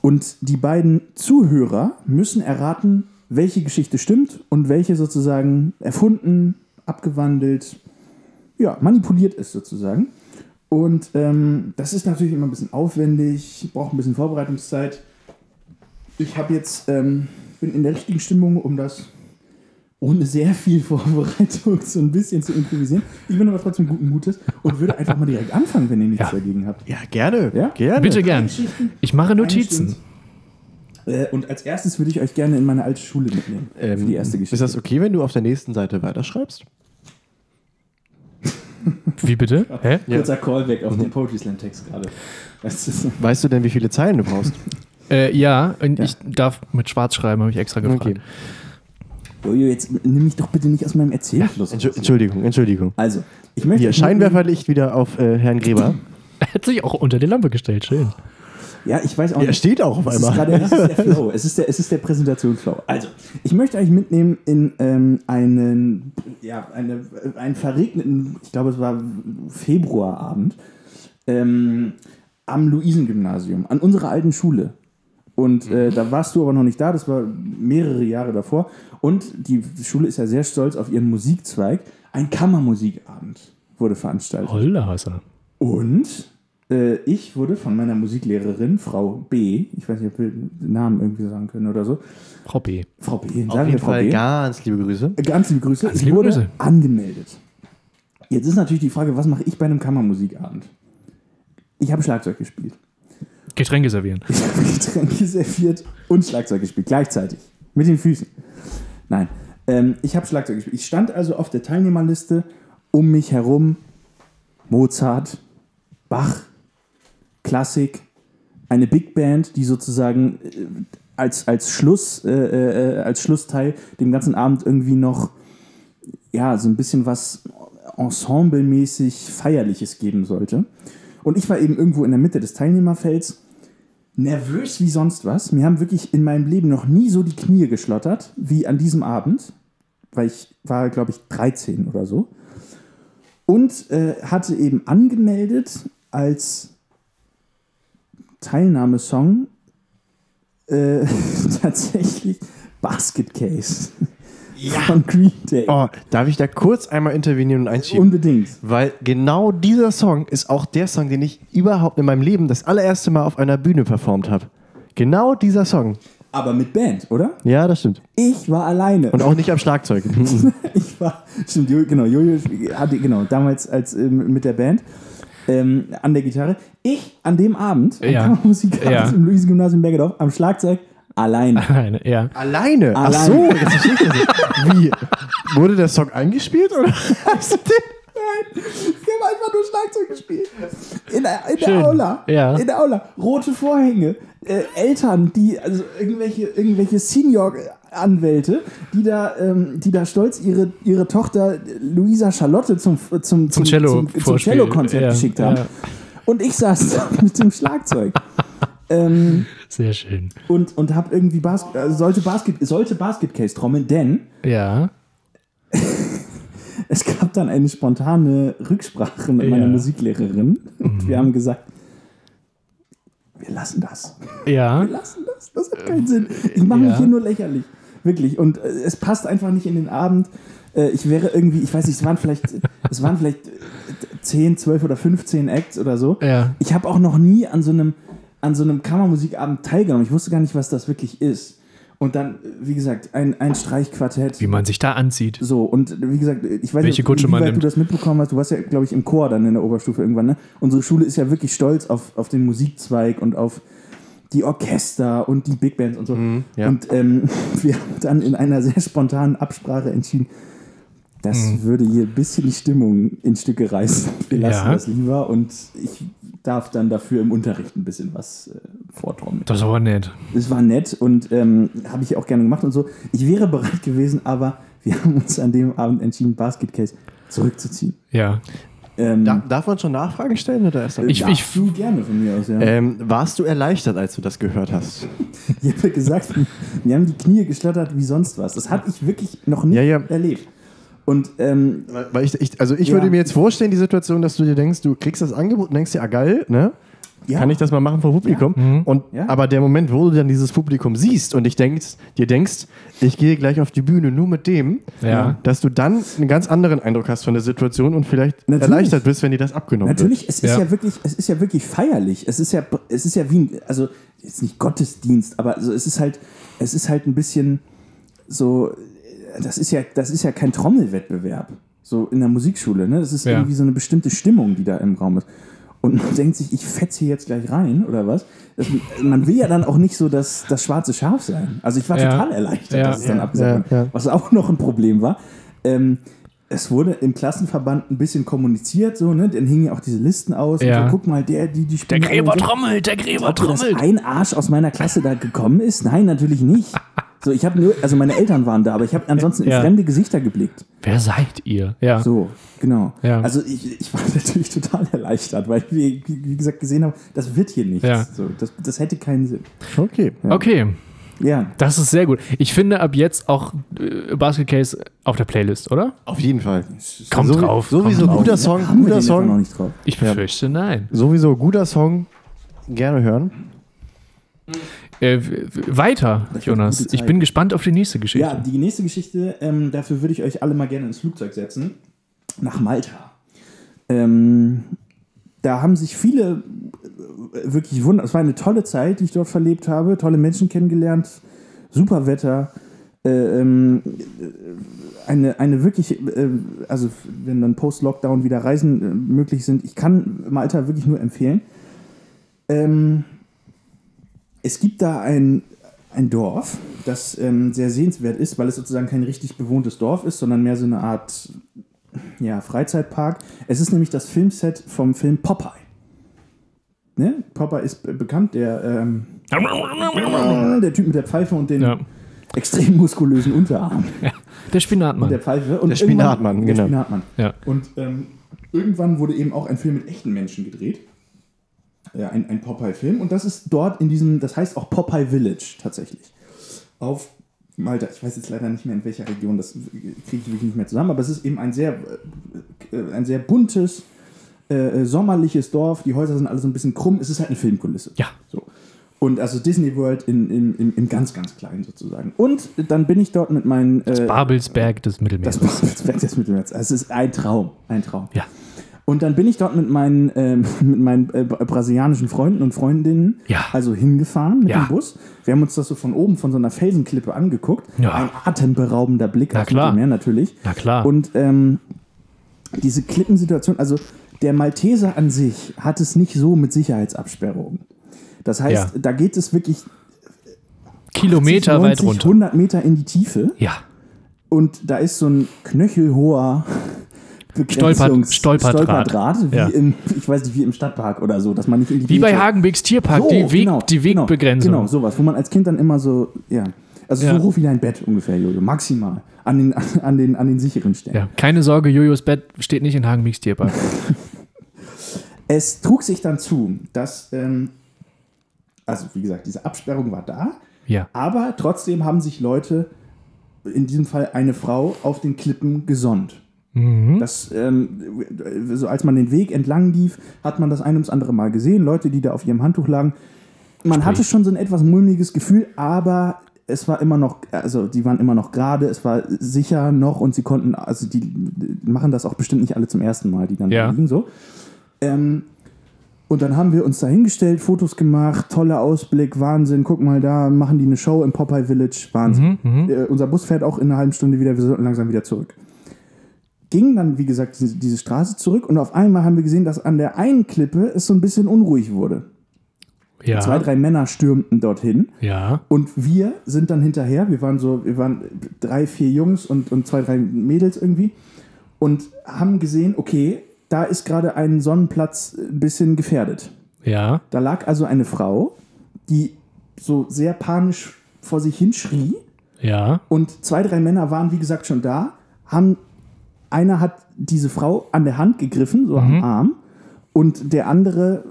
Und die beiden Zuhörer müssen erraten, welche Geschichte stimmt und welche sozusagen erfunden, abgewandelt, ja, manipuliert ist sozusagen. Und ähm, das ist natürlich immer ein bisschen aufwendig, braucht ein bisschen Vorbereitungszeit. Ich habe jetzt, ähm, bin in der richtigen Stimmung, um das ohne sehr viel Vorbereitung so ein bisschen zu improvisieren. Ich bin aber trotzdem guten Mutes und würde einfach mal direkt anfangen, wenn ihr nichts Ja. dagegen habt. Ja, gerne. Ja? Gerne. Bitte gern. Ich mache Notizen. Äh, und als erstes würde ich euch gerne in meine alte Schule mitnehmen. Ähm, für die erste Geschichte. Ist das okay, wenn du auf der nächsten Seite weiterschreibst? Wie bitte? Hä? Kurzer Callback auf den Poetry Slam Text gerade. Weißt du denn, wie viele Zeilen du brauchst? Äh, ja, und ich darf mit Schwarz schreiben, habe ich extra gefragt. Okay. Jojo, jetzt nimm mich doch bitte nicht aus meinem Erzählfluss. Entschu- Entschuldigung, Entschuldigung. Also, ich möchte. Hier, Scheinwerferlicht wieder auf äh, Herrn Gräber. Er hat sich auch unter die Lampe gestellt, schön. Ja, ich weiß auch Er nicht. steht auch auf Es ist, einmal. gerade, es ist der Flow. Es ist der, es ist der Präsentationsflow. Also, ich möchte euch mitnehmen in ähm, einen, ja, eine, einen verregneten, ich glaube, es war Februarabend, ähm, am Luisengymnasium, an unserer alten Schule. Und äh, da warst du aber noch nicht da, das war mehrere Jahre davor. Und die Schule ist ja sehr stolz auf ihren Musikzweig. Ein Kammermusikabend wurde veranstaltet. Hollhasser. Und äh, ich wurde von meiner Musiklehrerin, Frau B., ich weiß nicht, ob wir den Namen irgendwie sagen können oder so, Frau B. Frau B., sagen Auf wir jeden Frau Fall B., ganz liebe Grüße. Äh, ganz liebe Grüße, Ganz ich liebe wurde Grüße. angemeldet. Jetzt ist natürlich die Frage, was mache ich bei einem Kammermusikabend? Ich habe Schlagzeug gespielt. Getränke servieren. Ich habe Getränke serviert und Schlagzeug gespielt, gleichzeitig. Mit den Füßen. Nein, ähm, ich habe Schlagzeug gespielt. Ich stand also auf der Teilnehmerliste um mich herum Mozart, Bach, Klassik, eine Big Band, die sozusagen äh, als, als, Schluss, äh, äh, als Schlussteil dem ganzen Abend irgendwie noch ja, so ein bisschen was ensemblemäßig Feierliches geben sollte. Und ich war eben irgendwo in der Mitte des Teilnehmerfelds, nervös wie sonst was. Mir haben wirklich in meinem Leben noch nie so die Knie geschlottert wie an diesem Abend, weil ich war, glaube ich, 13 oder so. Und äh, hatte eben angemeldet als Teilnahmesong äh, tatsächlich Basket Case von Green Day. Oh, darf ich da kurz einmal intervenieren und einschieben? Unbedingt. Weil genau dieser Song ist auch der Song, den ich überhaupt in meinem Leben das allererste Mal auf einer Bühne performt habe. Genau dieser Song. Aber mit Band, oder? Ja, das stimmt. Ich war alleine. Und auch nicht am Schlagzeug. ich war, stimmt, genau, Jojo hatte, genau, damals als ähm, mit der Band ähm, an der Gitarre. Ich an dem Abend, am Ja. Kammermusikabend Ja. im Luisen-Gymnasium Bergedorf, am Schlagzeug, alleine. Nein, ja. Alleine? Ach Alleine. so, jetzt verstehe ich das nicht. Wie? Wurde der Song eingespielt oder hast du den? Ich habe einfach nur Schlagzeug gespielt. In der, in der Aula. Ja. In der Aula. Rote Vorhänge. Äh, Eltern, die, also irgendwelche, irgendwelche Senior-Anwälte, die da, ähm, die da stolz ihre, ihre Tochter Luisa Charlotte zum, zum, zum, Cello zum. Cello-Konzert Ja, geschickt haben. ja. Und ich saß da mit dem Schlagzeug. Ähm, Sehr schön. und und habe irgendwie Bas äh, sollte Basket sollte Basket Case trommeln, denn Ja. es gab dann eine spontane Rücksprache mit Ja. meiner Musiklehrerin und wir haben gesagt, wir lassen das. Ja. Wir lassen das. Das hat keinen Sinn. Ich mache mich Ja. hier nur lächerlich. Wirklich. Und äh, es passt einfach nicht in den Abend. Äh, ich wäre irgendwie, ich weiß nicht, es waren vielleicht, es waren vielleicht äh, 10, 12 oder 15 Acts oder so. Ja. Ich habe auch noch nie an so einem, an so einem Kammermusikabend teilgenommen. Ich wusste gar nicht, was das wirklich ist. Und dann, wie gesagt, ein, ein Streichquartett. Wie man sich da anzieht. So, und wie gesagt, ich weiß Welche nicht, wie weit du das mitbekommen hast. Du warst ja, glaube ich, im Chor dann in der Oberstufe irgendwann. Ne? Unsere Schule ist ja wirklich stolz auf, auf den Musikzweig und auf die Orchester und die Big Bands und so. ja. Und ähm, wir haben dann in einer sehr spontanen Absprache entschieden, das Mhm. würde hier ein bisschen die Stimmung in Stücke reißen. Wir lassen Ja. das lieber und ich darf dann dafür im Unterricht ein bisschen was äh, vortrommeln. Das aber nett. Es war nett und ähm, habe ich auch gerne gemacht und so. Ich wäre bereit gewesen, aber wir haben uns an dem Abend entschieden, Basket Case zurückzuziehen. Ja. Ähm, Da, darf man schon Nachfragen stellen oder erst? Ich- darfst du gerne von mir aus, ja. ähm, warst du erleichtert, als du das gehört hast? Ich habe gesagt, mir haben die Knie geschlottert wie sonst was. Das hatte ich wirklich noch nie Ja, ja. erlebt. Und ähm, Weil ich, ich, also ich Ja. würde mir jetzt vorstellen, die Situation, dass du dir denkst, du kriegst das Angebot und denkst dir, ah geil, ne? ja, Kann ich das mal machen vor Publikum? Und, Ja. Aber der Moment, wo du dann dieses Publikum siehst und dich denkst, dir denkst, ich gehe gleich auf die Bühne nur mit dem, Ja. dass du dann einen ganz anderen Eindruck hast von der Situation und vielleicht Natürlich. erleichtert bist, wenn dir das abgenommen Natürlich, es ist ja. Ja. wirklich, es ist ja wirklich feierlich. Es ist ja, es ist ja wie ein, also jetzt nicht Gottesdienst, aber also es ist halt, es ist halt ein bisschen so, das ist ja, das ist ja kein Trommelwettbewerb. So in der Musikschule, ne? Das ist Ja. irgendwie so eine bestimmte Stimmung, die da im Raum ist. Und man denkt sich, ich fetze hier jetzt gleich rein, oder was? Das, man will ja dann auch nicht so das, das schwarze Schaf sein. Also ich war Ja. total erleichtert, Ja. dass es dann Ja, abgesagt ja, wurde. ja. Was auch noch ein Problem war. Ähm, es wurde im Klassenverband ein bisschen kommuniziert, so, ne? Dann hingen ja auch diese Listen aus. Ja. Und so, guck mal, der, die, die Der Gräber trommelt, der Gräber Ob dass trommelt. ein Arsch aus meiner Klasse da gekommen ist? Nein, natürlich nicht. So, ich habe nur, also meine Eltern waren da, aber ich habe ansonsten in Ja. fremde Gesichter geblickt. Wer seid ihr? Ja. So, genau. Ja. Also ich, ich war natürlich total erleichtert, weil wir, wie gesagt, gesehen haben, das wird hier nichts. Ja. So, das, das hätte keinen Sinn. Okay. Okay, Ja. das ist sehr gut. Ich finde ab jetzt auch äh, Basket Case auf der Playlist, oder? Auf jeden Fall. Kommt So- drauf. Sowieso kommt drauf. guter Song, Haben wir guter Song. nicht drauf? Ich befürchte, nein. Sowieso guter Song. Gerne hören. Äh, weiter, wird Jonas. Ich bin gespannt auf die nächste Geschichte. Ja, die nächste Geschichte, ähm, dafür würde ich euch alle mal gerne ins Flugzeug setzen. Nach Malta. Ähm, da haben sich viele äh, wirklich wunder. Es war eine tolle Zeit, die ich dort verlebt habe. Tolle Menschen kennengelernt. Super Wetter. Äh, ähm, äh, eine, eine wirklich, äh, also wenn dann Post-Lockdown wieder Reisen äh, möglich sind, ich kann Malta wirklich nur empfehlen. Ähm, es gibt da ein, ein Dorf, das ähm, sehr sehenswert ist, weil es sozusagen kein richtig bewohntes Dorf ist, sondern mehr so eine Art ja, Freizeitpark. Es ist nämlich das Filmset vom Film Popeye. Ne? Popeye ist be- bekannt, der, ähm, der Typ mit der Pfeife und den Ja. extrem muskulösen Unterarm Der Spinatmann. der Pfeife. Und Der Spinatmann, irgendwann- der genau. Spinatmann. Ja. Und ähm, irgendwann wurde eben auch ein Film mit echten Menschen gedreht. Ja, ein, ein Popeye-Film. Und das ist dort in diesem, das heißt auch Popeye Village tatsächlich. Auf Malta. Ich weiß jetzt leider nicht mehr, in welcher Region, das kriege ich wirklich nicht mehr zusammen, aber es ist eben ein sehr, äh, ein sehr buntes, äh, sommerliches Dorf. Die Häuser sind alle so ein bisschen krumm. Es ist halt eine Filmkulisse. Ja. So. Und also Disney World in, in, in, in ganz, ganz klein sozusagen. Und dann bin ich dort mit meinen. Äh, Babelsberg des Mittelmeers. das Babelsberg des Mittelmeers. Also Es ist ein Traum, ein Traum. ja. Und dann bin ich dort mit meinen, ähm, mit meinen äh, brasilianischen Freunden und Freundinnen Ja. also hingefahren mit Ja. dem Bus. Wir haben uns das so von oben von so einer Felsenklippe angeguckt. Ja. Ein atemberaubender Blick Na aufs klar. Mittelmeer natürlich. Na klar. Und ähm, diese Klippensituation, also der Malteser an sich hat es nicht so mit Sicherheitsabsperrungen. Das heißt, da geht es wirklich Kilometer 80, weit 90, runter. 100 Meter in die Tiefe. Ja. Und da ist so ein knöchelhoher Stolpert- Stolperdraht. Stolperdraht wie Ja. im, ich weiß nicht, wie im Stadtpark oder so, dass man nicht in die Wie bei Hagenbecks Tierpark, So, die, Weg, genau, die Wegbegrenzung. Genau, genau, sowas, wo man als Kind dann immer so, ja, also Ja. so hoch wie dein Bett ungefähr, Jojo, maximal, an den, an den, an den sicheren Stellen. Ja. Keine Sorge, Jojos Bett steht nicht in Hagenbecks Tierpark. Es trug sich dann zu, dass, ähm, also wie gesagt, diese Absperrung war da, Ja. aber trotzdem haben sich Leute, in diesem Fall eine Frau, auf den Klippen gesonnt. Das, ähm, so als man den Weg entlang lief, hat man das ein ums andere Mal gesehen. Leute, die da auf ihrem Handtuch lagen. Man hatte schon so ein etwas mulmiges Gefühl, aber es war immer noch, also die waren immer noch gerade, es war sicher noch und sie konnten, also die machen das auch bestimmt nicht alle zum ersten Mal, die dann Ja. liegen so. Ähm, und dann haben wir uns da hingestellt, Fotos gemacht, toller Ausblick, Wahnsinn, guck mal da, machen die eine Show im Popeye Village, Wahnsinn. Äh, unser Bus fährt auch in einer halben Stunde wieder, wir sollten langsam wieder zurück. Ging dann, wie gesagt, diese, diese Straße zurück und auf einmal haben wir gesehen, dass an der einen Klippe es so ein bisschen unruhig wurde. Ja. Zwei, drei Männer stürmten dorthin ja. und wir sind dann hinterher. Wir waren so, wir waren drei, vier Jungs und, und zwei, drei Mädels irgendwie und haben gesehen, okay, da ist gerade ein Sonnenplatz ein bisschen gefährdet. Ja. Da lag also eine Frau, die so sehr panisch vor sich hinschrie Ja. und zwei, drei Männer waren, wie gesagt, schon da, haben, einer hat diese Frau an der Hand gegriffen, so am Arm, und der andere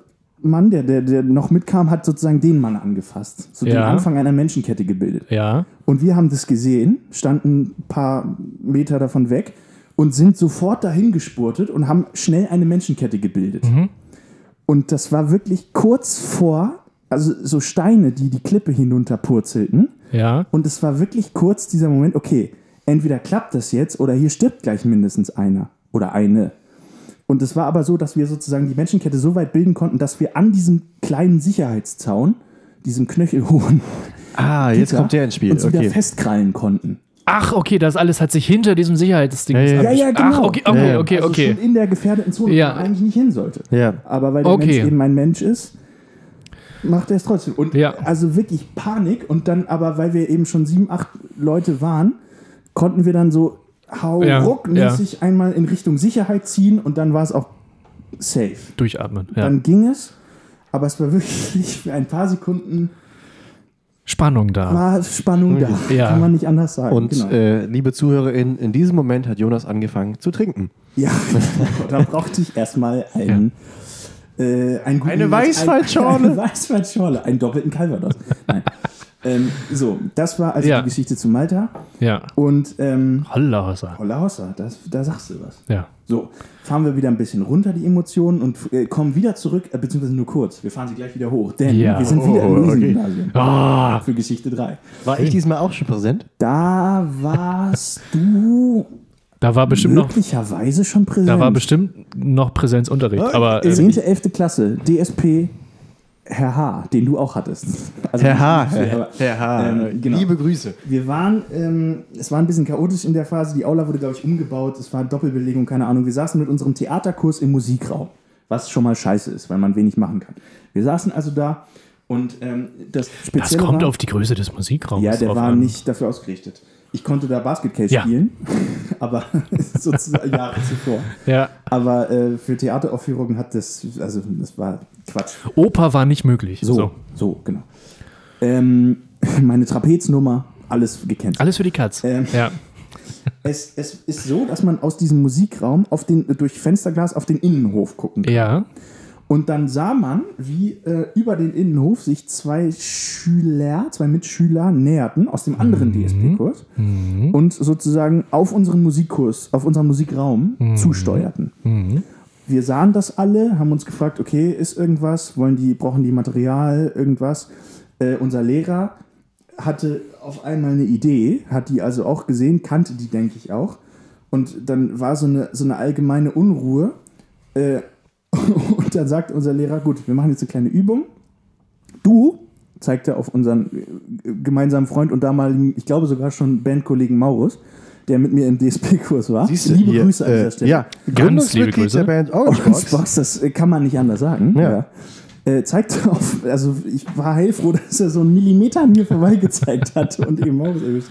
Mann, der, der, der noch mitkam, hat sozusagen den Mann angefasst. So den Ja. Anfang einer Menschenkette gebildet. Ja. Und wir haben das gesehen, standen ein paar Meter davon weg und sind sofort dahin gespurtet und haben schnell eine Menschenkette gebildet. Und das war wirklich kurz vor, also so Steine, die die Klippe hinunterpurzelten. Ja. Und es war wirklich kurz dieser Moment, okay, entweder klappt das jetzt oder hier stirbt gleich mindestens einer oder eine. Und es war aber so, dass wir sozusagen die Menschenkette so weit bilden konnten, dass wir an diesem kleinen Sicherheitszaun, diesem knöchelhohen, Ah, jetzt Gitter, kommt der ins Spiel. uns wieder Okay. festkrallen konnten. Ach, okay, das alles hat sich hinter diesem Sicherheitsding. Ja, ja, Ja, ja, genau. Ach, okay, okay, Ja, ja. okay, also okay. schon in der gefährdeten Zone, Ja. wo man eigentlich nicht hin sollte. Ja. Aber weil der Okay. Mensch eben ein Mensch ist, macht er es trotzdem. Und Ja. also wirklich Panik. Und dann aber, weil wir eben schon sieben, acht Leute waren, konnten wir dann so hau Ja, ruckmäßig einmal in Richtung Sicherheit ziehen und dann war es auch safe. Durchatmen. Ja. Dann ging es, aber es war wirklich für ein paar Sekunden Spannung da. war Spannung da. Ja. Kann man nicht anders sagen. Und genau. äh, liebe ZuhörerInnen, in diesem Moment hat Jonas angefangen zu trinken. ja, da brauchte ich erstmal einen. Äh, ein guten- Eine Weißweinschorle. Eine Weißweinschorle, einen doppelten Calvados. Nein. Ähm, so, das war also Ja. die Geschichte zu Malta. Ja. Und ähm, Holla, Hossa. Holla Hossa, das, da sagst du was. Ja. So, fahren wir wieder ein bisschen runter, die Emotionen, und äh, kommen wieder zurück, äh, beziehungsweise nur kurz. Wir fahren sie gleich wieder hoch, denn Ja. wir sind wieder im Oh, okay. Ah, für Geschichte 3. War ich diesmal auch schon präsent? Da warst du da war bestimmt noch, möglicherweise schon präsent. da war bestimmt noch Präsenzunterricht. Aber ähm, 10., 11. Klasse, DSP Herr H., den du auch hattest. Also, Herr H. aber, Herr H. Ähm, genau. Liebe Grüße. Wir waren, ähm, es war ein bisschen chaotisch in der Phase. Die Aula wurde, glaube ich, umgebaut. Es war Doppelbelegung, keine Ahnung. Wir saßen mit unserem Theaterkurs im Musikraum, was schon mal scheiße ist, weil man wenig machen kann. Wir saßen also da und ähm, das das Spezielle kommt war, auf die Größe des Musikraums Ja, der war an. nicht dafür ausgerichtet. Ich konnte da Basketcase Ja. spielen, aber sozusagen Jahre zuvor. Ja. Aber äh, für Theateraufführungen hat das, also das war Quatsch. Oper war nicht möglich. So, So. so, genau. Ähm, meine Trapeznummer, alles gekennzeichnet. Alles für die Katz. Ähm. Ja. Es, es ist so, dass man aus diesem Musikraum auf den, durch Fensterglas auf den Innenhof gucken kann. Ja. Und dann sah man, wie äh, über den Innenhof sich zwei Schüler, zwei Mitschüler näherten aus dem anderen DSP-Kurs und sozusagen auf unseren Musikkurs, auf unseren Musikraum zusteuerten. Wir sahen das alle, haben uns gefragt, okay, ist irgendwas, wollen die, brauchen die Material, irgendwas. Äh, unser Lehrer hatte auf einmal eine Idee, hat die also auch gesehen, kannte die, denke ich auch. Und dann war so eine, so eine allgemeine Unruhe. Äh, und dann sagt unser Lehrer, gut, wir machen jetzt eine kleine Übung. Du, zeigt er auf unseren äh, gemeinsamen Freund und damaligen, ich glaube sogar schon Bandkollegen Maurus, der mit mir im DSP-Kurs war. Siehst du, Liebe hier, Grüße an dieser äh, Stelle. Ja, liebe Gründungsmitglied Grüße. der Band Orangebox. Box, das äh, kann man nicht anders sagen. Ja. Ja. Äh, zeigt auf, also ich war heilfroh, dass er so einen Millimeter an mir vorbeigezeigt hat und eben Maus erwischt.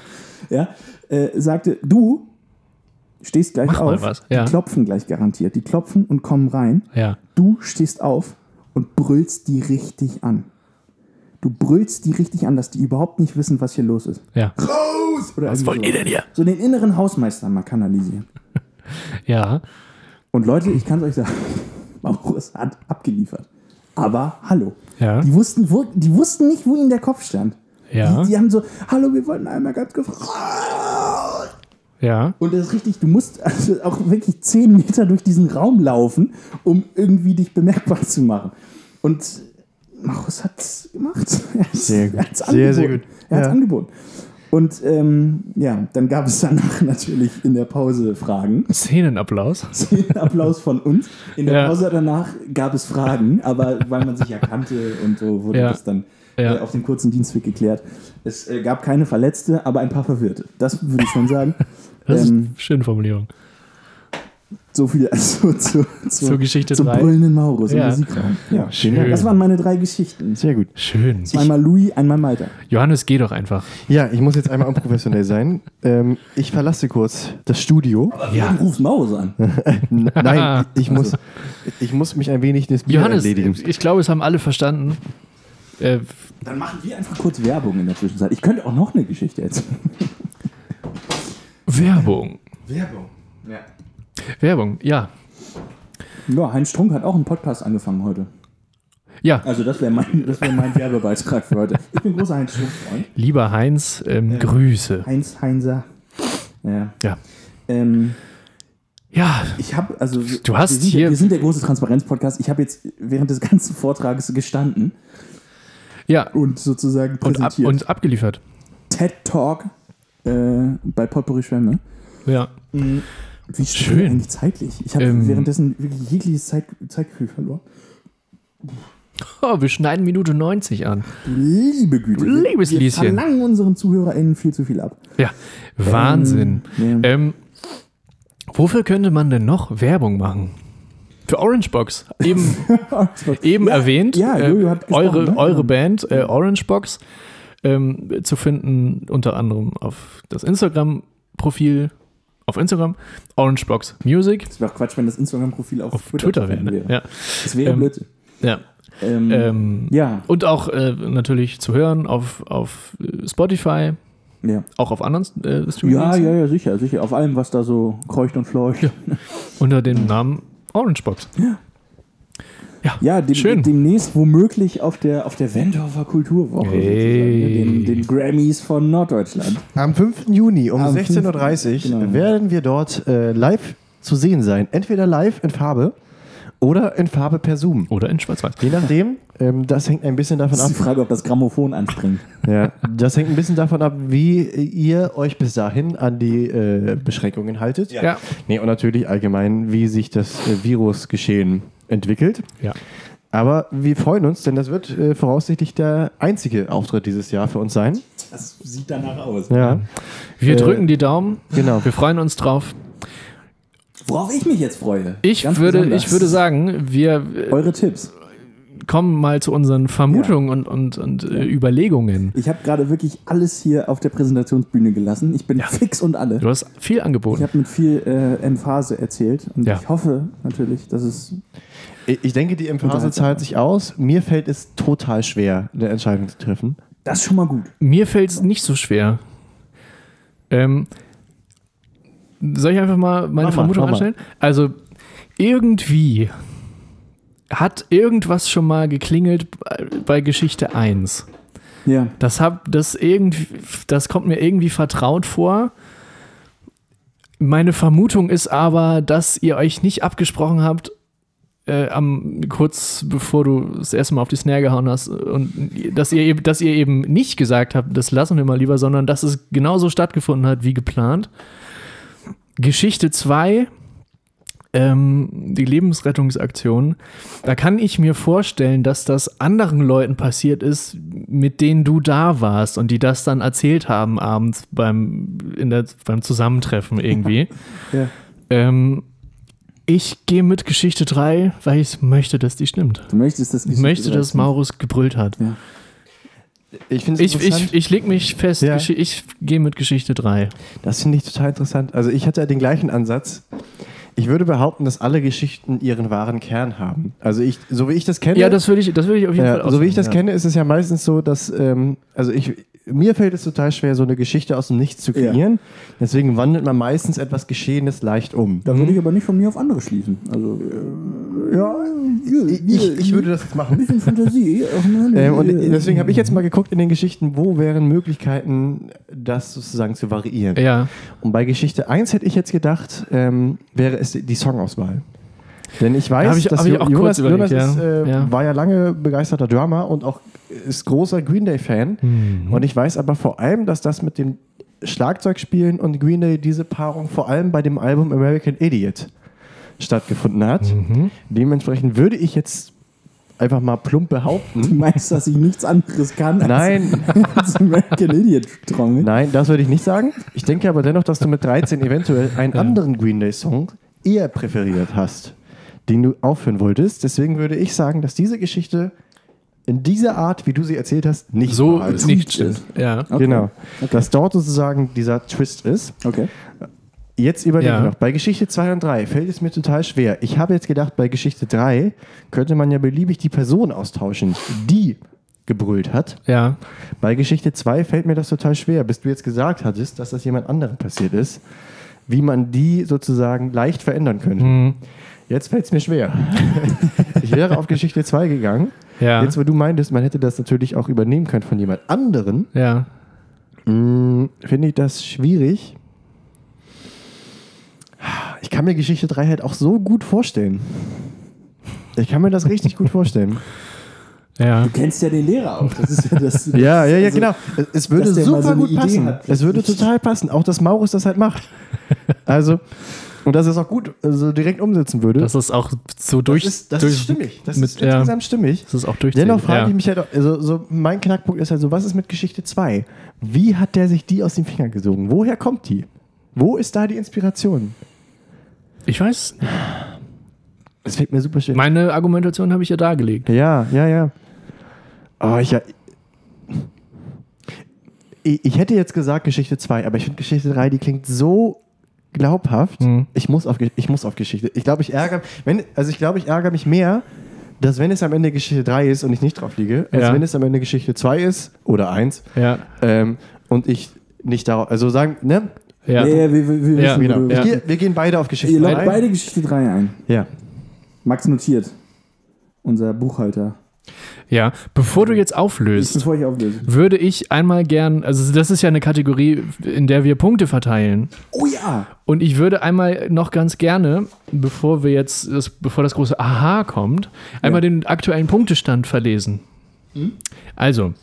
Ja, äh, sagte, du stehst gleich Mach auf. ja. Die klopfen gleich garantiert. Die klopfen und kommen rein. Ja. Du stehst auf und brüllst die richtig an. Du brüllst die richtig an, dass die überhaupt nicht wissen, was hier los ist. Ja. Raus! Oder Was wollt ihr sowas. denn hier? So den inneren Hausmeister mal kanalisieren. Ja. Und Leute, ich kann es euch sagen, Maurus hat abgeliefert. Aber hallo. Ja. Die wussten, wo, die wussten nicht, wo ihnen der Kopf stand. Ja. Die, die haben so, hallo, wir wollten einmal ganz kurz. Ja. Und das ist richtig, du musst also auch wirklich zehn Meter durch diesen Raum laufen, um irgendwie dich bemerkbar zu machen. Und Maurus hat es gemacht. Er Sehr gut. er Sehr, sehr gut. Er hat es Ja. angeboten. Und ähm, ja, dann gab es danach natürlich in der Pause Fragen. Szenenapplaus. Applaus von uns. In der Ja. Pause danach gab es Fragen, aber weil man sich ja kannte und so wurde Ja. das dann Ja. äh, auf dem kurzen Dienstweg geklärt. Es äh, gab keine Verletzte, aber ein paar Verwirrte. Das würde ich schon sagen. Das ist ähm, eine schöne Formulierung. so viel also zu, zu, Zur Geschichte zum drei. brüllenden Maurus Ja. im Musikraum. Ja. Schön. Das waren meine drei Geschichten. Sehr gut. Schön. Einmal Louis, einmal Malta. Johannes, geh doch einfach. Ja, ich muss jetzt einmal unprofessionell sein. Ähm, ich verlasse kurz das Studio. Ja. Du rufst Maurus an. Nein, ich muss, ich muss mich ein wenig des Bier Johannes, erledigen. ich glaube, es haben alle verstanden. Äh, Dann machen wir einfach kurz Werbung in der Zwischenzeit. Ich könnte auch noch eine Geschichte erzählen. Werbung. Werbung. Ja. Werbung, ja. Ja, Heinz Strunk hat auch einen Podcast angefangen heute. Ja, Also das wäre mein, das wär mein Werbebeitrag für heute. Ich bin großer Heinz Strunk-Freund. lieber Heinz, ähm, Grüße. Heinz Heinzer. Ja. Ja. Ähm, Ja, ich habe, also wir- Du hast wir sind, hier- wir sind der große Transparenz-Podcast. Ich habe jetzt während des ganzen Vortrages gestanden ja. und sozusagen Und, ab, präsentiert. und abgeliefert. TED Talk äh, bei Potpourri Schwemme. Ja. Wie steht Schön. eigentlich zeitlich? Ich habe Ähm, währenddessen wirklich jegliches Zeit, Zeitgefühl verloren. Oh, wir schneiden Minute 90 an. Liebe Güte. Du liebes wir Lieschen. verlangen unseren ZuhörerInnen viel zu viel ab. Ja, Wahnsinn. Ähm, ja. Ähm, wofür könnte man denn noch Werbung machen? Für Orangebox. Eben, eben Ja, erwähnt. ja, äh, eure, ne? eure Band, äh, Orangebox, ähm, zu finden unter anderem auf das Instagram-Profil, auf Instagram, Orangebox Music, Das wäre auch Quatsch, wenn das Instagram-Profil auf, auf Twitter, Twitter wäre. Ne? Ja. Das wäre Ähm, Blödsinn. Ja. Ähm, Ähm, ja, Und auch äh, natürlich zu hören auf, auf äh, Spotify, ja. auch auf anderen äh, streaming Ja, ja, ja, sicher, sicher. Auf allem, was da so kreucht und fleucht. unter dem Namen Orangebox. Ja, dem, Schön. demnächst womöglich auf der, auf der Wendorfer Kulturwoche. Hey. sozusagen, ne? Den, den Grammys von Norddeutschland. Am 5. Juni um Am 16.30 Uhr genau. werden wir dort äh, live zu sehen sein. Entweder live in Farbe oder in Farbe per Zoom. Oder in Schwarz-Weiß. Je nachdem, ähm, das hängt ein bisschen davon Das ist ab. die Frage, ob das Grammophon anspringt. Ja, das hängt ein bisschen davon ab, wie ihr euch bis dahin an die äh, Beschränkungen haltet. Ja. Nee, und natürlich allgemein, wie sich das äh, Virusgeschehen entwickelt. Ja. Aber wir freuen uns, denn das wird äh, voraussichtlich der einzige Auftritt dieses Jahr für uns sein. Das sieht danach aus. Ja, Wir Äh, drücken die Daumen. genau. Wir freuen uns drauf. Worauf ich mich jetzt freue. Ich Ganz würde, besonders. ich würde sagen, wir äh, Eure Tipps. kommen mal zu unseren Vermutungen und, und, und äh, Überlegungen. Ich habe gerade wirklich alles hier auf der Präsentationsbühne gelassen. Ich bin fix und alle. Du hast viel Ich angeboten. habe mit viel äh, Emphase erzählt und Ja. ich hoffe natürlich, dass es. Ich denke, die Emphase zahlt sich aus. Mir fällt es total schwer, eine Entscheidung zu treffen. Das ist schon mal gut. Mir fällt es nicht so schwer. Ähm, soll ich einfach mal meine Mach Vermutung mal. anstellen? Also, irgendwie hat irgendwas schon mal geklingelt bei- bei Geschichte 1. Ja. Das, hab, das, irgendwie, das kommt mir irgendwie vertraut vor. Meine Vermutung ist aber, dass ihr euch nicht abgesprochen habt, äh, am, kurz bevor du das erste Mal auf die Snare gehauen hast, und dass ihr, eben- dass ihr eben nicht gesagt habt, das lassen wir mal lieber, sondern dass es genauso stattgefunden hat wie geplant. Geschichte 2, ähm, die Lebensrettungsaktion, da kann ich mir vorstellen, dass das anderen Leuten passiert ist, mit denen du da warst und die das dann erzählt haben abends beim, in der, beim Zusammentreffen irgendwie. Ja. ähm, ich gehe mit Geschichte 3, weil ich möchte, dass die stimmt. Du möchtest das Ich möchte, dass Maurus gebrüllt hat. Ja. Ich finde es Ich, ich, ich leg mich fest, Ja. Ich gehe mit Geschichte 3. Das finde ich total interessant. Also ich hatte ja den gleichen Ansatz. Ich würde behaupten, dass alle Geschichten ihren wahren Kern haben. Also ich, so wie ich das kenne, Ja, das würde ich, das würde ich auf jeden Fall ja, so wie ich das aussagen, kenne, ist es ja meistens so, dass ähm, also ich mir fällt es total schwer, so eine Geschichte aus dem Nichts zu kreieren. Deswegen wandelt man meistens etwas Geschehenes leicht um. Da würde ich aber nicht von mir auf andere schließen. Also, äh, ja, Ich, ich, ich würde das jetzt ein machen. bisschen Fantasie. Ähm, und deswegen habe ich jetzt mal geguckt in den Geschichten, wo wären Möglichkeiten, das sozusagen zu variieren. Ja. ja. Und bei Geschichte 1 hätte ich jetzt gedacht, ähm, wäre es die Songauswahl. Denn ich weiß, ich- dass ich Jonas, kurz überlegt, Jonas ist, ja. äh, Ja. war ja lange begeisterter Drummer und auch ist großer Green Day-Fan. Mhm. Und ich weiß aber vor allem, dass das mit dem Schlagzeugspielen und Green Day, diese Paarung vor allem bei dem Album American Idiot stattgefunden hat. Mhm. Dementsprechend würde ich jetzt einfach mal plump Du behaupten. meinst, dass ich nichts anderes kann als, Nein, als American Idiot Trommel? Nein, das würde ich nicht sagen. Ich denke aber dennoch, dass du mit 13 eventuell einen anderen Green Day Song eher präferiert hast, den du aufführen wolltest. Deswegen würde ich sagen, dass diese Geschichte in dieser Art, wie du sie erzählt hast, nicht So ist. nicht stimmt. Ja. Okay. Genau. Dass dort sozusagen dieser Twist ist. Okay. Jetzt überlege Ja. ich noch. Bei Geschichte 2 und 3 fällt es mir total schwer. Ich habe jetzt gedacht, bei Geschichte 3 könnte man ja beliebig die Person austauschen, die gebrüllt hat. Ja. Bei Geschichte 2 fällt mir das total schwer, bis du jetzt gesagt hattest, dass das jemand anderem passiert ist, wie man die sozusagen leicht verändern könnte. Mhm. Jetzt fällt es mir schwer. ich wäre auf Geschichte 2 gegangen. Ja. Jetzt, wo du meintest, man hätte das natürlich auch übernehmen können von jemand anderen, ja. mh, finde ich das schwierig. Ich kann mir Geschichte 3 halt auch so gut vorstellen. Ich kann mir das richtig gut vorstellen. Ja. Du kennst ja den Lehrer auch. Das ist ja das. Ja, ja, ja, also, genau. Es- Es würde super so gut Idee passen. hat, es würde total passen. Auch, dass Maurus das halt macht. Also, und dass er es auch gut so direkt umsetzen würde. Das ist auch so durch. das ist, das durch ist stimmig. Das mit, ist ja, insgesamt stimmig. das ist auch durch. Dennoch frage ja. ich mich halt, also so mein Knackpunkt ist halt so, was ist mit Geschichte 2? Wie hat der sich die aus den Fingern gesogen? Woher kommt die? Wo ist da die Inspiration? Ich weiß. Das fällt mir super schwer. Meine Argumentation habe ich ja dargelegt. Ja, ja, ja. Oh, ich, ja. Ich, ich hätte jetzt gesagt Geschichte 2, aber ich finde Geschichte 3, die klingt so glaubhaft. Mhm. Ich, muss auf, ich muss auf Geschichte. Ich glaube, ich ärgere wenn, also ich glaube, ich ärgere mich mehr, dass wenn es am Ende Geschichte 3 ist und ich nicht drauf liege, als Ja. wenn es am Ende Geschichte 2 ist oder 1 Ja. ähm, und ich nicht darauf, also sagen, ne? Ja. Ja, wir, wir, wir Ja, wissen, Genau. wo du- Ich Ja. gehe, wir gehen beide auf Geschichte Ihr loggt 3. beide Geschichte 3 ein. Ja. Max notiert. Unser Buchhalter. Ja. Bevor du jetzt auflöst, ich würde ich einmal gern, also das ist ja eine Kategorie, in der wir Punkte verteilen. Oh ja! Und ich würde einmal noch ganz gerne, bevor wir jetzt, das, bevor das große Aha kommt, einmal den aktuellen Punktestand verlesen. Also,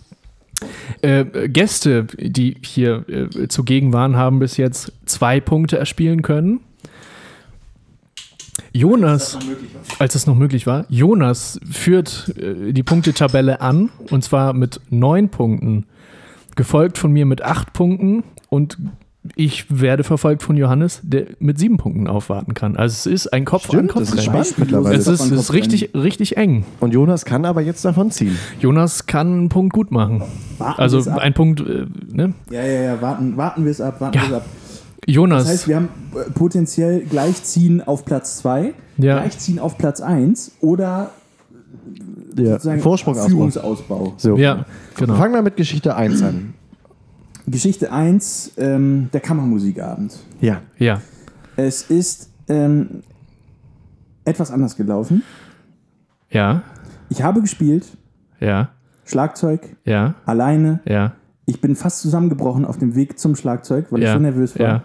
äh, Gäste, die hier äh, zugegen waren, haben bis jetzt zwei Punkte erspielen können. Jonas, als es noch möglich war, Jonas führt äh, die Punktetabelle an und zwar mit neun Punkten, gefolgt von mir mit acht Punkten und ich werde verfolgt von Johannes, der mit sieben Punkten aufwarten kann. Also es ist ein Kopf an Stimmt, Kopf. das ist spannend mittlerweile. Es ist, ist richtig, richtig eng. Und Jonas kann aber jetzt davon ziehen. Jonas kann einen Punkt gut machen. Warten Also ein Punkt, äh, ne? Ja, ja, ja, warten, warten wir es ab, warten Ja. wir es ab. Jonas, Das heißt, wir haben äh, potenziell Gleichziehen auf Platz 2, Ja. Gleichziehen auf Platz 1 oder Ja. sozusagen Vorsprung ausbauen. Führungsausbau. So. ja, genau. Fangen wir mit Geschichte 1 an. Geschichte 1, ähm, der Kammermusikabend. Ja. Ja, Es ist ähm, etwas anders gelaufen. ja, Ich habe gespielt, ja, Schlagzeug, ja, alleine. ja, Ich bin fast zusammengebrochen auf dem Weg zum Schlagzeug, weil ich ja. so nervös war. Ja,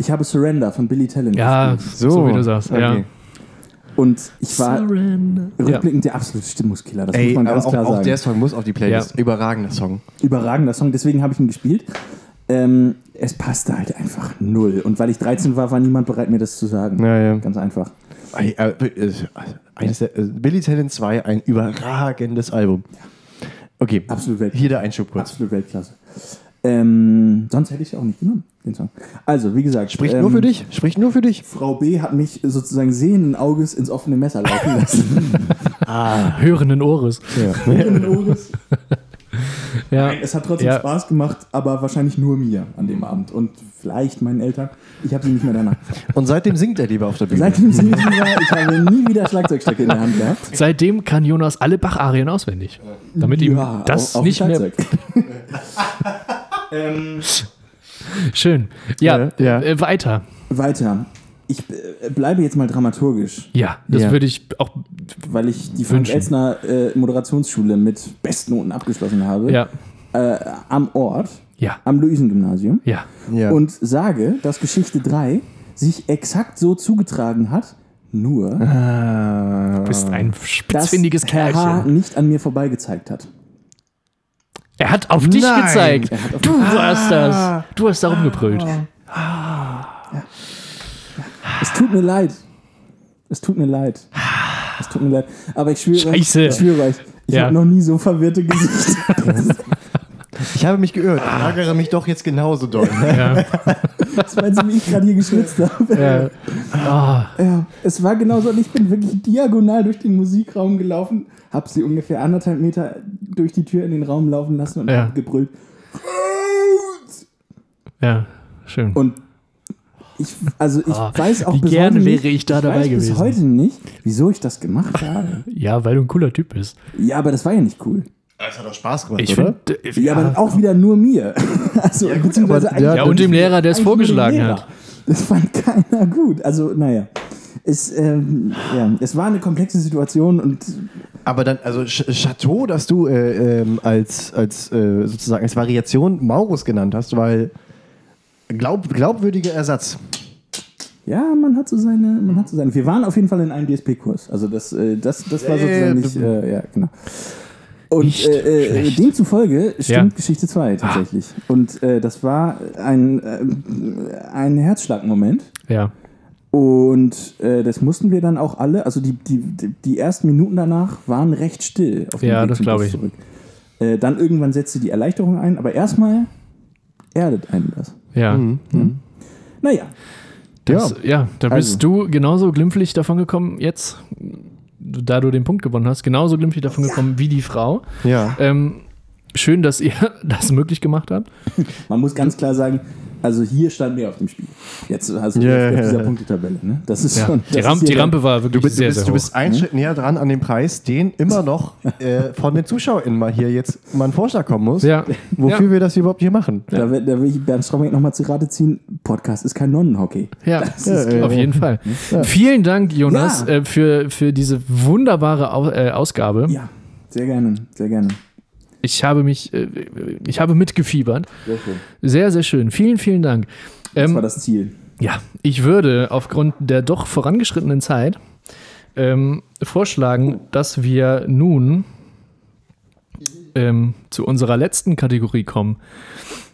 Ich habe Surrender von Billy Talent ja gespielt. so, wie du sagst. Ja. Okay. Und ich war Surrender. Ja. rückblickend der absolute Stimmungskiller. Das Ey, muss man ganz auch, klar auch sagen. der Song muss auf die Playlist. Ja. Überragender Song. Überragender Song, deswegen habe ich ihn gespielt. Ähm, es passte halt einfach null. Und weil ich 13 war, war niemand bereit, mir das zu sagen. Ja, ja. Ganz einfach. Ey, äh, äh, eines der, äh, Billy Talent 2, ein überragendes Album. Okay, Absolut Weltklasse. hier der Einschub kurz. Absolut Weltklasse. Ähm, sonst hätte ich auch nicht genommen, den Song. Also, wie gesagt. Spricht ähm, nur für dich. Spricht nur für dich. Frau B hat mich sozusagen sehenden Auges ins offene Messer laufen lassen. Hörenden Ohres. Sehenden Auges. Ja, Es hat trotzdem Ja. Spaß gemacht, aber wahrscheinlich nur mir an dem Abend. Und vielleicht meinen Eltern. Ich habe sie nicht mehr danach. Und seitdem singt er lieber auf der Bühne. Seitdem sie nicht mehr, ich habe nie wieder Schlagzeugstöcke in der Hand gehabt. seitdem kann Jonas alle Bach-Arien auswendig. Damit ihm Ja, das auf- auf nicht mehr. Ähm, Schön. Ja, Ja, ja. Äh, weiter. weiter. Ich äh, bleibe jetzt mal dramaturgisch, Ja, das Ja. würde ich auch. weil ich die Frank Wünschen. Elstner äh, Moderationsschule mit Bestnoten abgeschlossen habe. Ja, Äh, am Ort, ja, am Luisengymnasium. ja. Ja. Und sage, dass Geschichte 3 sich exakt so zugetragen hat, nur Du bist ein spitzfindiges Herr H. Kerlchen. nicht an mir vorbeigezeigt hat. Er hat auf dich Nein. gezeigt. Auf Du warst das. Du hast darum gebrüllt. Es tut mir leid. Es tut mir leid. Es tut mir leid. Aber ich schwöre, Scheiße. ich schwöre euch, ich Ja. habe noch nie so verwirrte Gesichter. Ich habe mich geirrt. Ich ärgere mich doch jetzt genauso doll. Ja. Das meinst du, wie ich gerade hier geschwitzt habe? Ja. Oh, Ja, es war genauso und ich bin wirklich diagonal durch den Musikraum gelaufen, habe sie ungefähr anderthalb Meter durch die Tür in den Raum laufen lassen und Ja. hab gebrüllt. ja, schön. Und ich, also ich Oh, weiß auch wie bis gerne heute wäre nicht, ich da dabei weiß gewesen. bis heute nicht, wieso ich das gemacht habe. ja, weil du ein cooler Typ bist. Ja, aber das war ja nicht cool. Das hat doch Spaß gemacht, Ich oder? finde. Ja, aber auch wieder nur mir. Also, beziehungsweise aber- eigentlich- ja, Ja, und dem Lehrer, der es vorgeschlagen hat. Das fand keiner gut. Also, naja. Es, ähm, ja, es war eine komplexe Situation und Aber dann, also Ch Chateau, dass du äh, ähm, als, als äh, sozusagen als Variation Maurus genannt hast, weil glaub, glaubwürdiger Ersatz. ja, man hat so seine, man hat so seine. Wir waren auf jeden Fall in einem DSP-Kurs. Also das, äh, das, das war Ja, sozusagen ja, nicht, äh, ja, genau. Und äh, äh, demzufolge stimmt Ja. Geschichte 2 tatsächlich. Und äh, das war ein, äh, ein Herzschlagmoment. Ja. Und äh, das mussten wir dann auch alle, also die, die, die- ersten Minuten danach waren recht still auf dem Ja, Weg das zum glaub Bus ich. zurück. Äh, dann irgendwann setzte die Erleichterung ein, aber erstmal erdet einen das. Ja. Naja, Das, ja. da bist Also. du genauso glimpflich davon gekommen, jetzt, da du den Punkt gewonnen hast, genauso glimpflich davon gekommen wie die Frau. Ja. Ähm, schön, dass ihr das möglich gemacht habt. man muss ganz klar sagen, Also hier stand mehr auf dem Spiel. Jetzt also auf ja, dieser. Punktetabelle. Ne? Das ist Ja. schon. Die, das Ram ist hier die Rampe war wirklich Du bist, du sehr, bist, sehr du hoch. bist einen Schritt näher dran an dem Preis, den immer noch äh, von den ZuschauerInnen mal hier jetzt mal ein Vorschlag kommen muss, Ja. wofür Ja. wir das überhaupt hier machen. Da, will- da will ich Bernd Strombeck nochmal zu Rate ziehen. Podcast ist kein Nonnenhockey. Ja, Das ist Ja, auf jeden Fall. Vielen Dank, Jonas, Ja. äh, für, für diese wunderbare Au äh, Ausgabe. Ja, sehr gerne, sehr gerne. Ich habe mich, äh, ich habe mitgefiebert. Sehr schön. Sehr, sehr schön. Vielen, vielen Dank. Das Ähm, war das Ziel. Ja, ich würde aufgrund der doch vorangeschrittenen Zeit ähm, vorschlagen, dass wir nun ähm, zu unserer letzten Kategorie kommen,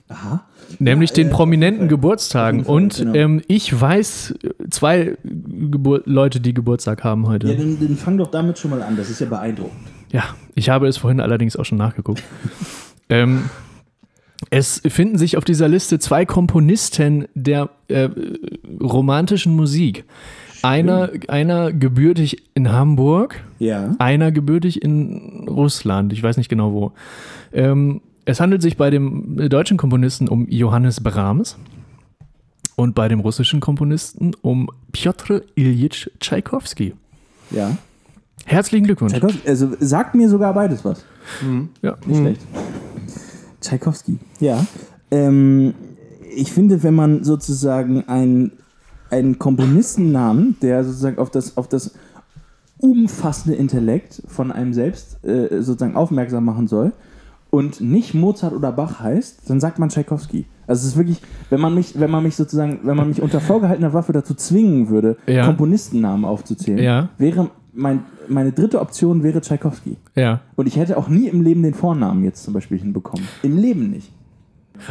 Aha. nämlich den äh, prominenten Geburtstagen. Fall, Und genau. ähm, ich weiß äh, zwei Gebur Leute, die Geburtstag haben heute. Ja, Ja, dann, dann fang doch damit schon mal an. Das ist ja beeindruckend. Ich habe es vorhin allerdings auch schon nachgeguckt. ähm, es finden sich auf dieser Liste zwei Komponisten der äh, romantischen Musik. Einer, einer gebürtig in Hamburg, Ja. einer gebürtig in Russland, ich weiß nicht genau wo. Ähm, es handelt sich bei dem deutschen Komponisten um Johannes Brahms und bei dem russischen Komponisten um Piotr Ilyich Tschaikowski. Ja. Herzlichen Glückwunsch. Also sagt mir sogar beides was. Ja. Nicht schlecht. Tschaikowski. Ja. Ähm, ich finde, wenn man sozusagen einen, einen Komponistennamen, der sozusagen auf das, auf das umfassende Intellekt von einem selbst äh, sozusagen aufmerksam machen soll und nicht Mozart oder Bach heißt, dann sagt man Tschaikowski. Also es ist wirklich, wenn man mich, wenn man mich sozusagen, wenn man mich unter vorgehaltener Waffe dazu zwingen würde, Ja. Komponistennamen aufzuzählen, Ja. wäre mein, meine dritte Option wäre Tschaikowski. ja. Und ich hätte auch nie im Leben den Vornamen jetzt zum Beispiel hinbekommen. Im Leben nicht.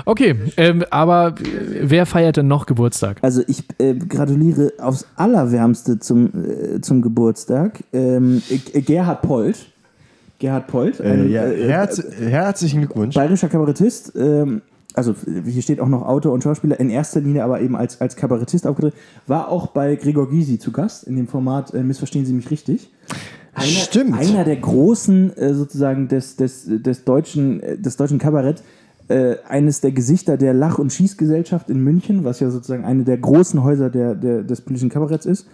Okay, ähm, aber äh, wer feiert denn noch Geburtstag? Also ich äh, gratuliere aufs Allerwärmste zum, äh, zum Geburtstag. Ähm, äh, Gerhard Polt. Gerhard Polt, Äh, ein ja, äh, herz, herzlichen Glückwunsch. bayerischer Kabarettist. Ähm, also hier steht auch noch Autor und Schauspieler, in erster Linie aber eben als, als Kabarettist aufgetreten. War auch bei Gregor Gysi zu Gast in dem Format äh, Missverstehen Sie mich richtig. Einer, Stimmt. Einer der großen äh, sozusagen des, des, des, deutschen, äh, des deutschen Kabarett. Äh, eines der Gesichter der Lach- und Schießgesellschaft in München, was ja sozusagen eine der großen Häuser der, der, des politischen Kabaretts ist.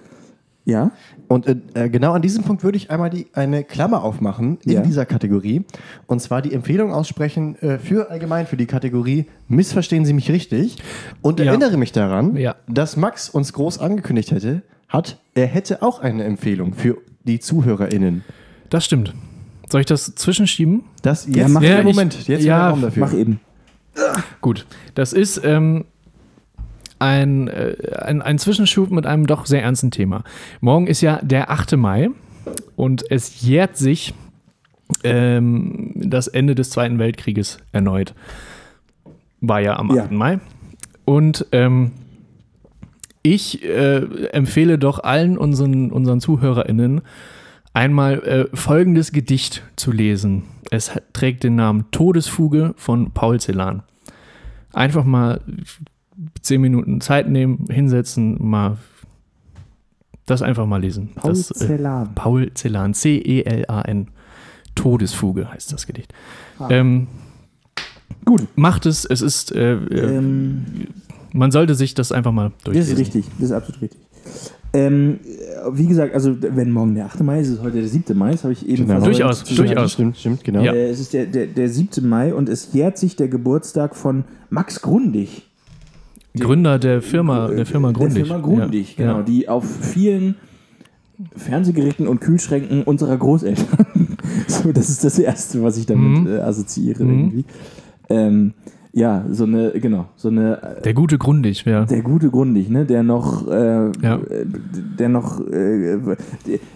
Ja. Und äh, äh, genau an diesem Punkt würde ich einmal die, eine Klammer aufmachen in Ja. dieser Kategorie. Und zwar die Empfehlung aussprechen äh, für allgemein für die Kategorie Missverstehen Sie mich richtig. Und Ja. erinnere mich daran, Ja. dass Max uns groß angekündigt hätte, hat, er hätte auch eine Empfehlung für die ZuhörerInnen. Das stimmt. Soll ich das zwischenschieben? Das Ja, jetzt mach- ist der Ja, Moment. Jetzt ja, Raum dafür. Mach eben. Gut. Das ist ähm, ein, äh, ein, ein Zwischenschub mit einem doch sehr ernsten Thema. Morgen ist ja der 8. Mai und es jährt sich ähm, das Ende des Zweiten Weltkrieges erneut. War ja am 8. Ja. Mai. Und ähm, ich äh, empfehle doch allen unseren, unseren ZuhörerInnen, einmal äh, folgendes Gedicht zu lesen. Es trägt den Namen Todesfuge von Paul Celan. Einfach mal zehn Minuten Zeit nehmen, hinsetzen, mal das einfach mal lesen. Paul das, äh, Celan. Paul Celan, C-E-L-A-N. Todesfuge heißt das Gedicht. Ah. Ähm, Gut. macht es, es ist, äh, äh, Ähm, man sollte sich das einfach mal das durchlesen. ist richtig. Das ist absolut richtig. Ähm, wie gesagt, also wenn morgen der 8. Mai ist, ist es heute der 7. Mai, das habe ich eben Genau. Durchaus, zu durchaus. sagen. Stimmt, stimmt, genau. Ja. Äh, es ist der, der, der 7. Mai und es jährt sich der Geburtstag von Max Grundig. Gründer der Firma, der Firma Grundig. Der Firma Grundig, Ja. genau. Ja. Die auf vielen Fernsehgeräten und Kühlschränken unserer Großeltern. so, das ist das Erste, was ich damit Mhm. äh, assoziiere Mhm. irgendwie. Ähm, ja, so eine, genau, so eine äh, Der gute Grundig, ja. der gute Grundig, ne, der noch, äh, Ja. äh, der noch, äh,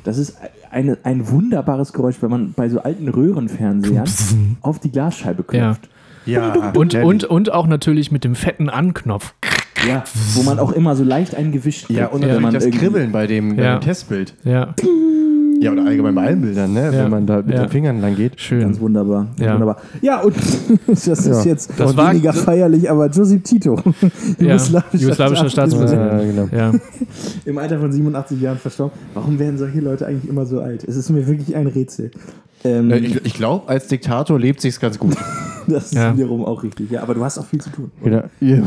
das ist eine, ein wunderbares Geräusch, wenn man bei so alten Röhrenfernsehern auf die Glasscheibe klopft. Ja, Und, herrlich. und, und auch natürlich mit dem fetten Anknopf. Ja. wo man auch immer so leicht eingewischt ja, kriegt, und man das Kribbeln bei dem, Ja. dem Testbild. Ja, Ja, oder allgemein bei allen Bildern, ne? Ja. wenn man da mit Ja. den Fingern lang geht. Ganz schön. wunderbar. Ganz Ja. wunderbar. Ja, und das ist Ja. jetzt Das war- weniger feierlich, aber Josip Tito, Ja, jugoslawischer jugoslawischer Staatspräsident. Ja, genau. Ja. im Alter von 87 Jahren verstorben. Warum werden solche Leute eigentlich immer so alt? Es ist mir wirklich ein Rätsel. Ähm, Äh, Ich, ich glaube, als Diktator lebt sich's ganz gut. Das ist Ja. wiederum auch richtig. Ja, aber du hast auch viel zu tun. Genau. Ja.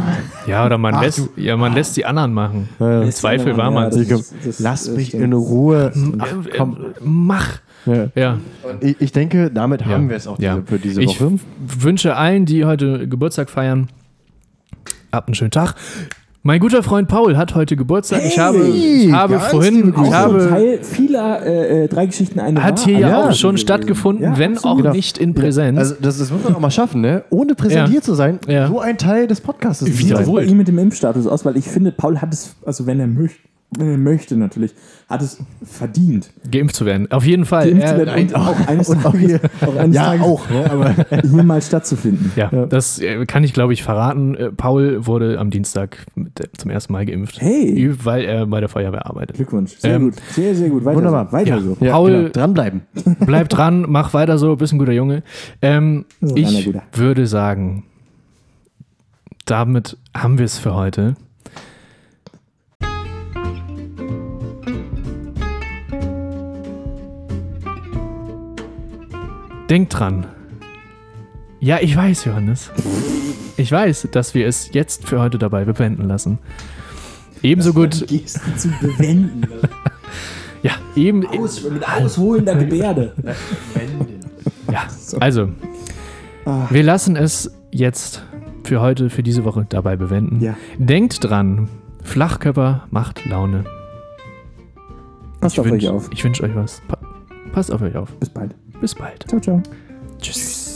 Ja, oder man, Ach, lässt, ja, man lässt die anderen machen. Ja. Im Zweifel war man Ja, das Ich das- Lass das mich stimmt. in Ruhe. Ach, komm. Mach. Ja. Ja. Ich, ich denke, damit haben Ja. wir es auch Ja. diese, für diese Ich Woche. wünsche allen, die heute Geburtstag feiern, habt einen schönen Tag. Mein guter Freund Paul hat heute Geburtstag. ich habe, ich habe vorhin, ich habe, Teil vieler äh, äh, drei Geschichten eine hat hier ja Ja. auch schon gewesen. stattgefunden, Ja, wenn auch Genau. nicht in Präsenz. Also das, das muss man auch mal schaffen, ne? Ohne präsentiert Ja. zu sein, Ja. so ein Teil des Podcasts Wie sieht bei ihm mit dem Impfstatus aus? Weil ich finde, Paul hat es, also wenn er möchte, möchte natürlich, hat es verdient. geimpft zu werden. Auf jeden Fall. Geimpft zu Er, werden und auch eines Und auch hier, auch eines ja, Tages auch, ne? aber hier mal stattzufinden. ja, das äh, kann ich, glaube ich, verraten. Äh, Paul wurde am Dienstag äh, zum ersten Mal geimpft. Hey. Weil er bei der Feuerwehr arbeitet. Glückwunsch. Sehr Ähm, gut. Sehr, sehr gut. Weiter wunderbar. so. Weiter Ja. so. ja, Paul- genau, dranbleiben. Bleib dran, mach weiter so, bist ein guter Junge. Ähm, So, ich guter. würde sagen, damit haben wir es für heute. Denk dran. Ja, ich weiß, Johannes. Ich weiß, dass wir es jetzt für heute dabei bewenden lassen. Ebenso gut, Gesten zu bewenden. ja, eben, Aus, mit ausholender Gebärde. Ja, also, wir lassen es jetzt für heute, für diese Woche dabei bewenden. Ja. Denkt dran, Flachkörper macht Laune. Passt ich auf wünsch, euch auf. Ich wünsche euch was. Pa passt auf euch auf. Bis bald. Bis bald. Ciao, ciao. Tschüss. Tschüss.